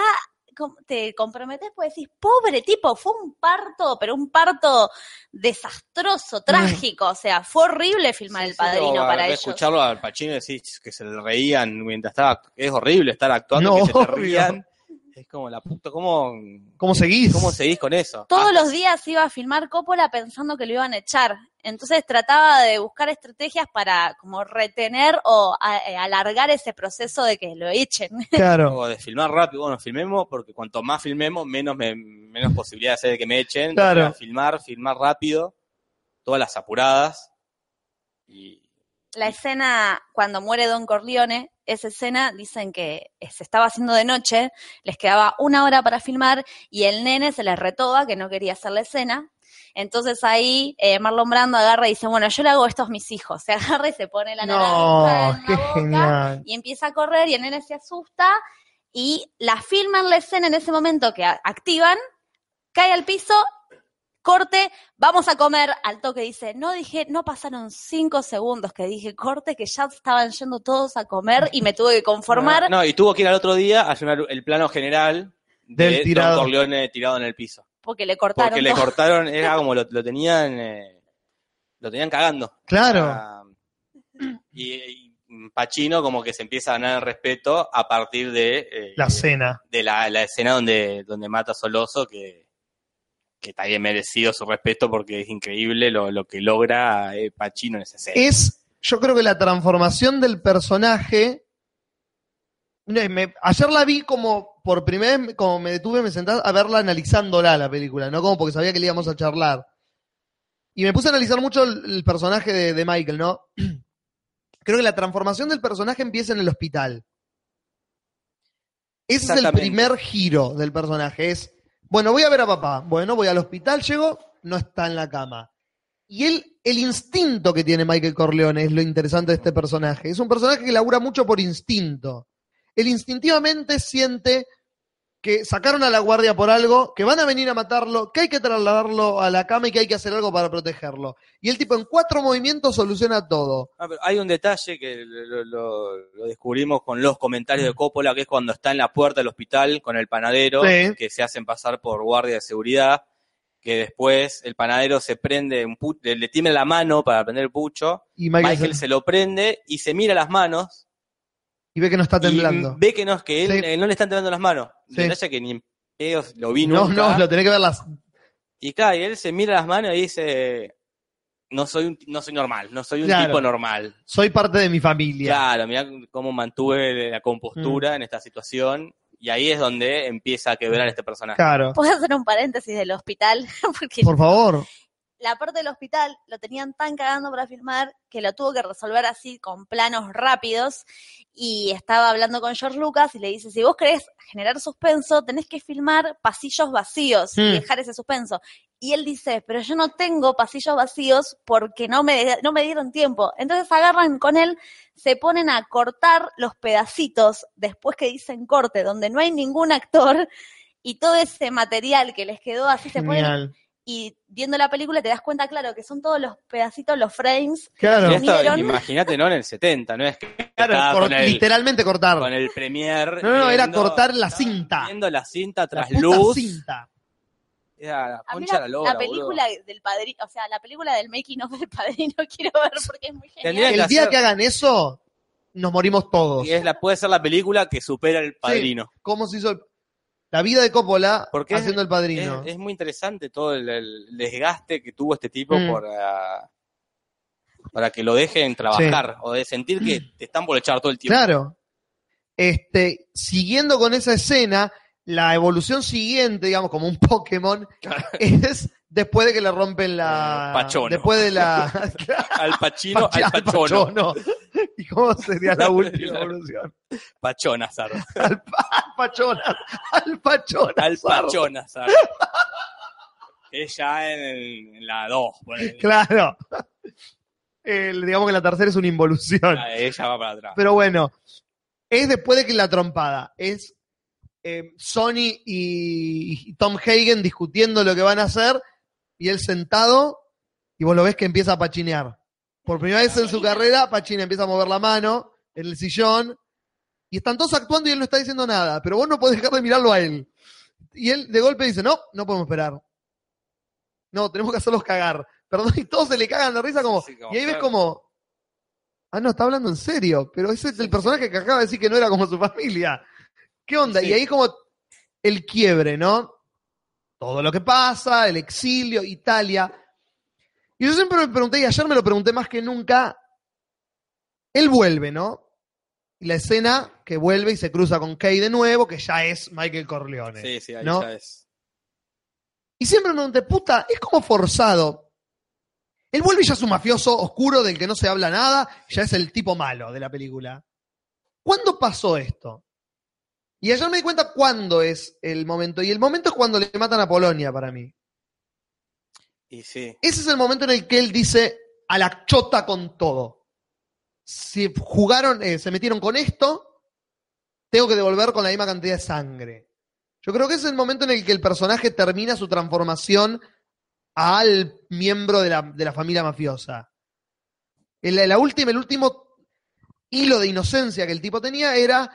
te comprometes pues decís, pobre tipo, fue un parto, pero un parto desastroso, trágico, o sea, fue horrible filmar El Padrino para ellos. escucharlo al Pachino decir que se le reían mientras estaba. Es horrible estar actuando No, que se te rían. Es como la puta. ¿Cómo, ¿Cómo seguís? cómo seguís con eso? Todos Ah, los días iba a filmar Coppola pensando que lo iban a echar. Entonces trataba de buscar estrategias para como retener o a- eh, alargar ese proceso de que lo echen. Claro. O de filmar rápido, bueno, filmemos, porque cuanto más filmemos, menos me- menos posibilidad de que me echen. Claro. Entonces, Filmar, filmar rápido, todas las apuradas. Y la escena cuando muere Don Corleone, esa escena dicen que se estaba haciendo de noche, les quedaba una hora para filmar y el nene se les retoba que no quería hacer la escena. Entonces ahí eh, Marlon Brando agarra y dice, bueno, yo le hago esto a mis hijos. Se agarra y se pone la naranja No, en qué la boca genial. y empieza a correr y el nene se asusta y la filman la escena en ese momento que activan, cae al piso, corte, vamos a comer, al toque dice, no dije, no pasaron cinco segundos que dije corte, que ya estaban yendo todos a comer y me tuve que conformar. No, y tuvo que ir al otro día a hacer el plano general Del de tirado. Don Corleone tirado en el piso. Porque le cortaron Porque le cortaron, era como lo, lo tenían, eh, lo tenían cagando. Claro. Ah, y, y, Pacino como que se empieza a ganar el respeto a partir de, eh, La cena. de la, la escena donde, donde mata a Soloso, que, que está bien merecido su respeto porque es increíble lo, lo que logra eh, Pacino en esa escena. Es, yo creo que la transformación del personaje. no, me- ayer la vi como por primera vez, como me detuve, me senté a verla analizándola la película, no como porque sabía que le íbamos a charlar. Y me puse a analizar mucho el, el personaje de, de Michael, ¿no? Creo que la transformación del personaje empieza en el hospital. Ese es el primer giro del personaje. Es, bueno, voy a ver a papá. Bueno, voy al hospital, llego, no está en la cama. Y él, el instinto que tiene Michael Corleone es lo interesante de este personaje. Es un personaje que labura mucho por instinto. Él instintivamente siente que sacaron a la guardia por algo, que van a venir a matarlo, que hay que trasladarlo a la cama y que hay que hacer algo para protegerlo. Y el tipo en cuatro movimientos soluciona todo. Ah, pero hay un detalle que lo, lo- lo descubrimos con los comentarios de Coppola, que es cuando está en la puerta del hospital con el panadero, Sí. que se hacen pasar por guardia de seguridad, que después el panadero se prende, un le, le tiene la mano para prender el pucho, Y Michael, Michael se lo prende y se mira las manos y ve que no está temblando. y ve que no, que él, Sí. no le están temblando las manos. Sí. Detalle que ni en pedos lo vi No, nunca. no, lo tenés que ver las. Y claro, y él se mira las manos y dice, no soy, un- no soy normal, no soy un Claro. tipo normal. Soy parte de mi familia. Claro, mira cómo mantuve la Mm. compostura en esta situación. Y ahí es donde empieza a quebrar este personaje. Claro. ¿Puedo hacer un paréntesis del hospital? Porque Por favor. La parte del hospital lo tenían tan cagando para filmar que lo tuvo que resolver así con planos rápidos y estaba hablando con George Lucas y le dice, si vos querés generar suspenso, tenés que filmar pasillos vacíos Hmm. y dejar ese suspenso. Y él dice, pero yo no tengo pasillos vacíos porque no me, no me dieron tiempo. Entonces agarran con él, se ponen a cortar los pedacitos después que dicen corte, donde no hay ningún actor y todo ese material que les quedó así se ponen. Y viendo la película te das cuenta, claro, que son todos los pedacitos, los frames. Claro. Imagínate, ¿no? En el 70, no es que Claro, el, literalmente cortar. con el premier. No, no, no, era viendo- cortar la cinta. Viendo la cinta La tras puta luz. cinta. Era la A mí concha la, la la película del padrino, o sea, la película del making of del padrino quiero ver porque es muy Tendría genial. que El día hacer- que hagan eso, nos morimos todos. Y es la, puede ser la película que supera el padrino. ¿Cómo se hizo el- la vida de Coppola Porque es- haciendo el padrino? Es, es muy interesante todo el, el desgaste que tuvo este tipo Mm. por, ah, para que lo dejen trabajar o de sentir que te están por echar todo el tiempo. Claro. Este, siguiendo con esa escena, la evolución siguiente, digamos, como un Pokémon, es después de que le rompen la. Eh, Pachono. Después de la. Al Pachino, al Al Pachono. Pachono. ¿Y cómo sería la última evolución? Pachonazar. Al, pa- al Pachona. Al Pachona. Al Pachonazar. Es ya en, en la 2. Claro. El- digamos que la tercera es una involución. Ella va para atrás. Pero bueno, es después de que la trompada. Es eh, Sony y, y Tom Hagen discutiendo lo que van a hacer y él sentado y vos lo ves que empieza a pachinear. Por primera vez en su carrera, Pachina empieza a mover la mano en el sillón y están todos actuando y él no está diciendo nada, pero vos no podés dejar de mirarlo a él. Y él de golpe dice, no, no podemos esperar. No, tenemos que hacerlos cagar. Perdón, y todos se le cagan de risa como... Sí, como, y ahí ves como... Ah, no, está hablando en serio, pero ese es el personaje que acaba de decir que no era como su familia. ¿Qué onda? Sí. Y ahí como el quiebre, ¿no? Todo lo que pasa, el exilio, Italia. Y yo siempre me pregunté, y ayer me lo pregunté más que nunca, él vuelve, ¿no? Y la escena que vuelve y se cruza con Kay de nuevo, que ya es Michael Corleone. Sí, sí, ahí ¿no? ya es. Y siempre me pregunté, puta, es como forzado. Él vuelve y ya es un mafioso oscuro del que no se habla nada, ya es el tipo malo de la película. ¿Cuándo pasó esto? Y ayer me di cuenta cuándo es el momento. Y el momento es cuando le matan a Polonia para mí. Y sí. Ese es el momento en el que él dice a la chota con todo. Si jugaron, eh, se metieron con esto, tengo que devolver con la misma cantidad de sangre. Yo creo que ese es el momento en el que el personaje termina su transformación al miembro de la, de la familia mafiosa. El, la última, el último hilo de inocencia que el tipo tenía era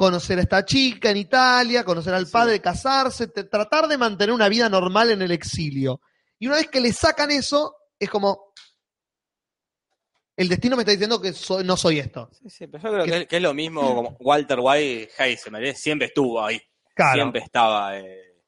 conocer a esta chica en Italia, conocer al Sí. padre, casarse, tratar de mantener una vida normal en el exilio. Y una vez que le sacan eso, es como. el destino me está diciendo que soy- no soy esto. Sí, sí, pero yo creo que es, que es lo mismo como Walter White Heisenberg, siempre estuvo ahí. Claro. Siempre estaba eh,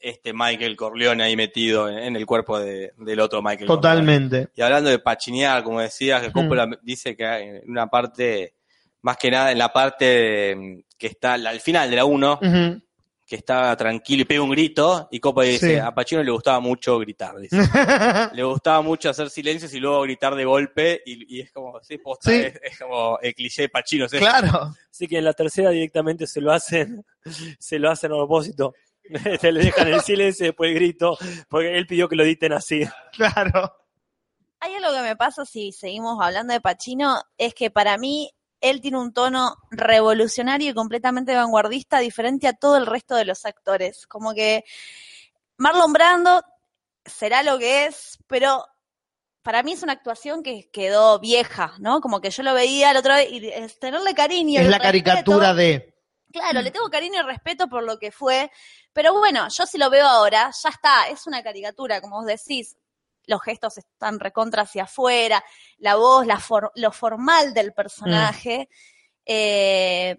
este Michael Corleone ahí metido en, en el cuerpo de- del otro Michael Corleone. Totalmente. Y hablando de pachinear, como decías, que Mm. Coppola dice que hay en una parte, más que nada en la parte de- que está al al final de la 1, Ujú. que está tranquilo y pega un grito, y Coppola dice, Sí. a Pacino le gustaba mucho gritar, dice. le gustaba mucho hacer silencios y luego gritar de golpe, y, y es como, sí, posta, Sí. Es, es como el cliché de Pacino. es claro. Así que en la tercera directamente se lo hacen, se lo hacen a propósito. Se le dejan el silencio y después el grito, porque él pidió que lo editen así. Claro. Hay algo que me pasa si seguimos hablando de Pacino, es que para mí él tiene un tono revolucionario y completamente vanguardista, diferente a todo el resto de los actores. Como que Marlon Brando será lo que es, pero para mí es una actuación que quedó vieja, ¿no? Como que yo lo veía la otra vez y es tenerle cariño. Es la respeto. caricatura de. Claro, le tengo cariño y respeto por lo que fue, pero bueno, yo si lo veo ahora, ya está, es una caricatura, como vos decís, los gestos están recontra hacia afuera, la voz, la for- lo formal del personaje. eh,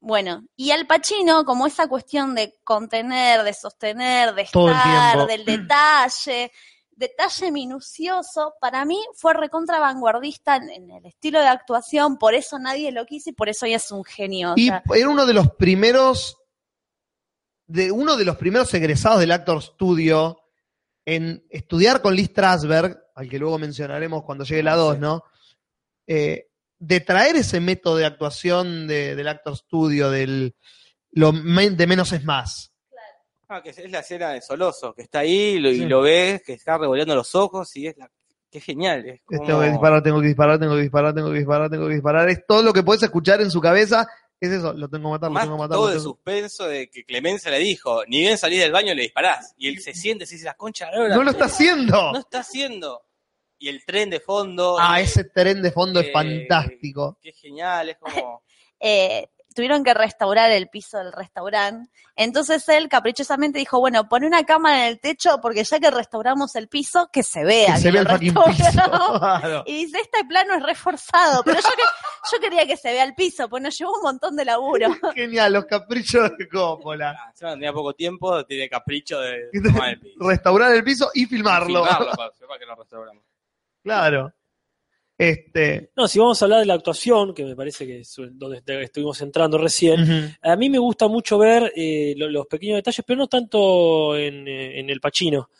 bueno, y Al Pacino, como esa cuestión de contener, de sostener, de Todo estar, del detalle, detalle minucioso, para mí fue recontra vanguardista en, en el estilo de actuación, por eso nadie lo quiso y por eso hoy es un genio. o Y sea, era uno de los primeros, de uno de los primeros egresados del Actor Studio en estudiar con Lee Strasberg, al que luego mencionaremos cuando llegue la 2, ¿no? Eh, de traer ese método de actuación de- del Actor Studio, del lo de menos es más. Ah, que es la escena de Soloso, que está ahí lo- y lo ves, que está revolviendo los ojos y es la... Qué genial. Es como... Tengo que disparar, tengo que disparar, tengo que disparar, tengo que disparar, tengo que disparar. Es todo lo que puedes escuchar en su cabeza. Es eso, lo tengo que matar, lo tengo que matar. todo tengo- suspenso de que Clemencia le dijo, ni bien salís del baño le disparás. Y él se siente, se dice, la concha de la lora, No lo está haciendo. No está haciendo. Y el tren de fondo. Ah, eh, ese tren de fondo es eh, fantástico. Qué genial, es como... eh, tuvieron que restaurar el piso del restaurante. Entonces él caprichosamente dijo, bueno, pon una cámara en el techo porque ya que restauramos el piso, que se vea. Que se vea el lo fucking restauramos". piso. Claro. Y dice, este plano es reforzado, pero yo, que- yo quería que se vea el piso, pues nos llevó un montón de laburo. Genial, los caprichos de Coppola. Ah, encima tenía poco tiempo, tiene capricho de tomar el piso. Restaurar el piso y filmarlo. Filmarlo para, para que lo restauramos. Claro. Este. No, si vamos a hablar de la actuación, que me parece que es donde est- estuvimos entrando recién, a mí me gusta mucho ver eh, lo- los pequeños detalles, pero no tanto en, en El Pachino,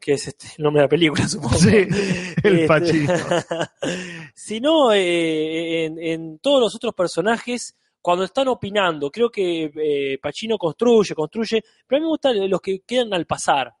que es este, el nombre de la película, supongo. Sí, el Este, Pachino. sino eh, en, en todos los otros personajes cuando están opinando. Creo que eh, Pacino construye, construye, pero a mí me gustan los que quedan al pasar.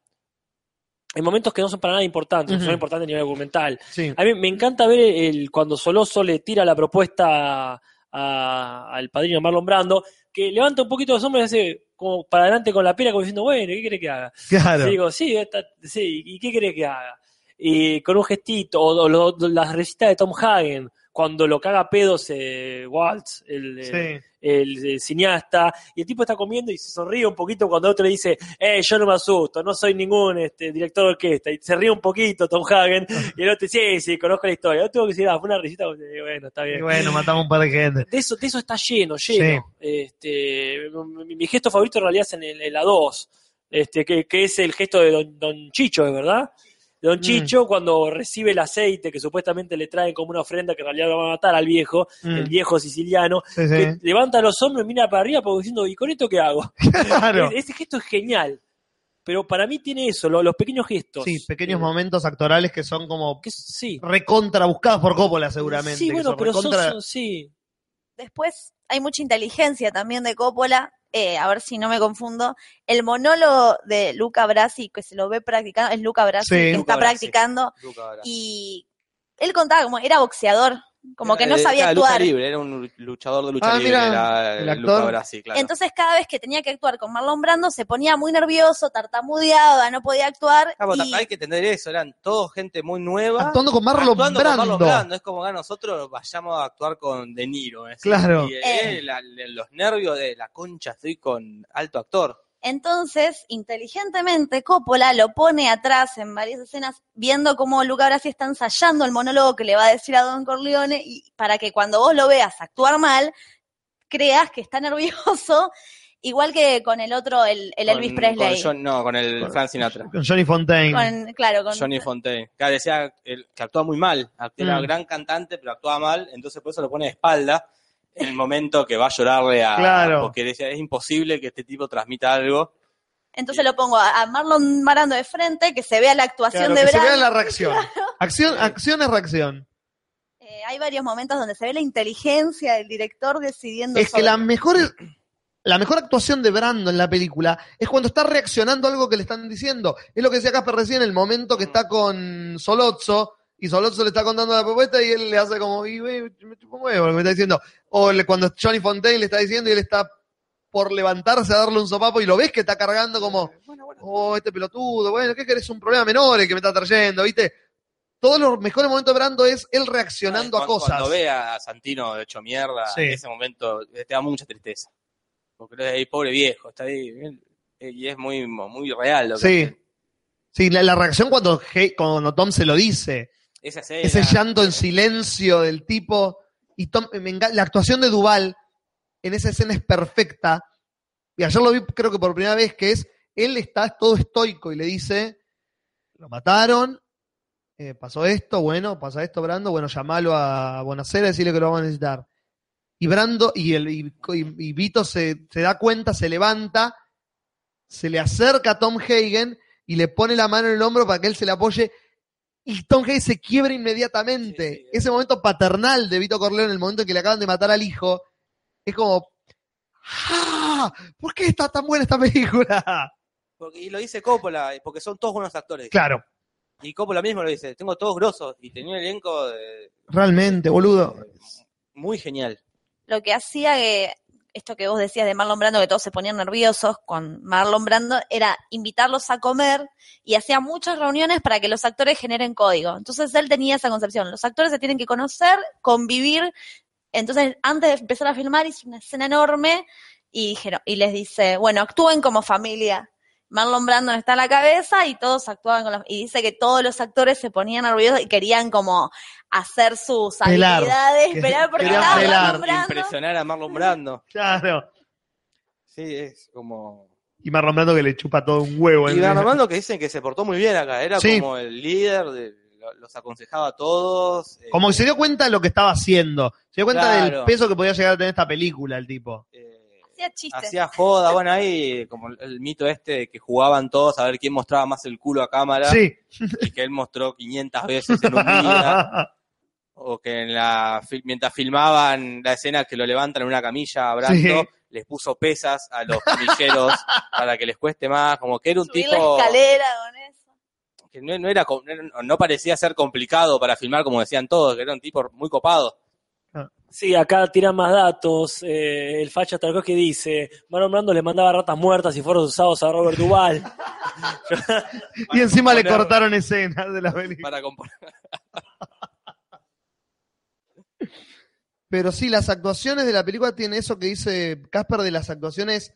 En momentos que no son para nada importantes, Ujú. son importantes a nivel argumental. Sí. A mí me encanta ver el, cuando Soloso le tira la propuesta a- al padrino Marlon Brando, que levanta un poquito los hombros y hace como para adelante con la pera, como diciendo, bueno, ¿qué quiere que haga? Claro. Y digo, sí, sí, ¿y qué quiere que haga? Y con un gestito, o, o lo- las recetas de Tom Hagen, cuando lo caga a pedos eh, Waltz, el, el- Sí. el, el cineasta, y el tipo está comiendo y se sonríe un poquito cuando otro le dice, eh, yo no me asusto, no soy ningún este, director de orquesta, y se ríe un poquito Tom Hagen, y el otro dice, sí, sí, conozco la historia. Yo tengo que decir, ah, fue una risita, y bueno, está Y bien. bueno, matamos un par de gente. De eso, de eso está lleno, lleno. Este, mi, mi gesto favorito en realidad es en, el- en la 2, este, que, que es el gesto de don, don Chicho, ¿es verdad? Don Mm. Chicho cuando recibe el aceite que supuestamente le traen como una ofrenda que en realidad lo va a matar al viejo, Mm. el viejo siciliano, Sí, sí. que levanta los hombros y mira para arriba como diciendo, ¿y con esto qué hago? Claro. E- Ese gesto es genial. Pero para mí tiene eso, lo- los pequeños gestos. Sí, pequeños Eh, momentos actorales que son como que sí. recontra buscados por Coppola seguramente. Sí, bueno, son pero recontra- son- sí. Después hay mucha inteligencia también de Coppola, eh, a ver si no me confundo. El monólogo de Luca Brasi, que se lo ve practicando, es Luca Brasi Sí. que Luca está Brasi. practicando, Luca Brasi. y él contaba como era boxeador, como que no Eh, sabía era lucha actuar. libre, era un luchador de lucha Ah, libre, mira, era el Luca actor. Brasi, claro. Entonces cada vez que tenía que actuar con Marlon Brando se ponía muy nervioso, tartamudeaba, no podía actuar. Ah, y- Hay que entender eso, eran todos gente muy nueva. Actuando con Marlon actuando con Brando. Marlon Brando. Es como que nosotros vayamos a actuar con De Niro. Claro. Y, eh, Eh. la- los nervios de la concha, estoy con alto actor. Entonces, inteligentemente, Coppola lo pone atrás en varias escenas, viendo cómo Luca Brasi está ensayando el monólogo que le va a decir a Don Corleone, y para que cuando vos lo veas actuar mal, creas que está nervioso, igual que con el otro, el, el Elvis Presley. con John- no, con el Con- Frank Sinatra. Con Johnny Fontaine. Con- claro, con Johnny Fontaine. Claro, decía el- que actuaba muy mal. Era Mm. gran cantante, pero actuaba mal. Entonces por eso lo pone de espalda el momento que va a llorarle a... Claro. Porque decía, es imposible que este tipo transmita algo. Entonces lo pongo a Marlon Marando de frente, que se vea la actuación Claro, de que se vea la reacción. Acción, acción es reacción. Eh, hay varios momentos donde se ve la inteligencia del director decidiendo Es que la mejor, la mejor actuación de Brando en la película es cuando está reaccionando a algo que le están diciendo. Es lo que decía Casper recién, el momento que está con Solozzo y Solozzo le está contando la propuesta y él le hace como, y, güey, me chupo huevo lo que me está diciendo. O le- cuando Johnny Fontaine le está diciendo y él está por levantarse a darle un sopapo y lo ves que está cargando como, oh, este pelotudo, bueno, ¿qué querés? Un problema menor el que me está trayendo, ¿viste? Todos los mejores momentos de Brando es él reaccionando a cosas. Cuando ve a Santino hecho mierda, Sí. en ese momento te da mucha tristeza. Porque ves ahí, pobre viejo, está ahí. eh, Y es muy, muy real lo que Sí. Sí, la, la reacción cuando, cuando Tom se lo dice. Esa escena, Ese llanto en silencio del tipo. Y Tom, la actuación de Duval en esa escena es perfecta. Y ayer lo vi, creo que por primera vez, que es, él está todo estoico y le dice, lo mataron, eh, pasó esto, bueno, pasa esto, Brando, bueno, llamalo a Bonacera, decirle que lo vamos a necesitar. Y Brando, y, el, y, y- y Vito se, se da cuenta, se levanta, se le acerca a Tom Hagen y le pone la mano en el hombro para que él se le apoye. Y Tom Hagen se quiebra inmediatamente. Sí, sí. Ese momento paternal de Vito Corleone, el momento en que le acaban de matar al hijo, es como. ¡Ah! ¿Por qué está tan buena esta película? Porque- y lo dice Coppola, porque son todos buenos actores. Claro, Y Coppola mismo lo dice, tengo todos grosos. Y tenía un elenco de- realmente, boludo. muy genial. lo que hacía que esto que vos decías de Marlon Brando, que todos se ponían nerviosos con Marlon Brando, era invitarlos a comer y hacía muchas reuniones para que los actores generen código. Entonces él tenía esa concepción, los actores se tienen que conocer, convivir. Entonces, antes de empezar a filmar, hizo una escena enorme y y les dice, bueno, actúen como familia. Marlon Brando está a la cabeza y todos actuaban con los, y dice que todos los actores se ponían nerviosos y querían como hacer sus Pelar. habilidades, pelar porque querían estaba pelar. Marlon Brando. Impresionar a Marlon Brando. Claro. Sí, es como... Y Marlon Brando que le chupa todo un huevo. Y en- Marlon Brando que dicen que se portó muy bien acá. Era Sí. como el líder, de, lo- los aconsejaba a todos. eh, Como que se dio cuenta de lo que estaba haciendo. Se dio cuenta del peso que podía llegar a tener esta película, el tipo. eh, Hacía chistes. hacía joda, bueno, ahí como el, mito este de que jugaban todos a ver quién mostraba más el culo a cámara Sí. y que él mostró 500 veces en un día, o que en la, mientras filmaban la escena que lo levantan en una camilla a Brando, Sí. les puso pesas a los camilleros para que les cueste más, como que era un Subir tipo la escalera con eso. que no, no era, no parecía ser complicado para filmar como decían todos, que era un tipo muy copado. Sí, acá tiran más datos. eh, el facha Tarkovsky dice, Marlon Brando le mandaba ratas muertas y fueron usados a Robert Duvall. Y encima le cortaron escenas de la película. Para componer. Pero sí, las actuaciones de la película tienen eso que dice Casper de las actuaciones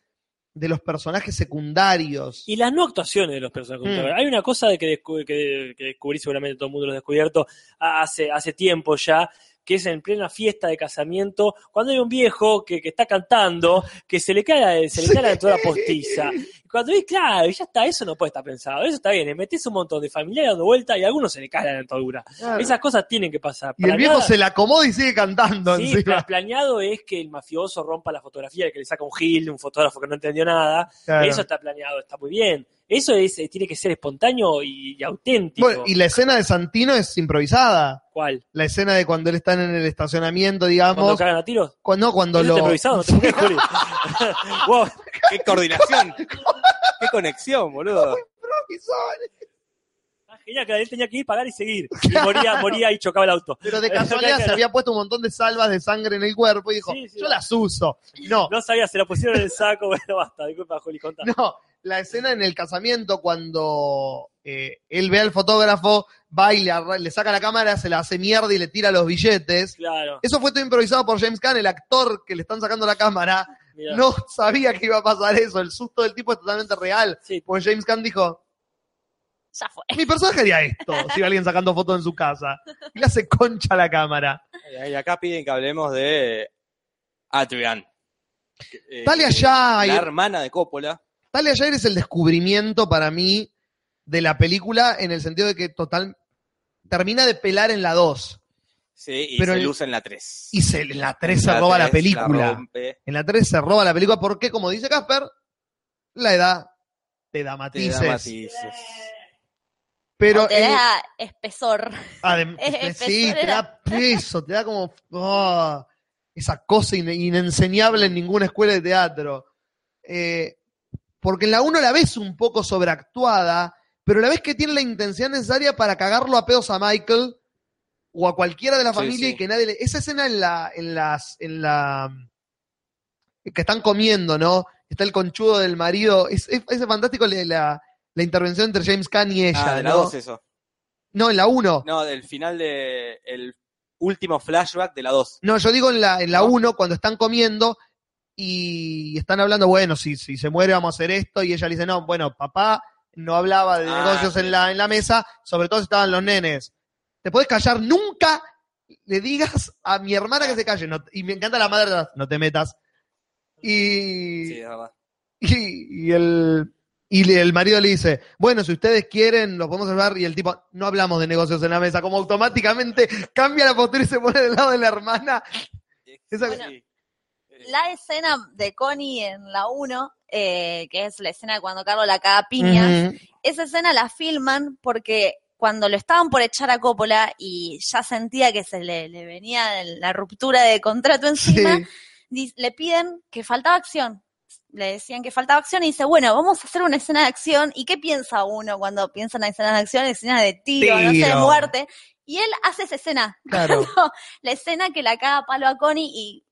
de los personajes secundarios. Y las no actuaciones de los personajes. Mm. Hay una cosa de que, descu- que- que descubrí, seguramente todo el mundo lo ha descubierto hace, hace tiempo ya, que es en plena fiesta de casamiento, cuando hay un viejo que, que está cantando, que se le cae, se le cae la dentadura postiza. Cuando ves, claro, ya está, eso no puede estar pensado, eso está bien, le metes un montón de familiares dando vuelta y a algunos se le cae la dentadura. Claro. Esas cosas tienen que pasar. y el viejo se la acomoda y sigue cantando Sí, encima. pla- planeado es que el mafioso rompa la fotografía, que le saca un gil, un fotógrafo que no entendió nada. Claro. Eso está planeado, está muy bien. Eso es, eh, tiene que ser espontáneo y, y auténtico. Bueno, y la escena de Santino es improvisada. ¿Cuál? La escena de cuando él está en el estacionamiento, ¿Cuando digamos. cagan a tiros? Cuando, cuando ¿Eso lo. improvisado? No te wow, ¡Qué coordinación! ¡Qué conexión, boludo! está genial que él tenía que ir, pagar y seguir. Y moría, moría y chocaba el auto. Pero de casualidad se había puesto un montón de salvas de sangre en el cuerpo y dijo, Sí, sí, yo las uso. No, No sabía, se la pusieron en el saco. Bueno, basta, disculpa, Juli, contá. no. La escena en el casamiento cuando eh, él ve al fotógrafo, va y le, saca la cámara, se la hace mierda y le tira los billetes. Claro. Eso fue todo improvisado por James Caan, el actor que le están sacando la cámara. Mirá. no sabía que iba a pasar eso. El susto del tipo es totalmente real. Sí. Porque James Caan dijo, Ya fue. mi personaje haría esto si alguien sacando fotos en su casa. Y le hace concha a la cámara. Y acá piden que hablemos de Adrian. Eh, Talia la Shire. hermana de Coppola. Talia Shire es el descubrimiento para mí de la película en el sentido de que total termina de pelar en la 2 Sí, y Pero se luce en la 3. y se, en la 3 se roba la película. rompe, En la 3 se roba la película porque, como dice Casper, la edad te da te matices. da matices. Pero O te en- da espesor. adem- Eh, sí, espesor te da peso, te da como ah, esa cosa in- inenseñable en ninguna escuela de teatro. Eh, porque en la 1 la ves un poco sobreactuada, pero la ves que tiene la intención necesaria para cagarlo a pedos a Michael o a cualquiera de la familia sí. y que nadie le... Esa escena en la, en las, en la que están comiendo, ¿no? Está el conchudo del marido. Es, es, es fantástico la, la, intervención entre James Caan y ella, Ah, de la ¿no? 2 eso. No, en la 1. No, del final de el último flashback de la 2. No, yo digo en la en la No. 1 cuando están comiendo y están hablando, bueno, si, si se muere vamos a hacer esto y ella le dice, no, bueno, papá no hablaba de Ah, negocios sí. en la, en la mesa, sobre todo si estaban los nenes. ¿Te puedes callar? Nunca le digas a mi hermana que se calle. No- y me encanta la madre, no te metas. Y, Sí, y, y el, y el marido le dice, bueno, si ustedes quieren, los podemos hablar. Y el tipo, no hablamos de negocios en la mesa. Como automáticamente cambia la postura y se pone del lado de la hermana. Esa- Bueno, Sí. La escena de Connie en la 1, eh, que es la escena cuando Carlos la caga a piñas, Ujú. esa escena la filman porque cuando lo estaban por echar a Coppola y ya sentía que se le, le venía la ruptura de contrato encima, Sí. le piden que faltaba acción. Le decían que faltaba acción y dice, bueno, vamos a hacer una escena de acción. ¿Y qué piensa uno cuando piensa en escenas de acción? Escenas de tiro, no sé, de muerte. Y él hace esa escena. Claro. La escena que la caga palo a Connie y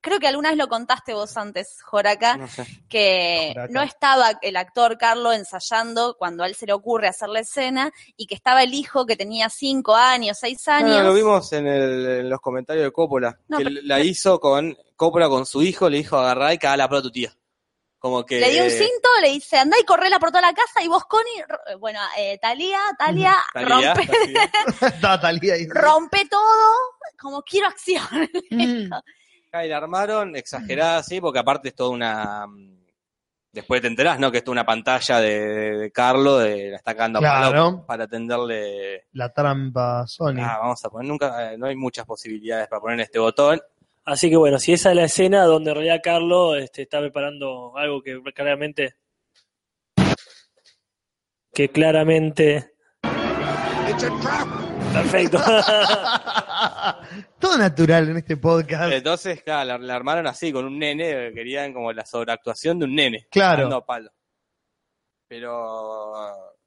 creo que alguna vez lo contaste vos antes, Joraca, No sé. que Joraca. no estaba el actor Carlo ensayando cuando a él se le ocurre hacer la escena y que estaba el hijo que tenía cinco años, seis años. No, no, lo vimos en, el- en los comentarios de Coppola. No, que pero- la hizo con Coppola con su hijo, le dijo agarrar y cagar la prueba a tu tía. Como que. Le dio un cinto, le dice, andá y correla por toda la casa y vos, Connie, bueno, eh, Talía, Talia, Talía, rompe, Talía. Talía ahí. rompe todo, como quiero acción. Mm. Y la armaron exagerada así, porque aparte es toda una. mm, Después te enterás, ¿no? Que es toda una pantalla de, de Carlo, de la está cagando a Claro. para atenderle. La trampa Sony. Ah, vamos a poner, nunca, eh, no hay muchas posibilidades para poner este botón. Así que bueno, si esa es la escena donde en realidad Carlos este, está preparando algo que claramente. Que claramente. Perfecto. Todo natural en este podcast. Entonces, claro, la, la armaron así, con un nene, querían como la sobreactuación de un nene. Claro. a palo. Pero,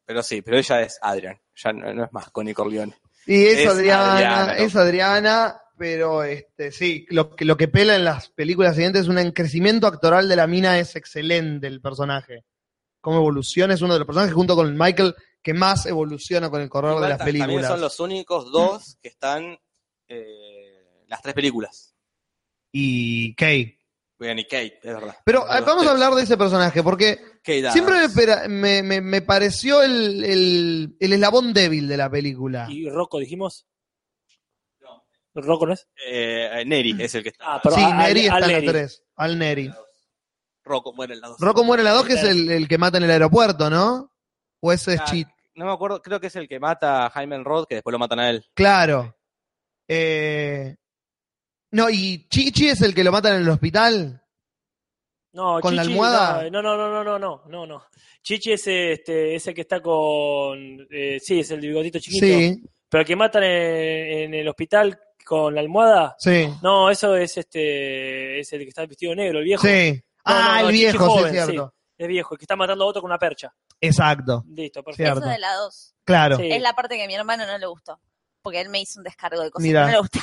pero sí, pero ella es Adrian, ya no, no es más Connie Corleone. y es, es Adriana, Adriana, ¿no? es Adriana, pero este sí, lo que, lo que pela en las películas siguientes es un crecimiento actoral de la mina es excelente el personaje. Cómo evoluciona es uno de los personajes junto con Michael que más evoluciona con el correr de las ta- También películas. son los únicos dos que están eh, las tres películas. Y Kay. Bien, y Kate, es verdad. Pero eh, vamos a hablar de ese personaje, porque Kate siempre me, me, me- me pareció el, el, el eslabón débil de la película. ¿Y Rocco dijimos? ¿Rocco no es? Eh, Neri es el que está. Ah, pero sí, Al- Neri está Al en la Neri. 3. Al Neri. Rocco muere en la dos. Rocco muere en la 2, que es el, el que mata en el aeropuerto, ¿no? O ese es Ah, Cheat. No me acuerdo, creo que es el que mata a Jaime Rod, que después lo matan a él. Claro. Eh, no, y Chichi es el que lo matan en el hospital. No, ¿Con la almohada? No, no, no, no, no, no, no, no. Chichi es este, ese que está con, eh, sí, es el bigotito chiquito. Sí, Pero el que matan en, en el hospital con la almohada. sí, No, eso es este, es el que está vestido de negro, el viejo. sí. No, ah, no, no, el Chichi viejo, joven, sí, es cierto. Es viejo, el que está matando a otro con una percha. Exacto, Listo, perfecto. Cierto. Eso de la 2. claro. Sí. Es la parte que a mi hermano no le gustó. Porque él me hizo un descargo de cosas Mira. que no le gustó.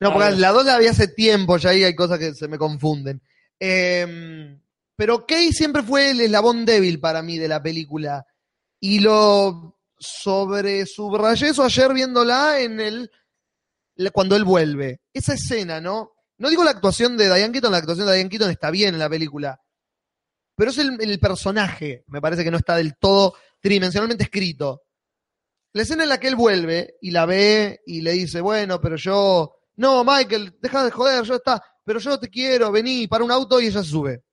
No, porque la 2 la había hace tiempo, ya ahí hay cosas que se me confunden. Eh, pero Kay siempre fue el eslabón débil para mí de la película. Y lo sobre subrayé eso ayer viéndola en el cuando él vuelve. Esa escena, ¿no? No digo la actuación de Diane Keaton, la actuación de Diane Keaton está bien en la película. Pero es el, el personaje, me parece que no está del todo tridimensionalmente escrito. La escena en la que él vuelve y la ve y le dice, bueno, pero yo. No, Michael, deja de joder, yo está. Pero yo te quiero, vení para un auto y ella se sube.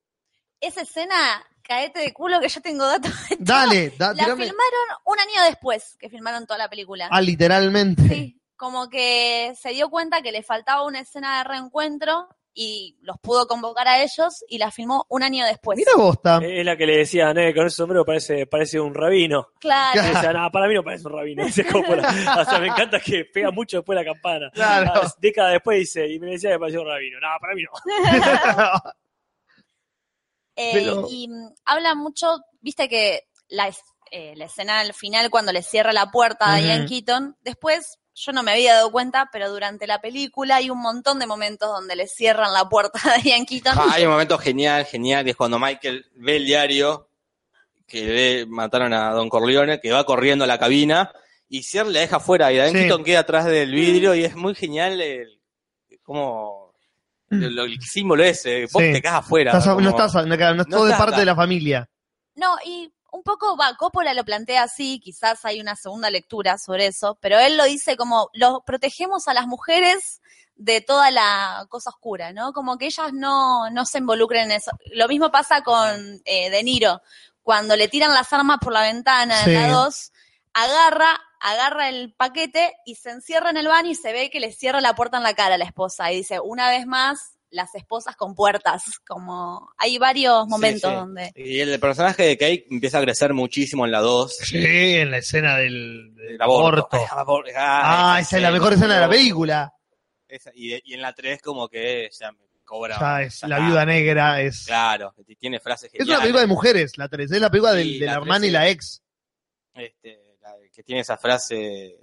Esa escena, caete de culo que yo tengo datos. de. Dale, da, La tirame- filmaron un año después que filmaron toda la película. Ah, literalmente. Sí, como que se dio cuenta que le faltaba una escena de reencuentro y los pudo convocar a ellos y la filmó un año después. Mira Bosta. Es la que le decían, eh, con ese sombrero parece, parece un rabino. Claro. Y decía, no, para mí no parece un rabino. Dice Coppola. O sea, me encanta que pega mucho después la campana. Claro. Ah, Décadas después dice, y me decía que parecía un rabino. No, para mí no. Eh, Pero- Y mm, habla mucho, viste que la, eh, la escena al final cuando le cierra la puerta a Ujú. Diane Keaton, después yo no me había dado cuenta, pero durante la película hay un montón de momentos donde le cierran la puerta a Diane Keaton. Ah, hay un momento genial, genial, que es cuando Michael ve el diario que ve, mataron a Don Corleone, que va corriendo a la cabina y Sierra le deja fuera y Diane Sí. Keaton queda atrás del vidrio y es muy genial el, como el símbolo ese, vos Sí. te quedas afuera. Estás- como- no estás, no, no todo de estás parte acá. de la familia. No, y un poco, va, Coppola lo plantea así, quizás hay una segunda lectura sobre eso, pero él lo dice como, lo protegemos a las mujeres de toda la cosa oscura, ¿no? Como que ellas no, no se involucren en eso. Lo mismo pasa con eh, De Niro, cuando le tiran las armas por la ventana Sí. en la 2, agarra, agarra el paquete y se encierra en el baño y se ve que le cierra la puerta en la cara a la esposa y dice, una vez más, las esposas con puertas, como hay varios momentos sí. donde... Y el personaje de Kate empieza a crecer muchísimo en la 2. Sí, en la escena del, El aborto. Ah, esa es la mejor escena de la película. Esa- y, y en la 3 como que ya me cobra. Ya es ya la viuda negra, es. Claro, tiene frases Es una geniales. película de mujeres, la 3, es la película del, de la la hermana y la ex. este, la- que tiene esa frase,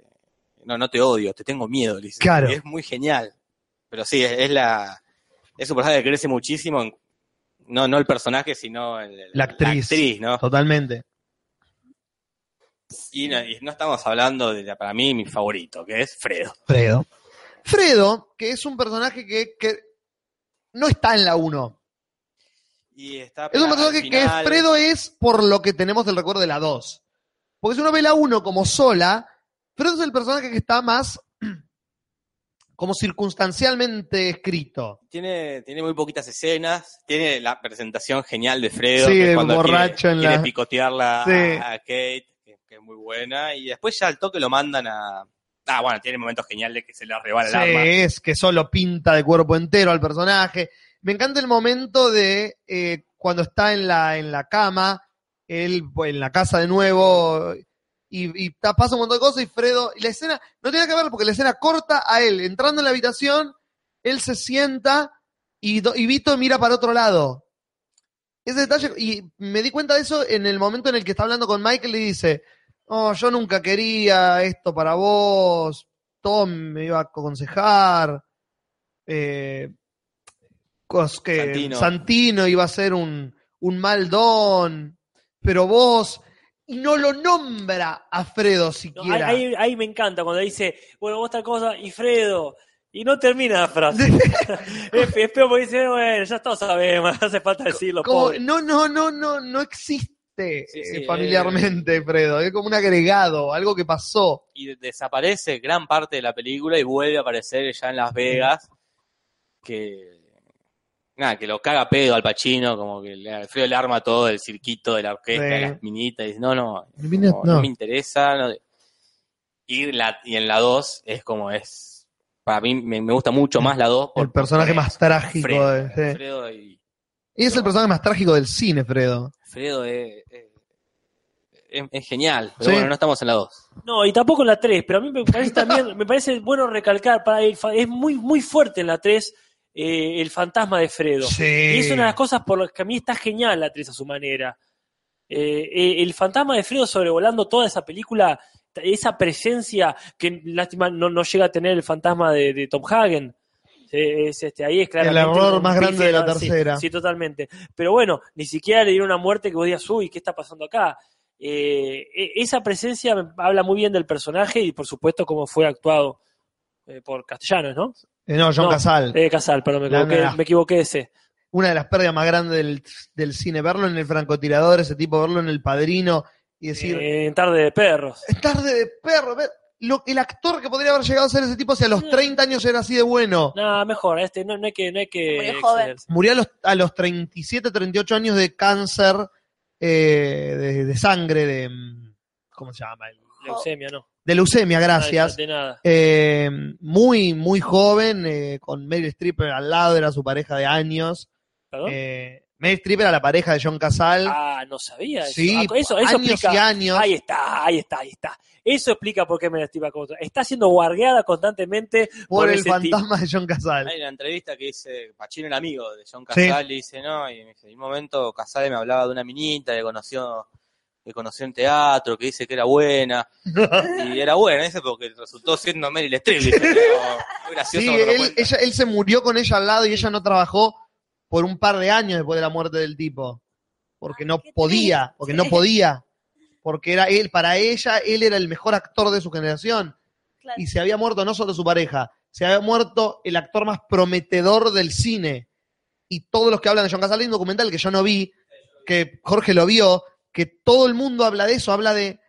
no, no te odio, te tengo miedo, dice. Claro. Y es muy genial. Pero sí, es, es la, es un personaje que crece muchísimo, en- no, no el personaje, sino el- La actriz. ¿no? Totalmente. Y no, y no estamos hablando de, para mí, mi favorito, que es Fredo. Fredo. Fredo, que es un personaje que, que no está en la 1. Y está Es un personaje que Fredo es por lo que tenemos del recuerdo de la 2. Porque si uno ve la 1 como sola, Fredo es el personaje que está más como circunstancialmente escrito. Tiene, tiene muy poquitas escenas, tiene la presentación genial de Fredo, Sí, que de es cuando borracho quiere, en quiere la- picotearla Sí. a Kate, que, que es muy buena, y después ya al toque lo mandan a... Ah, bueno, tiene momentos geniales que se le arrebala Sí, el arma. es que solo pinta de cuerpo entero al personaje. Me encanta el momento de eh, cuando está en la, en la cama, él pues, en la casa de nuevo, y, pasa un montón de cosas, y Fredo, y la escena, no tiene que ver porque la escena corta a él, entrando en la habitación, él se sienta y, Vito mira para otro lado. Ese detalle, y me di cuenta de eso en el momento en el que está hablando con Michael y dice, oh, yo nunca quería esto para vos, Tom me iba a aconsejar, eh, que Santino. Santino. iba a ser un, un mal don, pero vos, y no lo nombra a Fredo No, ahí, siquiera. ahí- me encanta cuando dice, bueno, vos tal cosa, y Fredo, y no termina la frase. es, peor porque dice, bueno, ya todos sabemos, no hace falta decirlo, Como, pobre. no, no, no, no, no existe Sí, eh, sí, familiarmente, Fredo. Es como un agregado, algo que pasó. Y de- desaparece gran parte de la película y vuelve a aparecer ya en Las Vegas, que... Nada, que lo caga pedo al Pachino, como que le, Alfredo le arma todo el cirquito de la orquesta, Sí. de las minitas, y dice, no, no, no, me interesa. no. Y, la, y en la 2 es como es. Para mí me, me gusta mucho más la 2. El personaje más trágico. Fredo, de- sí. Fredo y Y es el personaje más trágico del cine, Fredo. Fredo es, es, genial. Pero Sí. bueno, no estamos en la 2. No, y tampoco en la 3, pero a mí me parece también, me parece bueno recalcar, para el es muy, muy fuerte en la 3 eh, el fantasma de Fredo. Sí. Y es una de las cosas por las que a mí está genial la 3 a su manera. Eh, eh, el fantasma de Fredo sobrevolando toda esa película, esa presencia que lástima no, no llega a tener el fantasma de, de Tom Hagen. Es, este, ahí es claramente error más grande de la tercera. Sí, totalmente. Pero bueno, ni siquiera le dieron una muerte que vos digas, uy, ¿qué está pasando acá? Eh, e- esa presencia habla muy bien del personaje y por supuesto cómo fue actuado eh, por Castellanos, ¿no? Eh, no, John No, Casal. Eh, Casal, perdón, me equivoqué, la- me equivoqué ese. Una de las pérdidas más grandes del, del cine. Verlo en el francotirador, ese tipo, verlo en el padrino y decir, Eh, en tarde de perros. es tarde de perro. ver- Lo, el actor que podría haber llegado a ser ese tipo si a los 30 años era así de bueno. No, mejor, este no, no hay que, no hay que Murió joven. excederse. Murió a los, a los 37, 38 años de cáncer eh, de, de sangre, de... mm, ¿Cómo se llama? Leucemia, no. De leucemia, gracias. De nada. Eh, muy, muy joven, eh, con Meryl Streep al lado, era su pareja de años. ¿Perdón? Eh, Meryl Streep era la pareja de John Casal. ah, no sabía eso. sí, Ah, eso, eso años explica. y años. Ahí está, ahí está, ahí está. Eso explica por qué me estima contra. Está siendo guardeada constantemente por el ese tipo. fantasma de John Casal. Hay una entrevista que dice, Pachino era amigo de John Casal y dice, no, y me dice, en un momento Casal me hablaba de una minita que conoció, que conoció en teatro, que dice que era buena, y era buena, dice, porque resultó siendo Meryl Streep, dice, pero muy gracioso. Sí, él, ella- él se murió con ella al lado y ella no trabajó por un par de años después de la muerte del tipo. Porque no podía, porque no podía. Porque era él, para ella, él era el mejor actor de su generación. Claro. y se había muerto no solo su pareja, se había muerto el actor más prometedor del cine. Y todos los que hablan de John Casal, hay un documental que yo no vi, que Jorge lo vio, que todo el mundo habla de eso, habla de...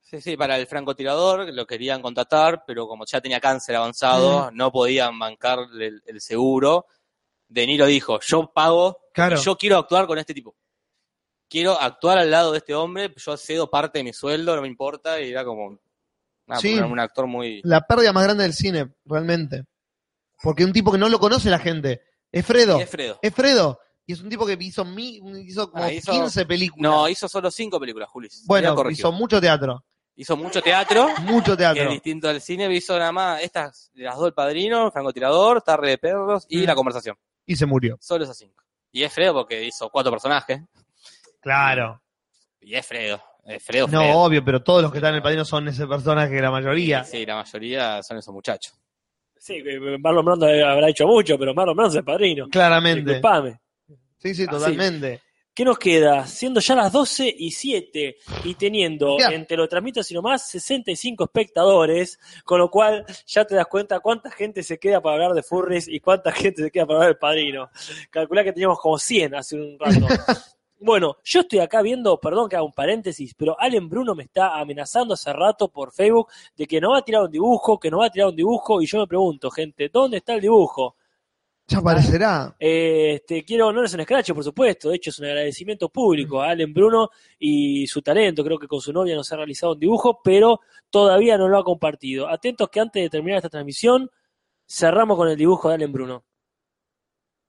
Sí, sí, para el francotirador lo querían contratar, pero como ya tenía cáncer avanzado, no podían bancar el, el seguro. De Niro dijo, yo pago, Claro. yo quiero actuar con este tipo. Quiero actuar al lado de este hombre, yo cedo parte de mi sueldo, no me importa, y era como Sí. un actor muy... La pérdida más grande del cine, realmente. Porque un tipo que no lo conoce la gente. Es Fredo. Es Fredo. Es Fredo. Y es un tipo que hizo, mi, hizo como Ah, hizo- 15 películas. No, hizo solo cinco películas, Julis. bueno, hizo mucho teatro. Hizo mucho teatro, Mucho que es teatro. distinto al cine, hizo nada más estas, las dos, El Padrino, Francotirador, Tarde de Perros y Mm. La Conversación. Y se murió. Solo esas cinco. Y es Fredo porque hizo cuatro personajes. Claro. Y es Fredo. Es Fredo, No, Fredo. obvio, pero todos los que están en el padrino son ese personaje, la mayoría. Sí, la mayoría son esos muchachos. Sí, Marlon Brando habrá hecho mucho, pero Marlon Brando es el padrino. Claramente. Disculpame. Sí, sí, Así. totalmente. ¿Qué nos queda? Siendo ya las 12 y 7 y teniendo Ya. en Te lo transmito sino más 65 espectadores, con lo cual ya te das cuenta cuánta gente se queda para hablar de Furries y cuánta gente se queda para hablar del padrino. Calculá que teníamos como 100 hace un rato. Bueno, yo estoy acá viendo, perdón que haga un paréntesis, pero Allen Bruno me está amenazando hace rato por Facebook de que no va a tirar un dibujo, que no va a tirar un dibujo, y yo me pregunto, gente, ¿dónde está el dibujo? Ya aparecerá. Eh, Este, quiero honores en Scratch, por supuesto. De hecho, es un agradecimiento público a Allen Bruno y su talento. Creo que con su novia nos ha realizado un dibujo, pero todavía no lo ha compartido. Atentos que antes de terminar esta transmisión, cerramos con el dibujo de Allen Bruno.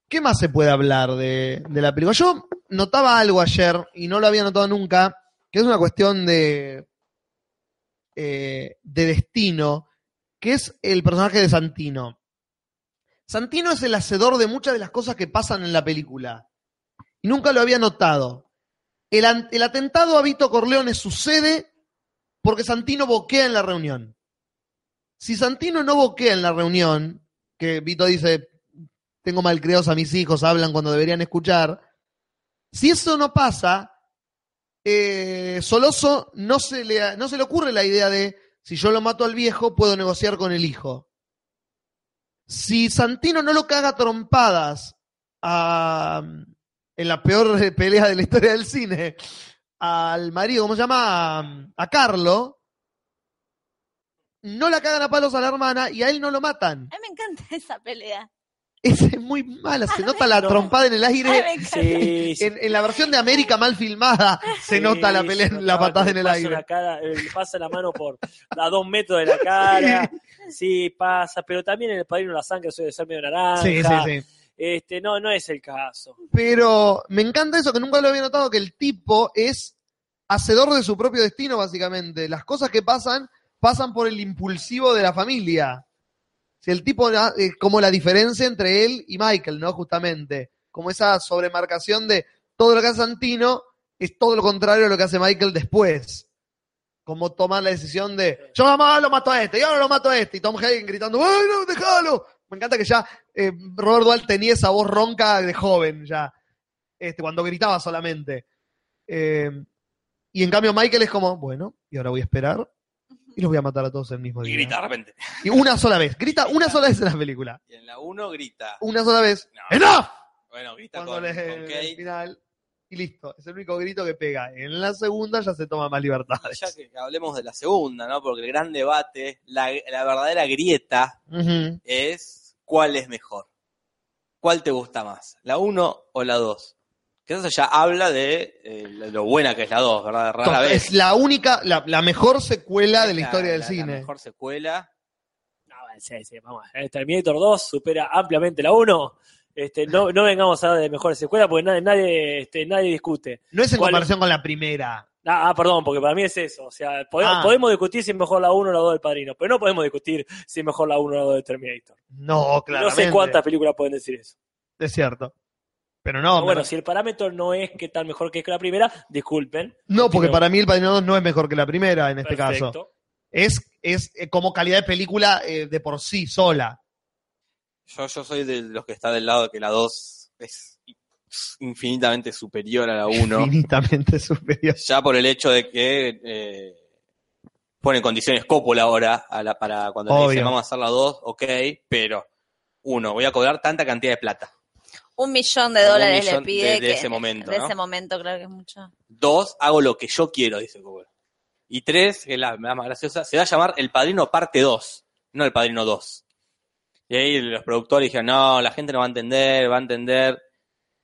¿Qué más se puede hablar de, de la película? Yo notaba algo ayer y no lo había notado nunca, que es una cuestión de, eh, de destino, que es el personaje de Santino. Santino es el hacedor de muchas de las cosas que pasan en la película. Y nunca lo había notado. El, atentado a Vito Corleone sucede porque Santino boquea en la reunión. Si Santino no boquea en la reunión, que Vito dice, tengo malcriados a mis hijos, hablan cuando deberían escuchar. Si eso no pasa, eh, Soloso no se, le, no se le ocurre la idea de, si yo lo mato al viejo, puedo negociar con el hijo. Si Santino no lo caga trompadas a- en la peor pelea de la historia del cine, al marido, ¿cómo se llama? A, a Carlo, no la cagan a palos a la hermana y a él no lo matan. A mí me encanta esa pelea. Es muy mala, se nota la trompada en el aire. Sí, sí. En, en la versión de América mal filmada se nota la pelea, la patada en el aire. la cara, eh, pasa la mano por a dos metros de la cara. Sí, pasa, pero también en el padrino la sangre suele ser medio naranja. Sí, sí, sí. Este, no, no es el caso. Pero me encanta eso que nunca lo había notado, que el tipo es hacedor de su propio destino, básicamente. Las cosas que pasan, pasan por el impulsivo de la familia. Si el tipo es como la diferencia entre él y Michael, ¿no? Justamente. Como esa sobremarcación de todo lo que hace Santino es todo lo contrario a lo que hace Michael después. Como tomar la decisión de yo lo mato a este, y ahora lo mato a este, y Tom Hagen gritando, ¡ay no, déjalo! Me encanta que ya eh, Robert Duvall tenía esa voz ronca de joven, ya. Este, cuando gritaba solamente. Eh, y en cambio Michael es como, bueno, y ahora voy a esperar. Y los voy a matar a todos el mismo Y día. grita de repente. Y una sola vez. Grita una sola vez en la película. Y en la 1 grita. Una sola vez. No. ¡Enough! Bueno, grita Cuando con, le- con el final. Y listo. Es el único grito que pega. En la segunda ya se toma más libertades. Ya que hablemos de la segunda, ¿no? Porque el gran debate, la, la verdadera grieta es cuál es mejor. ¿Cuál te gusta más? ¿La 1 o la 2? Que eso ya habla de eh, lo buena que es la 2, ¿verdad? Rara vez. Es la única, la, la mejor secuela de la historia del la- cine. La mejor secuela. No, sí, sí, vamos. eh, Terminator 2 supera ampliamente la 1. Este, no, no vengamos a hablar de mejores secuelas porque nadie, nadie, este, nadie discute. No es en ¿Cuál- comparación con la primera. Ah, ah, perdón, porque para mí es eso. O sea, podemos, Ah. podemos discutir si es mejor la 1 o la 2 del Padrino, pero no podemos discutir si es mejor la 1 o la 2 de Terminator. No, claramente. No sé cuántas películas pueden decir eso. Es cierto. Pero no, Pero bueno, me- si el parámetro no es que tan mejor que la primera, disculpen. no, porque para mí el Padrino 2 no es mejor que la primera en este caso. Es, es eh, como calidad de película eh, de por sí sola. Yo, yo soy de los que está del lado de que la 2 es infinitamente superior a la 1. Infinitamente superior. ya por el hecho de que eh, pone condiciones Coppola ahora a la, para cuando le dicen vamos a hacer la 2, ok, pero uno, voy a cobrar tanta cantidad de plata. Un millón de dólares millón le pide. de- de que- ese momento, De ¿no? ese momento, claro que es mucho. Dos, hago lo que yo quiero, dice Coppola. Y tres, que es la la más graciosa, se va a llamar El Padrino Parte 2, no El Padrino 2. Y ahí los productores dijeron, no, la gente no va a entender, va a entender.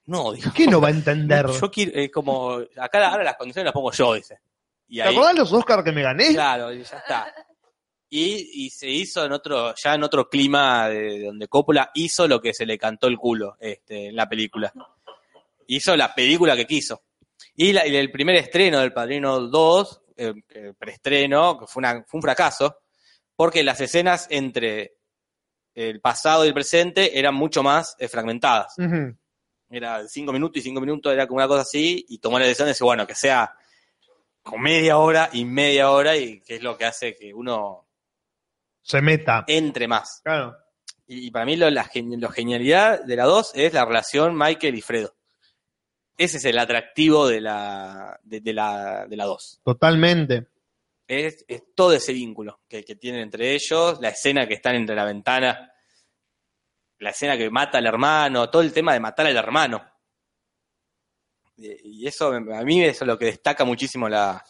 No, dijo. ¿Qué no va a entender? Yo quiero, eh, como, acá ahora las condiciones las pongo yo, dice. Y ¿Te ahí, acordás los Oscars que me gané? Claro, y ya está. Y, y se hizo en otro, ya en otro clima de, de donde Coppola hizo lo que se le cantó el culo este, en la película. Hizo la película que quiso. Y, la- y el primer estreno del Padrino 2, eh, el preestreno, que fue, una- fue un fracaso, porque las escenas entre el pasado y el presente eran mucho más eh, fragmentadas. Era cinco minutos y cinco minutos, era como una cosa así, y tomó la decisión de decir, bueno, que sea con media hora y media hora, y que es lo que hace que uno Se meta. entre más. Claro. Y, y para mí lo, la lo genialidad de la 2 es la relación Michael y Fredo. Ese es el atractivo de la de, de la de la 2. Totalmente. Es, es todo ese vínculo que, que tienen entre ellos, la escena que están entre la ventana, la escena que mata al hermano, todo el tema de matar al hermano. Y y eso, a mí eso es lo que destaca muchísimo la,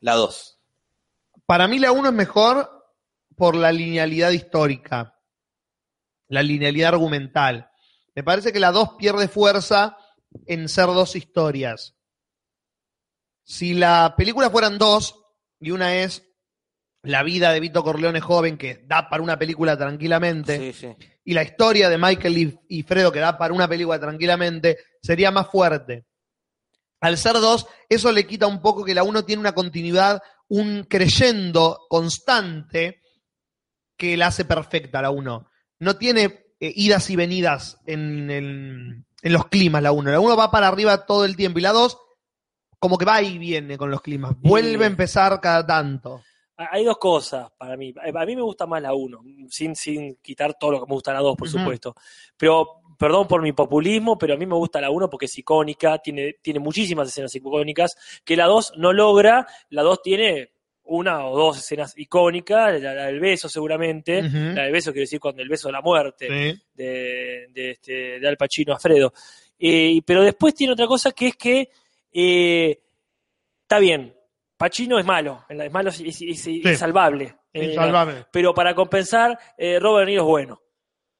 la 2. Para mí la 1 es mejor por la linealidad histórica, la linealidad argumental. Me parece que la 2 pierde fuerza en ser dos historias. Si la película fueran dos, y una es la vida de Vito Corleone joven, que da para una película tranquilamente, Sí, sí. y la historia de Michael y, y Fredo, que da para una película tranquilamente, sería más fuerte. Al ser dos, eso le quita un poco que la uno tiene una continuidad, un creyendo constante que la hace perfecta la uno. No tiene eh, idas y venidas en, el- en los climas la uno. La uno va para arriba todo el tiempo y la dos como que va y viene con los climas. Vuelve a empezar cada tanto. Hay dos cosas para mí. A mí me gusta más la 1, sin, sin quitar todo lo que me gusta la 2, por Ujú. supuesto. Pero, perdón por mi populismo, pero a mí me gusta la 1 porque es icónica, tiene, tiene muchísimas escenas icónicas, que la 2 no logra. La 2 tiene una o dos escenas icónicas, la, la del beso seguramente, la del beso quiero decir cuando el beso de la muerte Sí. de, de, este, de Al Pacino a Fredo. Eh, pero después tiene otra cosa que es que eh, está bien, Pacino es malo, es malo, es, es- es- es salvable. Eh, pero para compensar, Robert De Niro es bueno.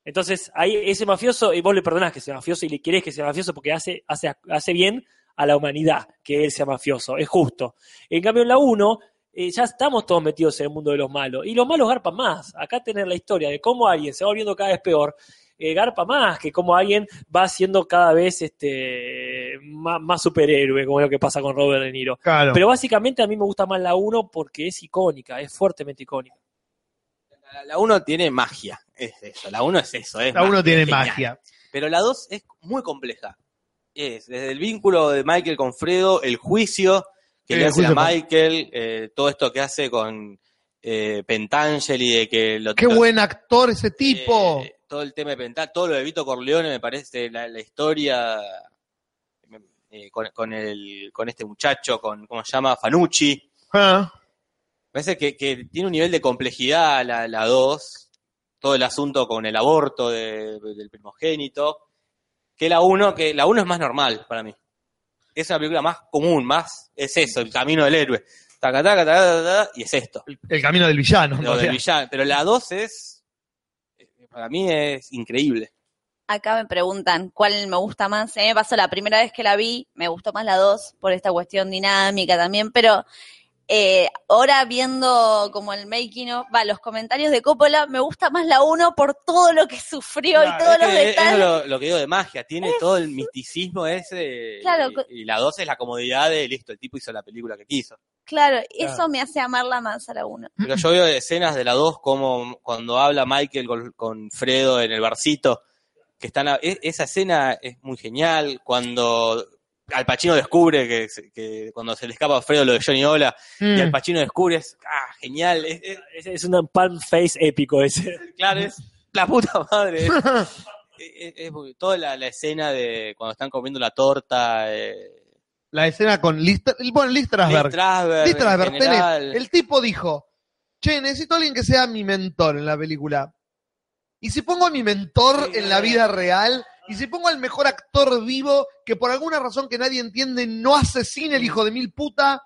Entonces, ahí ese mafioso, y vos le perdonás que sea mafioso y le querés que sea mafioso porque hace, hace, hace bien a la humanidad que él sea mafioso, es justo. En cambio, en la 1, eh, ya estamos todos metidos en el mundo de los malos. Y los malos garpan más. Acá tener la historia de cómo alguien se va volviendo cada vez peor, eh, garpa más que cómo alguien va siendo cada vez este más, más superhéroe, como es lo que pasa con Robert De Niro. Claro. Pero básicamente a mí me gusta más la 1 porque es icónica, es fuertemente icónica. La- La 1 tiene magia, es eso. La 1 es eso. Es la uno magia, tiene es genial. magia. Pero la 2 es muy compleja. Es desde el vínculo de Michael con Fredo, el juicio que Sí, le hace a Michael, eh, todo esto que hace con eh, Pentangeli, de que lo, Qué buen actor ese tipo. eh, todo el tema de Pentangeli, todo lo de Vito Corleone me parece la, la historia eh, con, con el, con este muchacho, con, ¿cómo se llama? Fanucci. Ah, parece que, que tiene un nivel de complejidad la, la 2, todo el asunto con el aborto de- del primogénito, que la 1, que la 1 es más normal para mí. Es una película más común, más, es eso, el camino del héroe. Taca, taca, taca, taca, taca, y es esto, El camino del villano. lo del villano. Pero la 2 es, eh, para mí es increíble. Acá me preguntan cuál me gusta más. A mí me pasó la primera vez que la vi, me gustó más la 2 por esta cuestión dinámica también, pero eh, ahora viendo como el making of, va, los comentarios de Coppola, me gusta más la 1 por todo lo que sufrió Claro, y todos Es los detalles. es lo, lo que digo de magia, tiene todo el misticismo ese. Claro, y- la 2 es la comodidad de listo, el tipo hizo la película que quiso. Claro, eso me hace amarla más a la 1. Pero yo veo escenas de la 2 como cuando habla Michael con, con Fredo en el barcito, que están a- e- esa escena es muy genial, cuando Al Pacino descubre que, cuando se le escapa a Fredo lo de Johnny Ola, y Mm. Al Pacino descubre, es ah, genial, es, es- Es, es un palm face épico ese. claro, es la puta madre. Es, es- es muy- toda la, la escena de cuando están comiendo la torta, eh, La escena con Liz, bueno, Liz Strasberg, Liz tenés- general. el tipo dijo, che, necesito a alguien que sea mi mentor en la película. Y si pongo a mi mentor Sí, en la vida real, y si pongo al mejor actor vivo que por alguna razón que nadie entiende no asesine el hijo de mil puta,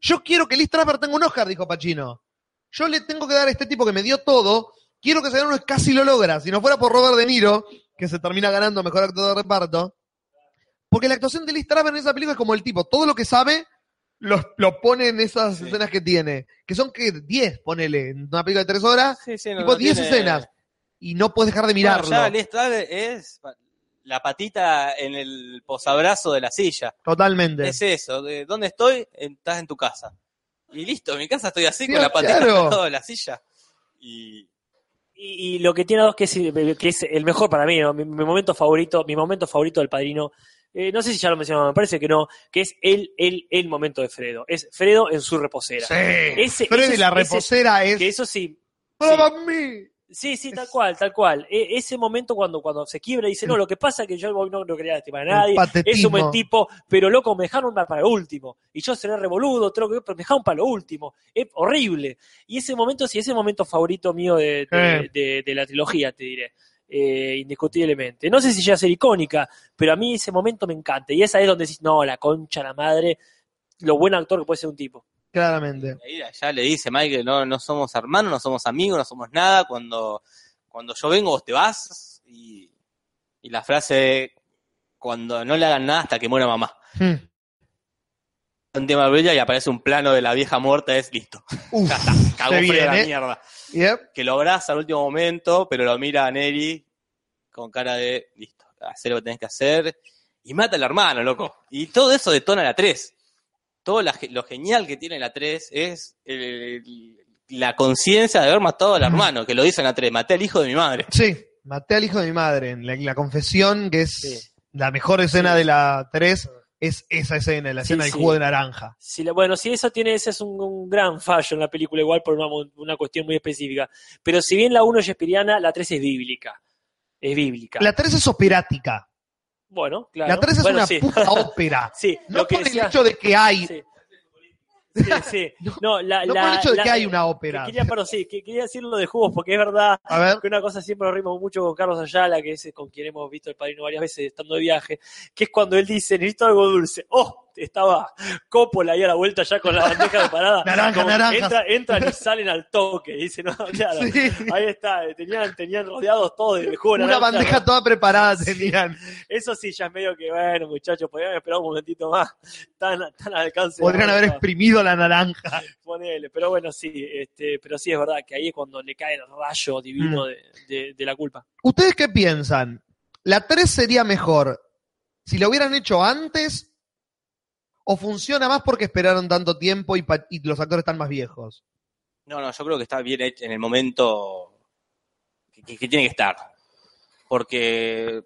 yo quiero que Liz Strasberg tenga un Oscar, dijo Pacino. Yo le tengo que dar a este tipo que me dio todo, quiero que se gane uno, casi lo logra. Si no fuera por Robert De Niro, que se termina ganando mejor actor de reparto. Porque la actuación de Liz Strasberg en esa película es como el tipo, todo lo que sabe lo, lo pone en esas Sí. escenas que tiene. Que son que 10, ponele, en una película de 3 horas, Sí, sí, no- tipo no 10 tiene- escenas. Y no puedes dejar de mirarlo. Bueno, ya Lee Strasberg es la patita en el posabrazo de la silla. Totalmente. Es eso, de ¿dónde estoy? Estás en tu casa. Y listo, en mi casa estoy así Sí, con la patita claro. lado de la silla. Y Y, y lo que tiene a dos que es, que es el mejor para mí, ¿no? mi, mi momento favorito, mi momento favorito del padrino, eh, no sé si ya lo mencionaba, me parece que no, que es el, el, el momento de Fredo. Es Fredo en su reposera. Sí. Ese- Freddy ese- la ese- reposera es. Que eso sí, ¡Para mí! Sí, sí, tal cual, tal cual. E- ese momento cuando, cuando se quiebra y dice, no, lo que pasa es que yo no, no quería lastimar a nadie, es un buen tipo, pero loco, me dejaron para lo último. Y yo seré revoludo, tengo que, pero me dejaron para lo último. Es horrible. Y ese momento, sí, ese momento favorito mío de, de, Eh. de- de la trilogía, te diré. Eh, indiscutiblemente. No sé si llega a ser icónica, pero a mí ese momento me encanta. Y esa es donde decís, no, la concha, la madre, lo buen actor que puede ser un tipo. Claramente. ya le dice Michael, no, no somos hermanos, no somos amigos, no somos nada. Cuando, cuando yo vengo, vos te vas. Y, y la frase, cuando no le hagan nada hasta que muera mamá. Hmm. Un tema brilla y aparece un plano de la vieja muerta, es listo. Uf, Ya está, cagó viene. la mierda. Yep. que lo abraza al último momento, pero lo mira a Neri con cara de, listo, hacer lo que tenés que hacer, y mata al hermano, loco. Y todo eso detona la 3. Todo la lo genial que tiene la 3 es el- el- la conciencia de haber matado al hermano, que lo dice en la 3, maté al hijo de mi madre. Sí, maté al hijo de mi madre. En la, la confesión, que es Sí. la mejor escena Sí. de la 3, es esa escena, la Sí, escena del sí. jugo de naranja. La- bueno, si eso tiene, ese es un, un gran fallo en la película, igual por una cuestión muy específica. Pero si bien la 1 es shakespeariana, la 3 es bíblica. Es bíblica. La 3 es operática. Bueno, claro. La 3 es Bueno, una sí. puta ópera. Sí, No lo que por decía- el hecho de que hay, Sí. Sí, sí. No, la, no la- por el hecho de la- que hay una que ópera. Quería, pero sí, que quería decirlo de jugos, porque es verdad ver, que una cosa siempre nos rimos mucho con Carlos Ayala, que es con quien hemos visto el padrino varias veces estando de viaje, que es cuando él dice, necesito algo dulce. ¡Oh! Estaba Coppola ahí a la vuelta ya con la bandeja de parada. Naranja, Como naranjas. entra- entran y salen al toque. Dice, no, claro. Sí. Ahí está, tenían, tenían rodeados todos de jugo de una naranja, bandeja ¿no? toda preparada Sí. tenían. Eso sí, ya es medio que, bueno, muchachos, podrían haber esperado un momentito más. Tan, tan al alcance. de Podrían la haber exprimido la naranja. Ponele, pero bueno, sí, este, pero sí es verdad que ahí es cuando le cae el rayo divino Mm. de, de- de la culpa. ¿Ustedes qué piensan? ¿La 3 sería mejor si lo hubieran hecho antes o funciona más porque esperaron tanto tiempo y, y los actores están más viejos? No, no, yo creo que está bien hecho en el momento que, que- que tiene que estar. Porque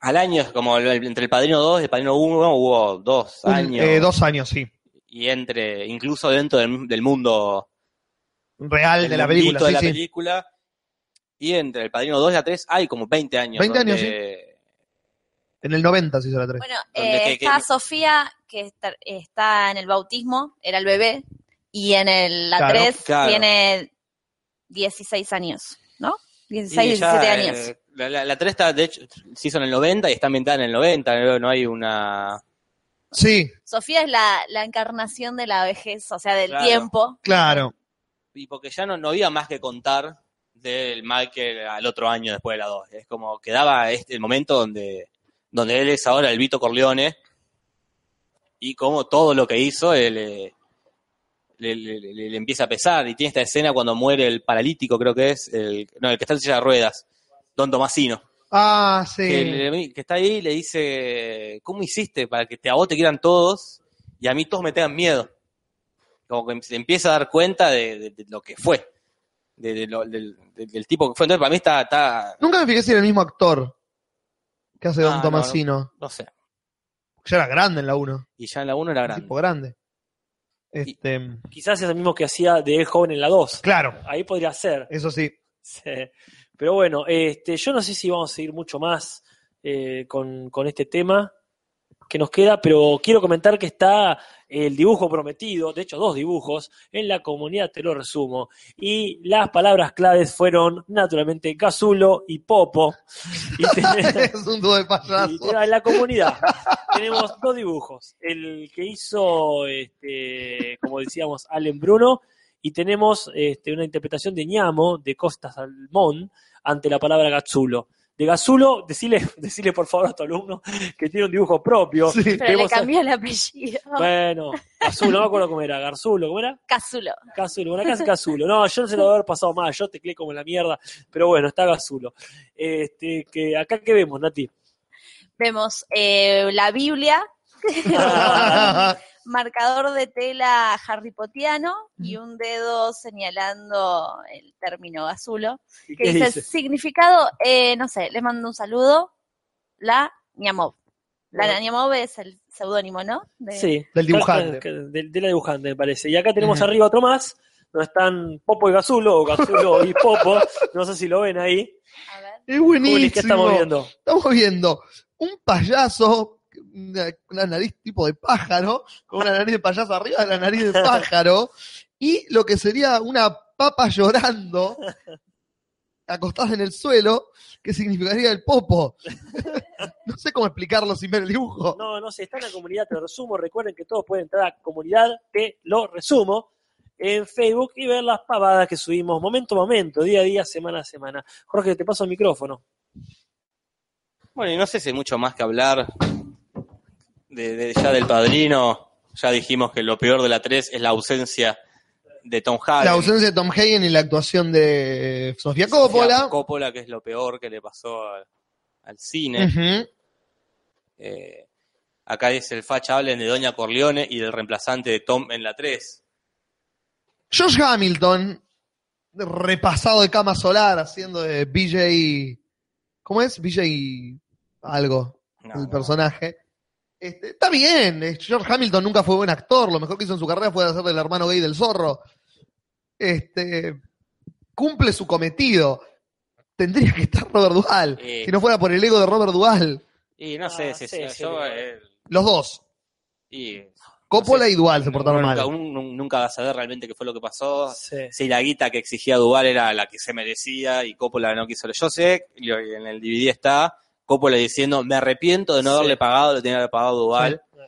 al año, como el- entre el Padrino 2 y el Padrino 1, hubo dos Un- años. eh, dos años, sí. Y entre, incluso dentro del, del mundo Real del de la película, de sí, la sí. película. Y entre el Padrino 2 y la 3 hay como 20 años. 20 años, donde- En el 90 se hizo la 3. Bueno, Donde eh, que- que- está Sofía, que está, está en el bautismo, era el bebé, Y en el, la Claro, 3 claro. tiene 16 años, ¿no? 16, Y ya, 17 años. eh, la, la, la 3 está, de hecho, se hizo en el 90 y está ambientada en el 90, no, no hay una... Sí, Sofía es la, la encarnación de la vejez, o sea, del Claro. tiempo. claro. Y porque ya no, no había más que contar del Michael al otro año después de la 2. Es como quedaba este, el momento donde, donde él es ahora el Vito Corleone y como todo lo que hizo eh, le, le, le- le- le empieza a pesar. Y tiene esta escena cuando muere el paralítico, creo que es, el, no, el que está en silla de ruedas, Don Tomasino. Ah, sí. que, está ahí y le dice, ¿cómo hiciste para que te, a vos te quieran todos y a mí todos me tengan miedo? Como que se empieza a dar cuenta de, de- de lo que fue, de- de lo- del, tipo que fue. Entonces, para mí está, está Nunca me fijé si era el mismo actor que hace Don Ah, no, Tomasino. no sé. Ya era grande en la 1. Y ya en la 1 era grande. Tipo grande. Este, Quizás es el mismo que hacía de él joven en la 2. claro, Ahí podría ser. eso sí. Sí. Pero bueno, este, yo no sé si vamos a seguir mucho más eh, con, con este tema que nos queda, pero quiero comentar que está el dibujo prometido, de hecho dos dibujos, en la comunidad te lo resumo. Y las palabras claves fueron naturalmente Casulo y Popo. Y tenés- es un dúo de en la comunidad tenemos dos dibujos. El que hizo, este, como decíamos, Allen Bruno, y tenemos este, una interpretación de ñamo de Costa Salmón ante la palabra Gazzulo. De Gazzulo, decile, decile por favor a tu alumno que tiene un dibujo propio. Sí. Pero le cambió el apellido. Bueno, Gazzulo, no me acuerdo cómo era, Garzulo, ¿cómo era? Casulo. Gazulo, bueno, acá es Gazulo. No, yo no se lo voy a haber pasado más, yo tecleé como la mierda, pero bueno, está Gazulo. Este, que, acá qué vemos, Nati. Vemos eh, la Biblia, marcador de tela Harry Potiano y un dedo señalando el término gazulo, ¿Y que qué dice, dice? significado, eh, no sé, les mando un saludo, la Ñamov. La Bueno. Ñamov es el seudónimo, ¿no? De- Sí, Del dibujante. De, de la dibujante, me parece. Y acá tenemos arriba otro más, donde están Popo y Gazulo, o Gazulo y Popo. No sé si lo ven ahí. A ver. Es Juli, buenísimo. ¿qué estamos viendo? Estamos viendo un payaso, una, una nariz tipo de pájaro, con una nariz de payaso arriba de la nariz de pájaro, y lo que sería una papa llorando, acostada en el suelo, que significaría el popo. no sé cómo explicarlo sin ver el dibujo. No, no sé, está en la comunidad, te lo resumo. Recuerden que todos pueden entrar a comunidad, te lo resumo, en Facebook y ver las pavadas que subimos momento a momento, día a día, semana a semana. Jorge, te paso el micrófono. Bueno, y no sé si hay mucho más que hablar de, de- ya del padrino. Ya dijimos que lo peor de la 3 es la ausencia de Tom Hardy. La ausencia de Tom Hagen y la actuación de Sofía Coppola. Coppola, que es lo peor que le pasó al, al cine. Eh, acá dice el facha, hablen de Doña Corleone y del reemplazante de Tom en la 3. Josh Hamilton, repasado de cama solar, haciendo de BJ. ¿Cómo es? BJ. Algo, No, el no. personaje. Este, está bien, eh, George Hamilton nunca fue buen actor, lo mejor que hizo en su carrera fue hacer del hermano gay del zorro. Este, cumple su cometido. Tendría que estar Robert Duvall, Eh. si no fuera por el ego de Robert Duvall. Y no sé Ah, si sí, si- sí, yo, sí. eh, Los dos, y Coppola No sé, y Duvall se portaron mal. nunca, uno nunca va a saber realmente qué fue lo que pasó. Sí. Si la guita que exigía Duval era la que se merecía y Coppola no quiso. Yo sé, en el DVD está, Coppola diciendo, me arrepiento de no Sí. haberle pagado, lo tenía que haber pagado Duval. Sí.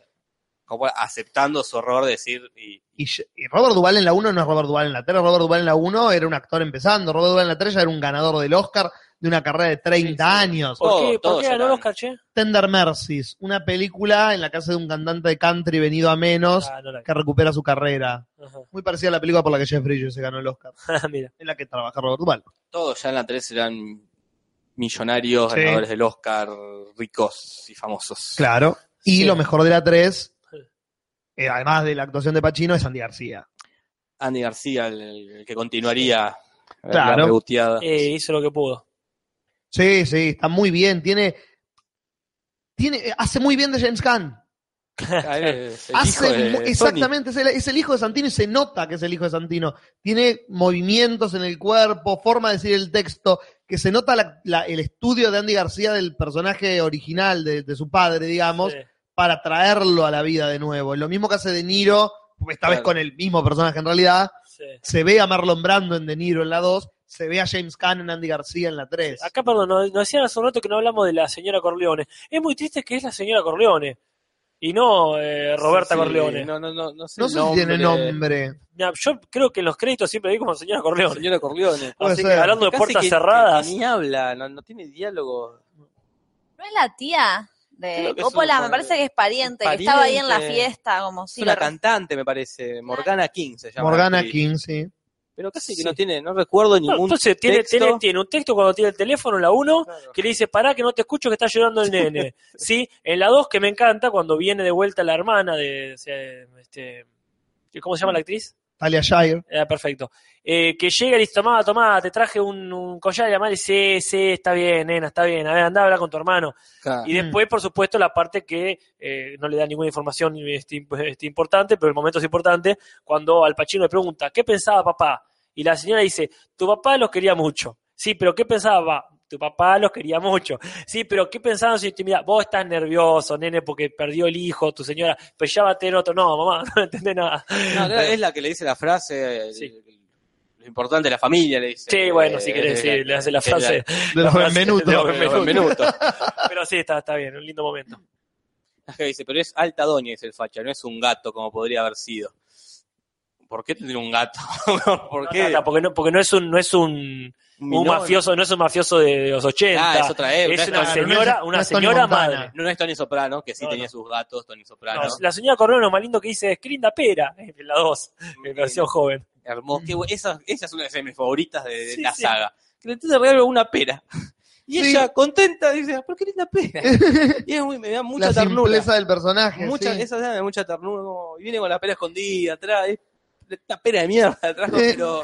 Coppola aceptando su error de decir, y, Y, y Robert Duvall en la 1 no es Robert Duvall en la 3. Robert Duvall en la 1 era un actor empezando. Robert Duvall en la 3 ya era un ganador del Oscar de una carrera de 30 Sí, sí. años. ¿Por qué, ¿por qué ganó era- los caché? Tender Mercies, una película en la hace de un cantante de country venido a menos Ah, no la vi. que recupera su carrera. Ajá. Muy parecida a la película por la que Jeff Bridges se ganó el Oscar, Mira. en la que trabaja Robert Duvall. todos ya en la 3 eran millonarios, Sí. ganadores del Oscar, ricos y famosos. Claro. Y Sí. lo mejor de la 3, Sí. eh, además de la actuación de Pacino, es Andy García. Andy García, el, el que continuaría Claro. la. Eh, hizo lo que pudo. Sí, sí, está muy bien. Tiene, tiene, hace muy bien de James Gunn. Ah, hijo Hace de exactamente, es el, es el hijo de Santino y se nota que es el hijo de Santino. Tiene movimientos en el cuerpo, forma de decir el texto, que se nota la- la- el estudio de Andy García del personaje original de, de su padre, digamos, Sí. para traerlo a la vida de nuevo. Lo mismo que hace De Niro esta vez con el mismo personaje en realidad. Sí. Se ve a Marlon Brando en De Niro en la 2, se ve a James Caan en Andy García en la 3. Acá, perdón, nos, nos decían hace un rato que no hablamos de la señora Corleone. Es muy triste que es la señora Corleone y no eh, Roberta Sí, Corleone. No, no, no, no sé, No el sé si tiene nombre. Yo creo que en los créditos siempre vi como señora Corleone. Señora Corleone. Así que hablando de Casi puertas que- cerradas. que ni habla, no, no tiene diálogo. ¿No es la tía de es Coppola? Me parece que es pariente, que estaba ahí en la pariente. fiesta, como Es si una lo- cantante, me parece. Morgana King se llama. la Morgana. King, sí. Pero casi que no tiene, no recuerdo No, ningún entonces tiene, texto. tiene, tiene un texto cuando tiene el teléfono la 1 Claro. que le dice, pará que no te escucho que está llorando el nene. sí, en la 2 que me encanta cuando viene de vuelta la hermana de, este, ¿cómo se llama la actriz? Talia Shire. Ah, perfecto. Eh, que llega y dice, tomá, tomá, te traje un, un collar de la madre, sí, sí, está bien, nena, está bien, a ver, anda a hablar con tu hermano. Claro. Y después, por supuesto, la parte que eh, no le da ninguna información este, este, importante, pero el momento es importante, cuando Al Pacino le pregunta, ¿qué pensaba papá? Y la señora dice, tu papá los quería mucho. Sí, pero ¿qué pensaba papá? Tu papá los quería mucho. Sí, pero ¿qué pensaba en su intimidad? Vos estás nervioso, nene, porque perdió el hijo, tu señora, pues llámate en otro. No, mamá, no entendés nada. No, es la que le dice la frase. Sí. Lo importante de la familia, le dice. Sí, bueno, si Eh, querés, sí, eh, le hace la frase. De los frase Benvenuto. de los eh, Benvenuto. Benvenuto. Pero sí, está, está bien, un lindo momento. Acá dice, pero es alta doña, dice el facha, no es un gato como podría haber sido. ¿Por qué tendría un gato? ¿Por qué? No, no, porque no, porque no es un, no es un, Un mafioso, no es un mafioso de los 80. Ah, es otra época. Es una no señora, es- una no es señora madre. No, no es Tony Soprano, que sí No, tenía no. sus gatos, Tony Soprano. No, la señora Corleone lo más lindo que dice es qué linda pera, en la 2, en versión joven. Hermoso. Qué esa, esa es una de mis favoritas de, de Sí, la sí. saga. Que le entonces regalo una pera. Y Sí. ella, contenta, dice, ¿por qué linda pera? Y es muy, me da mucha la ternura. simpleza del personaje. Mucha, sí. Esa me da mucha ternura. como- y viene con la pera escondida atrás. es- Esta pera de mierda atrás, pero.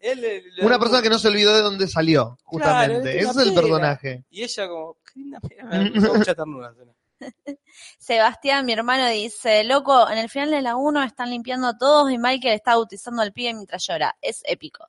Él, Una persona que no se olvidó de dónde salió, justamente. Claro, es Ese es el personaje. Y ella, como, qué linda pera. Me mucha ternura. Sebastián, mi hermano, dice, loco, en el final de la 1 están limpiando todos y Michael está bautizando al pibe mientras llora. Es épico.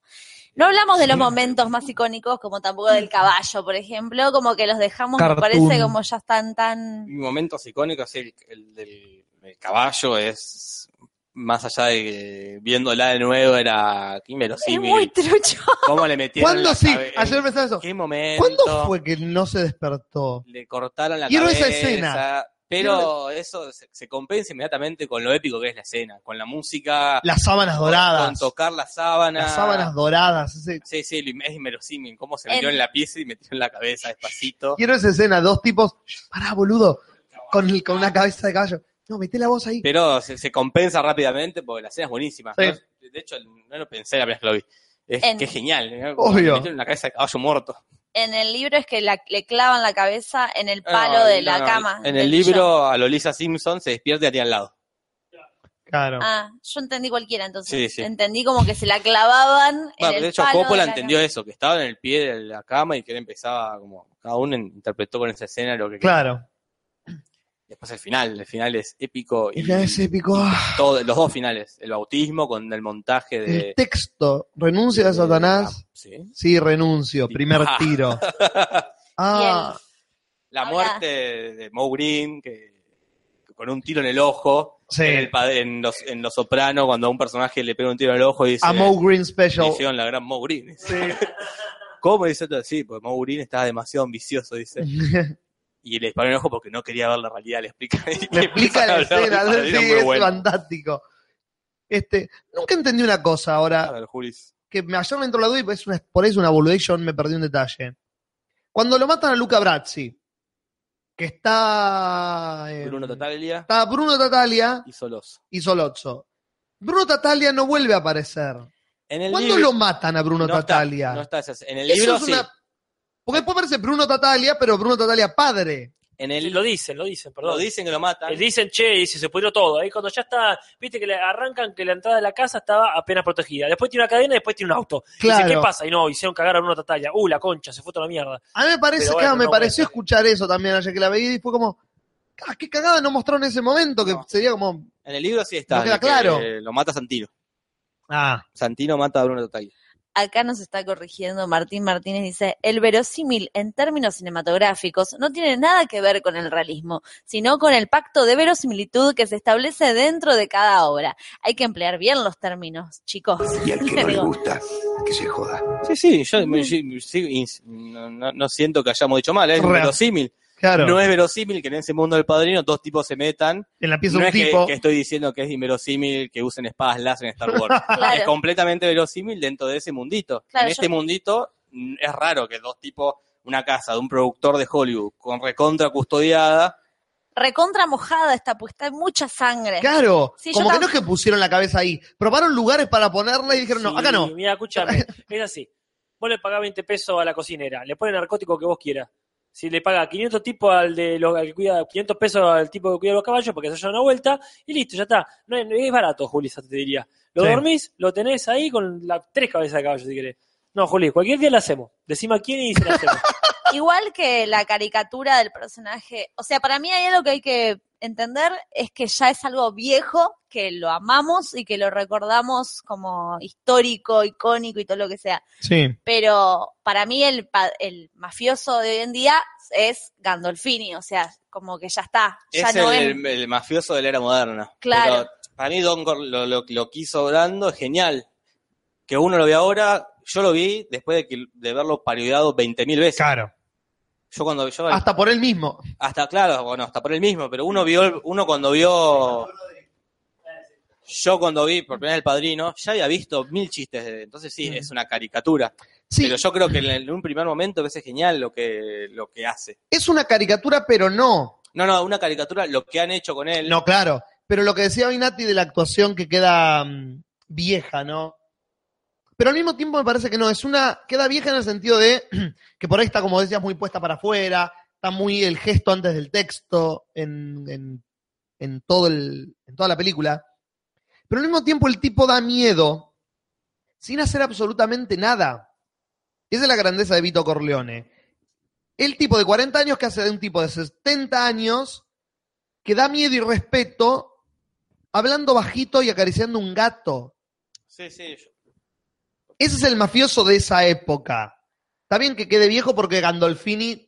No hablamos de los momentos más icónicos, como tampoco del caballo, por ejemplo, como que los dejamos, me parece, como ya están tan... Mi momentos icónicos, el, el del el caballo, es. Más allá de que viéndola de nuevo era Es inverosímil. muy trucho. ¿Cómo le metieron ¿Cuándo la sí? Ayer pensaba eso. ¿Qué momento? ¿Cuándo fue que no se despertó? Le cortaron la Quiero esa escena. Pero eso se, se compensa inmediatamente con lo épico que es la escena, con la música, Las sábanas doradas. con tocar la sábana. Las sábanas doradas. ese- Sí, sí, es inverosímil. Cómo se metió en la pieza y metió en la cabeza despacito. Quiero esa escena, dos tipos, pará, boludo, con, con una cabeza de caballo. No, meté la voz ahí. Pero se, se compensa rápidamente porque la escena es buenísima. Sí. ¿no? De hecho, no lo pensé la primera vez que lo vi. Es En- que es genial. ¿no? Obvio. Metieron la cabeza de caballo muerto. En el libro es que la- le clavan la cabeza en el palo No, de no, la no, cama. En el libro, a Lolisa Simpson se despierta y a ti al lado. Claro. Ah, yo entendí cualquiera entonces. Sí, sí. Entendí como que se la clavaban Bueno, en el de hecho, palo Coppola de la entendió cama. eso, que estaba en el pie de la cama y que él empezaba como. Cada uno interpretó con esa escena lo que Claro. Después el final, el final es épico. El y final es épico. Ah, todo- los dos finales, el bautismo con el montaje de. El texto, renuncia a Satanás. Sí. Sí, renuncio, Sí. primer Ah. tiro. Ah, La muerte de, de Moe Green, que, que con un tiro en el ojo, sí. en, el, en los, en Los Sopranos, cuando a un personaje le pega un tiro en el ojo y dice. A Moe Green Special. hicieron la gran Moe Green. ¿Cómo dice todo? Sí, porque Moe Green estaba demasiado ambicioso, dice. Y le disparó en el ojo porque no quería ver la realidad, le explica. Le explica la escena, Sí, es fantástico. Este, nunca entendí una cosa ahora, A ver, Julis. que me, ayer me entró la duda y por ahí es una boludez, yo me perdí un detalle. Cuando lo matan a Luca Brazzi, que está... eh, Bruno Tatalia Está Bruno Tatalia y Solozzo. Bruno Tatalia no vuelve a aparecer. En el ¿Cuándo libro- lo matan a Bruno no está, Tatalia? no está En el Eso libro es sí. una- Porque después aparece Bruno Tatalia, pero Bruno Tatalia padre. En el, Lo dicen, lo dicen, perdón. lo dicen que lo matan. Eh, Dicen, che, dice, se pudrió todo. Ahí cuando ya está, viste que le arrancan que la entrada de la casa estaba apenas protegida. Después tiene una cadena y después tiene un auto. Claro. Dice, ¿qué pasa? Y no, hicieron cagar a Bruno Tatalia. Uh, la concha, se fue toda la mierda. A mí me parece, claro, me no pareció escuchar eso también ayer que la veía y fue como, ah, qué cagada no mostraron en ese momento, que No. sería como, En el libro sí está. No queda que claro. Lo mata Santino. ah, Santino mata a Bruno Tatalia. Acá nos está corrigiendo Martín Martínez, dice, el verosímil en términos cinematográficos no tiene nada que ver con el realismo, sino con el pacto de verosimilitud que se establece dentro de cada obra. Hay que emplear bien los términos, chicos. Y al que no le gusta, que se joda. Sí, sí, yo me- sí, no, siento que hayamos dicho mal, es Real. verosímil. Claro. No es verosímil que en ese mundo del padrino dos tipos se metan. en la pieza No un es tipo. que estoy diciendo que es inverosímil que usen espadas láser en Star Wars. Claro. Es completamente verosímil dentro de ese mundito. Claro, en este yo- mundito mm, es raro que dos tipos, una casa de un productor de Hollywood con recontra custodiada, Recontra mojada está puesta, hay mucha sangre. Claro, Sí, como que no es que pusieron la cabeza ahí. Probaron lugares para ponerla y dijeron, no, acá no. Mira, escúchame, es así. Vos le pagás 20 pesos a la cocinera, le pone el narcótico que vos quieras. Si le paga 500 tipos al de los al que cuida, 500 pesos al tipo que cuida los caballos para que se haya una vuelta y listo, ya está. No es, es barato, Juli, te diría. Lo Sí. dormís, lo tenés ahí con las tres cabezas de caballo si querés. No, Juli, cualquier día la hacemos. Decime a quién y se la hacemos. Igual que la caricatura del personaje, o sea, para mí hay algo que hay que entender, es que ya es algo viejo, que lo amamos y que lo recordamos como histórico, icónico y todo lo que sea. Sí. Pero para mí el, el mafioso de hoy en día es Gandolfini, o sea, como que ya está, ya es no el, es... el mafioso de la era moderna. Claro. Pero para mí Don Cor- lo, lo, hizo Brando es genial. Que uno lo ve ahora, yo lo vi después de, que, de verlo parodiado 20.000 veces. Claro. Yo cuando yo Hasta por él mismo. Hasta, claro, bueno, hasta por el mismo, pero uno vio, uno cuando vio, yo cuando vi por primera vez El Padrino, ya había visto mil chistes, de, entonces sí, es una caricatura. Sí, Pero yo creo que en, un primer momento ves genial lo que, lo que hace. es una caricatura, pero no. No, no, una caricatura, lo que han hecho con él. No, claro. Pero lo que decía Binati de la actuación que queda mm, vieja, ¿no? Pero al mismo tiempo me parece que no, es una, queda vieja en el sentido de que por ahí está, como decías, muy puesta para afuera, está muy el gesto antes del texto en, en, en todo el, en toda la película. Pero al mismo tiempo el tipo da miedo sin hacer absolutamente nada. Esa es la grandeza de Vito Corleone. El tipo de 40 años que hace de un tipo de 70 años que da miedo y respeto hablando bajito y acariciando un gato. Sí, sí. Ese es el mafioso de esa época. Está bien que quede viejo porque Gandolfini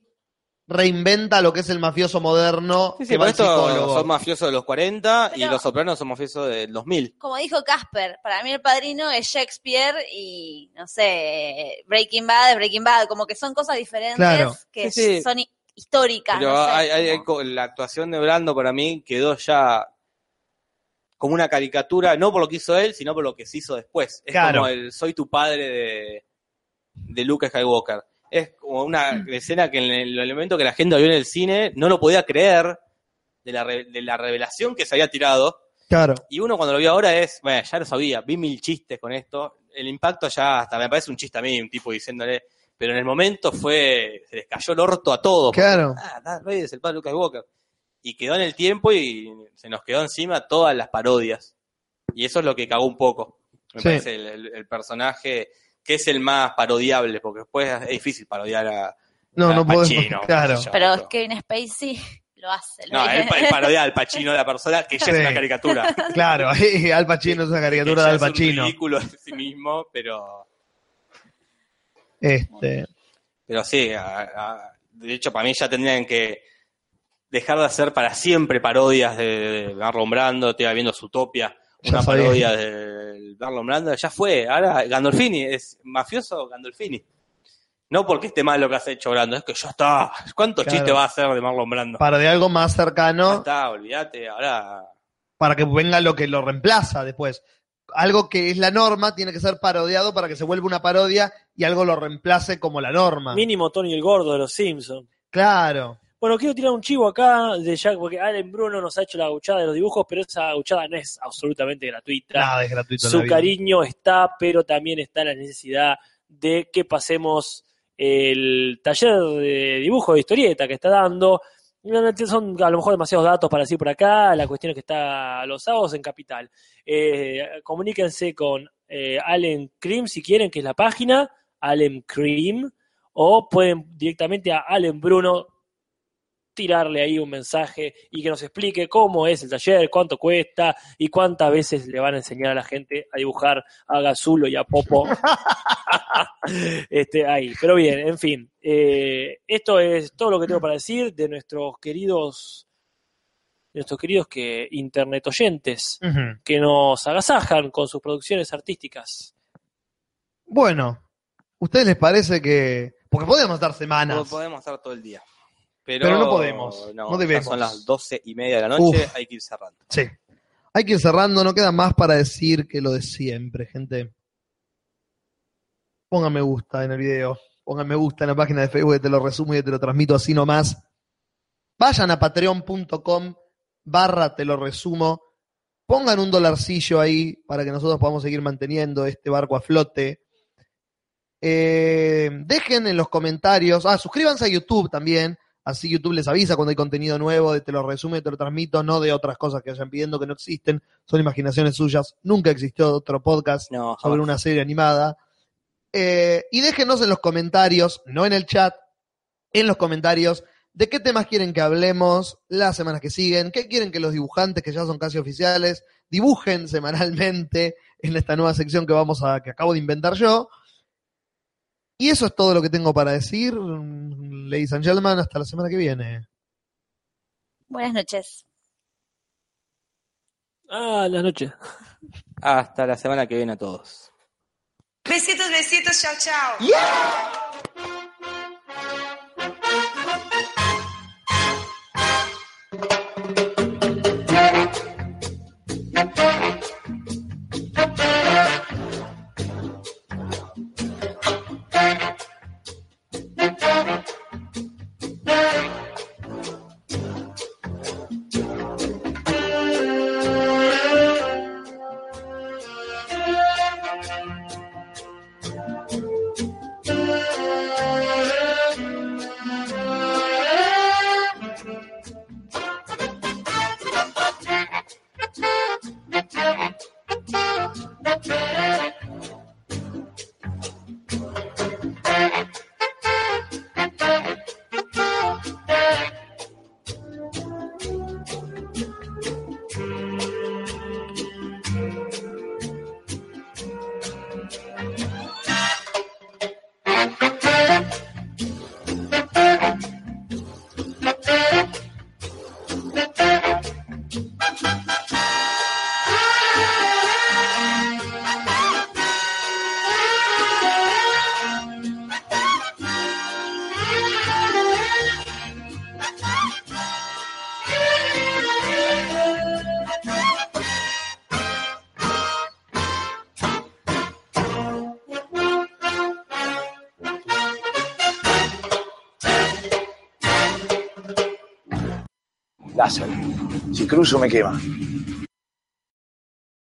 reinventa lo que es el mafioso moderno. Sí, sí, que por esto son mafiosos de los 40 y los sopranos son mafiosos del 2000. Como dijo Casper, para mí el padrino es Shakespeare y, no sé, Breaking Bad es Breaking Bad, como que son cosas diferentes Claro. que Sí, sí. son hi- históricas. Pero no sé, hay- hay- la actuación de Brando para mí quedó ya como una caricatura, no por lo que hizo él, sino por lo que se hizo después. Es Claro. como el soy tu padre de, de Luke Skywalker. Es como una Mm. escena que en el, el momento que la gente vio en el cine no lo podía creer de la, re- de la revelación que se había tirado. Claro. Y uno cuando lo vio ahora es, bueno, ya lo sabía, vi mil chistes con esto. El impacto ya hasta me parece un chiste a mí, un tipo diciéndole. Pero en el momento fue, se les cayó el orto a todos. porque, Claro. Ah, Darth Vader es el padre de Luke Skywalker. Y quedó en el tiempo y se nos quedó encima todas las parodias. Y eso es lo que cagó un poco. Me Sí. parece el, el- el personaje que es el más parodiable, porque después es difícil parodiar a, No, a no podemos. Pacino, Claro. sé yo, Pero todo. Kevin Spacey lo hace. lo No, él, pa- él parodia al Pacino de la persona que ya es una caricatura. Claro, Al Pacino es una que caricatura ya de Al es un Pacino. ridículo en sí mismo, pero, Este, pero sí, a- a- de hecho para mí ya tendrían que dejar de hacer para siempre parodias de, Marlon Brando, estoy viendo Zootopia, Ya una sabía. parodia de Marlon Brando, ya fue, ahora Gandolfini, es mafioso Gandolfini. No porque esté mal lo que has hecho Brando, es que ya está, ¿cuántos Claro. chistes va a hacer de Marlon Brando? para de algo más Ya cercano, está, olvídate, ahora para que venga lo que lo reemplaza después. Algo que es la norma tiene que ser parodiado para que se vuelva una parodia y algo lo reemplace como la norma. Mínimo Tony el Gordo de los Simpsons. Claro. Bueno, quiero tirar un chivo acá de Jack, porque Allen Bruno nos ha hecho la gauchada de los dibujos, pero esa gauchada no es absolutamente gratuita. Nada es gratuito. Su cariño está, pero también está la necesidad de que pasemos el taller de dibujo de historieta que está dando. Son a lo mejor demasiados datos para decir por acá. La cuestión es que está los sábados en Capital. Eh, comuníquense con eh, Allen Cream si quieren, que es la página, Allen Cream, o pueden directamente a Allen Bruno tirarle ahí un mensaje y que nos explique cómo es el taller, cuánto cuesta y cuántas veces le van a enseñar a la gente a dibujar a Gazulo y a Popo este, ahí. Pero bien, en fin. eh, esto es todo lo que tengo para decir de nuestros queridos, nuestros queridos que internet oyentes que nos agasajan con sus producciones artísticas. Bueno, ¿ustedes les parece que.? Porque podemos dar No semanas. podemos estar todo el día. Pero, Pero no podemos, no debemos. son las doce y media de la noche, Uf. hay que ir cerrando. Sí. Hay que ir cerrando, no queda más para decir que lo de siempre, gente. Pongan me gusta en el video, pongan me gusta en la página de Facebook, te lo resumo y te lo transmito así nomás. Vayan a patreon.com barra te lo resumo. Pongan un dolarcillo ahí para que nosotros podamos seguir manteniendo este barco a flote. Eh, dejen en los comentarios, ah, suscríbanse a YouTube también, así YouTube les avisa cuando hay contenido nuevo, de te lo resumo y te lo transmito, no de otras cosas que vayan pidiendo que no existen, son imaginaciones suyas, nunca existió otro podcast No, sobre una serie animada. Eh, y déjenos en los comentarios, no en el chat, en los comentarios, de qué temas quieren que hablemos las semanas que siguen, qué quieren que los dibujantes, que ya son casi oficiales, dibujen semanalmente en esta nueva sección que vamos a, que acabo de inventar yo. Y eso es todo lo que tengo para decir, ladies and gentlemen, hasta la semana que viene. Buenas noches. Ah, las noches. Hasta la semana que viene a todos. Besitos, besitos, chao, chao. Lázaro. Cruzo me quema.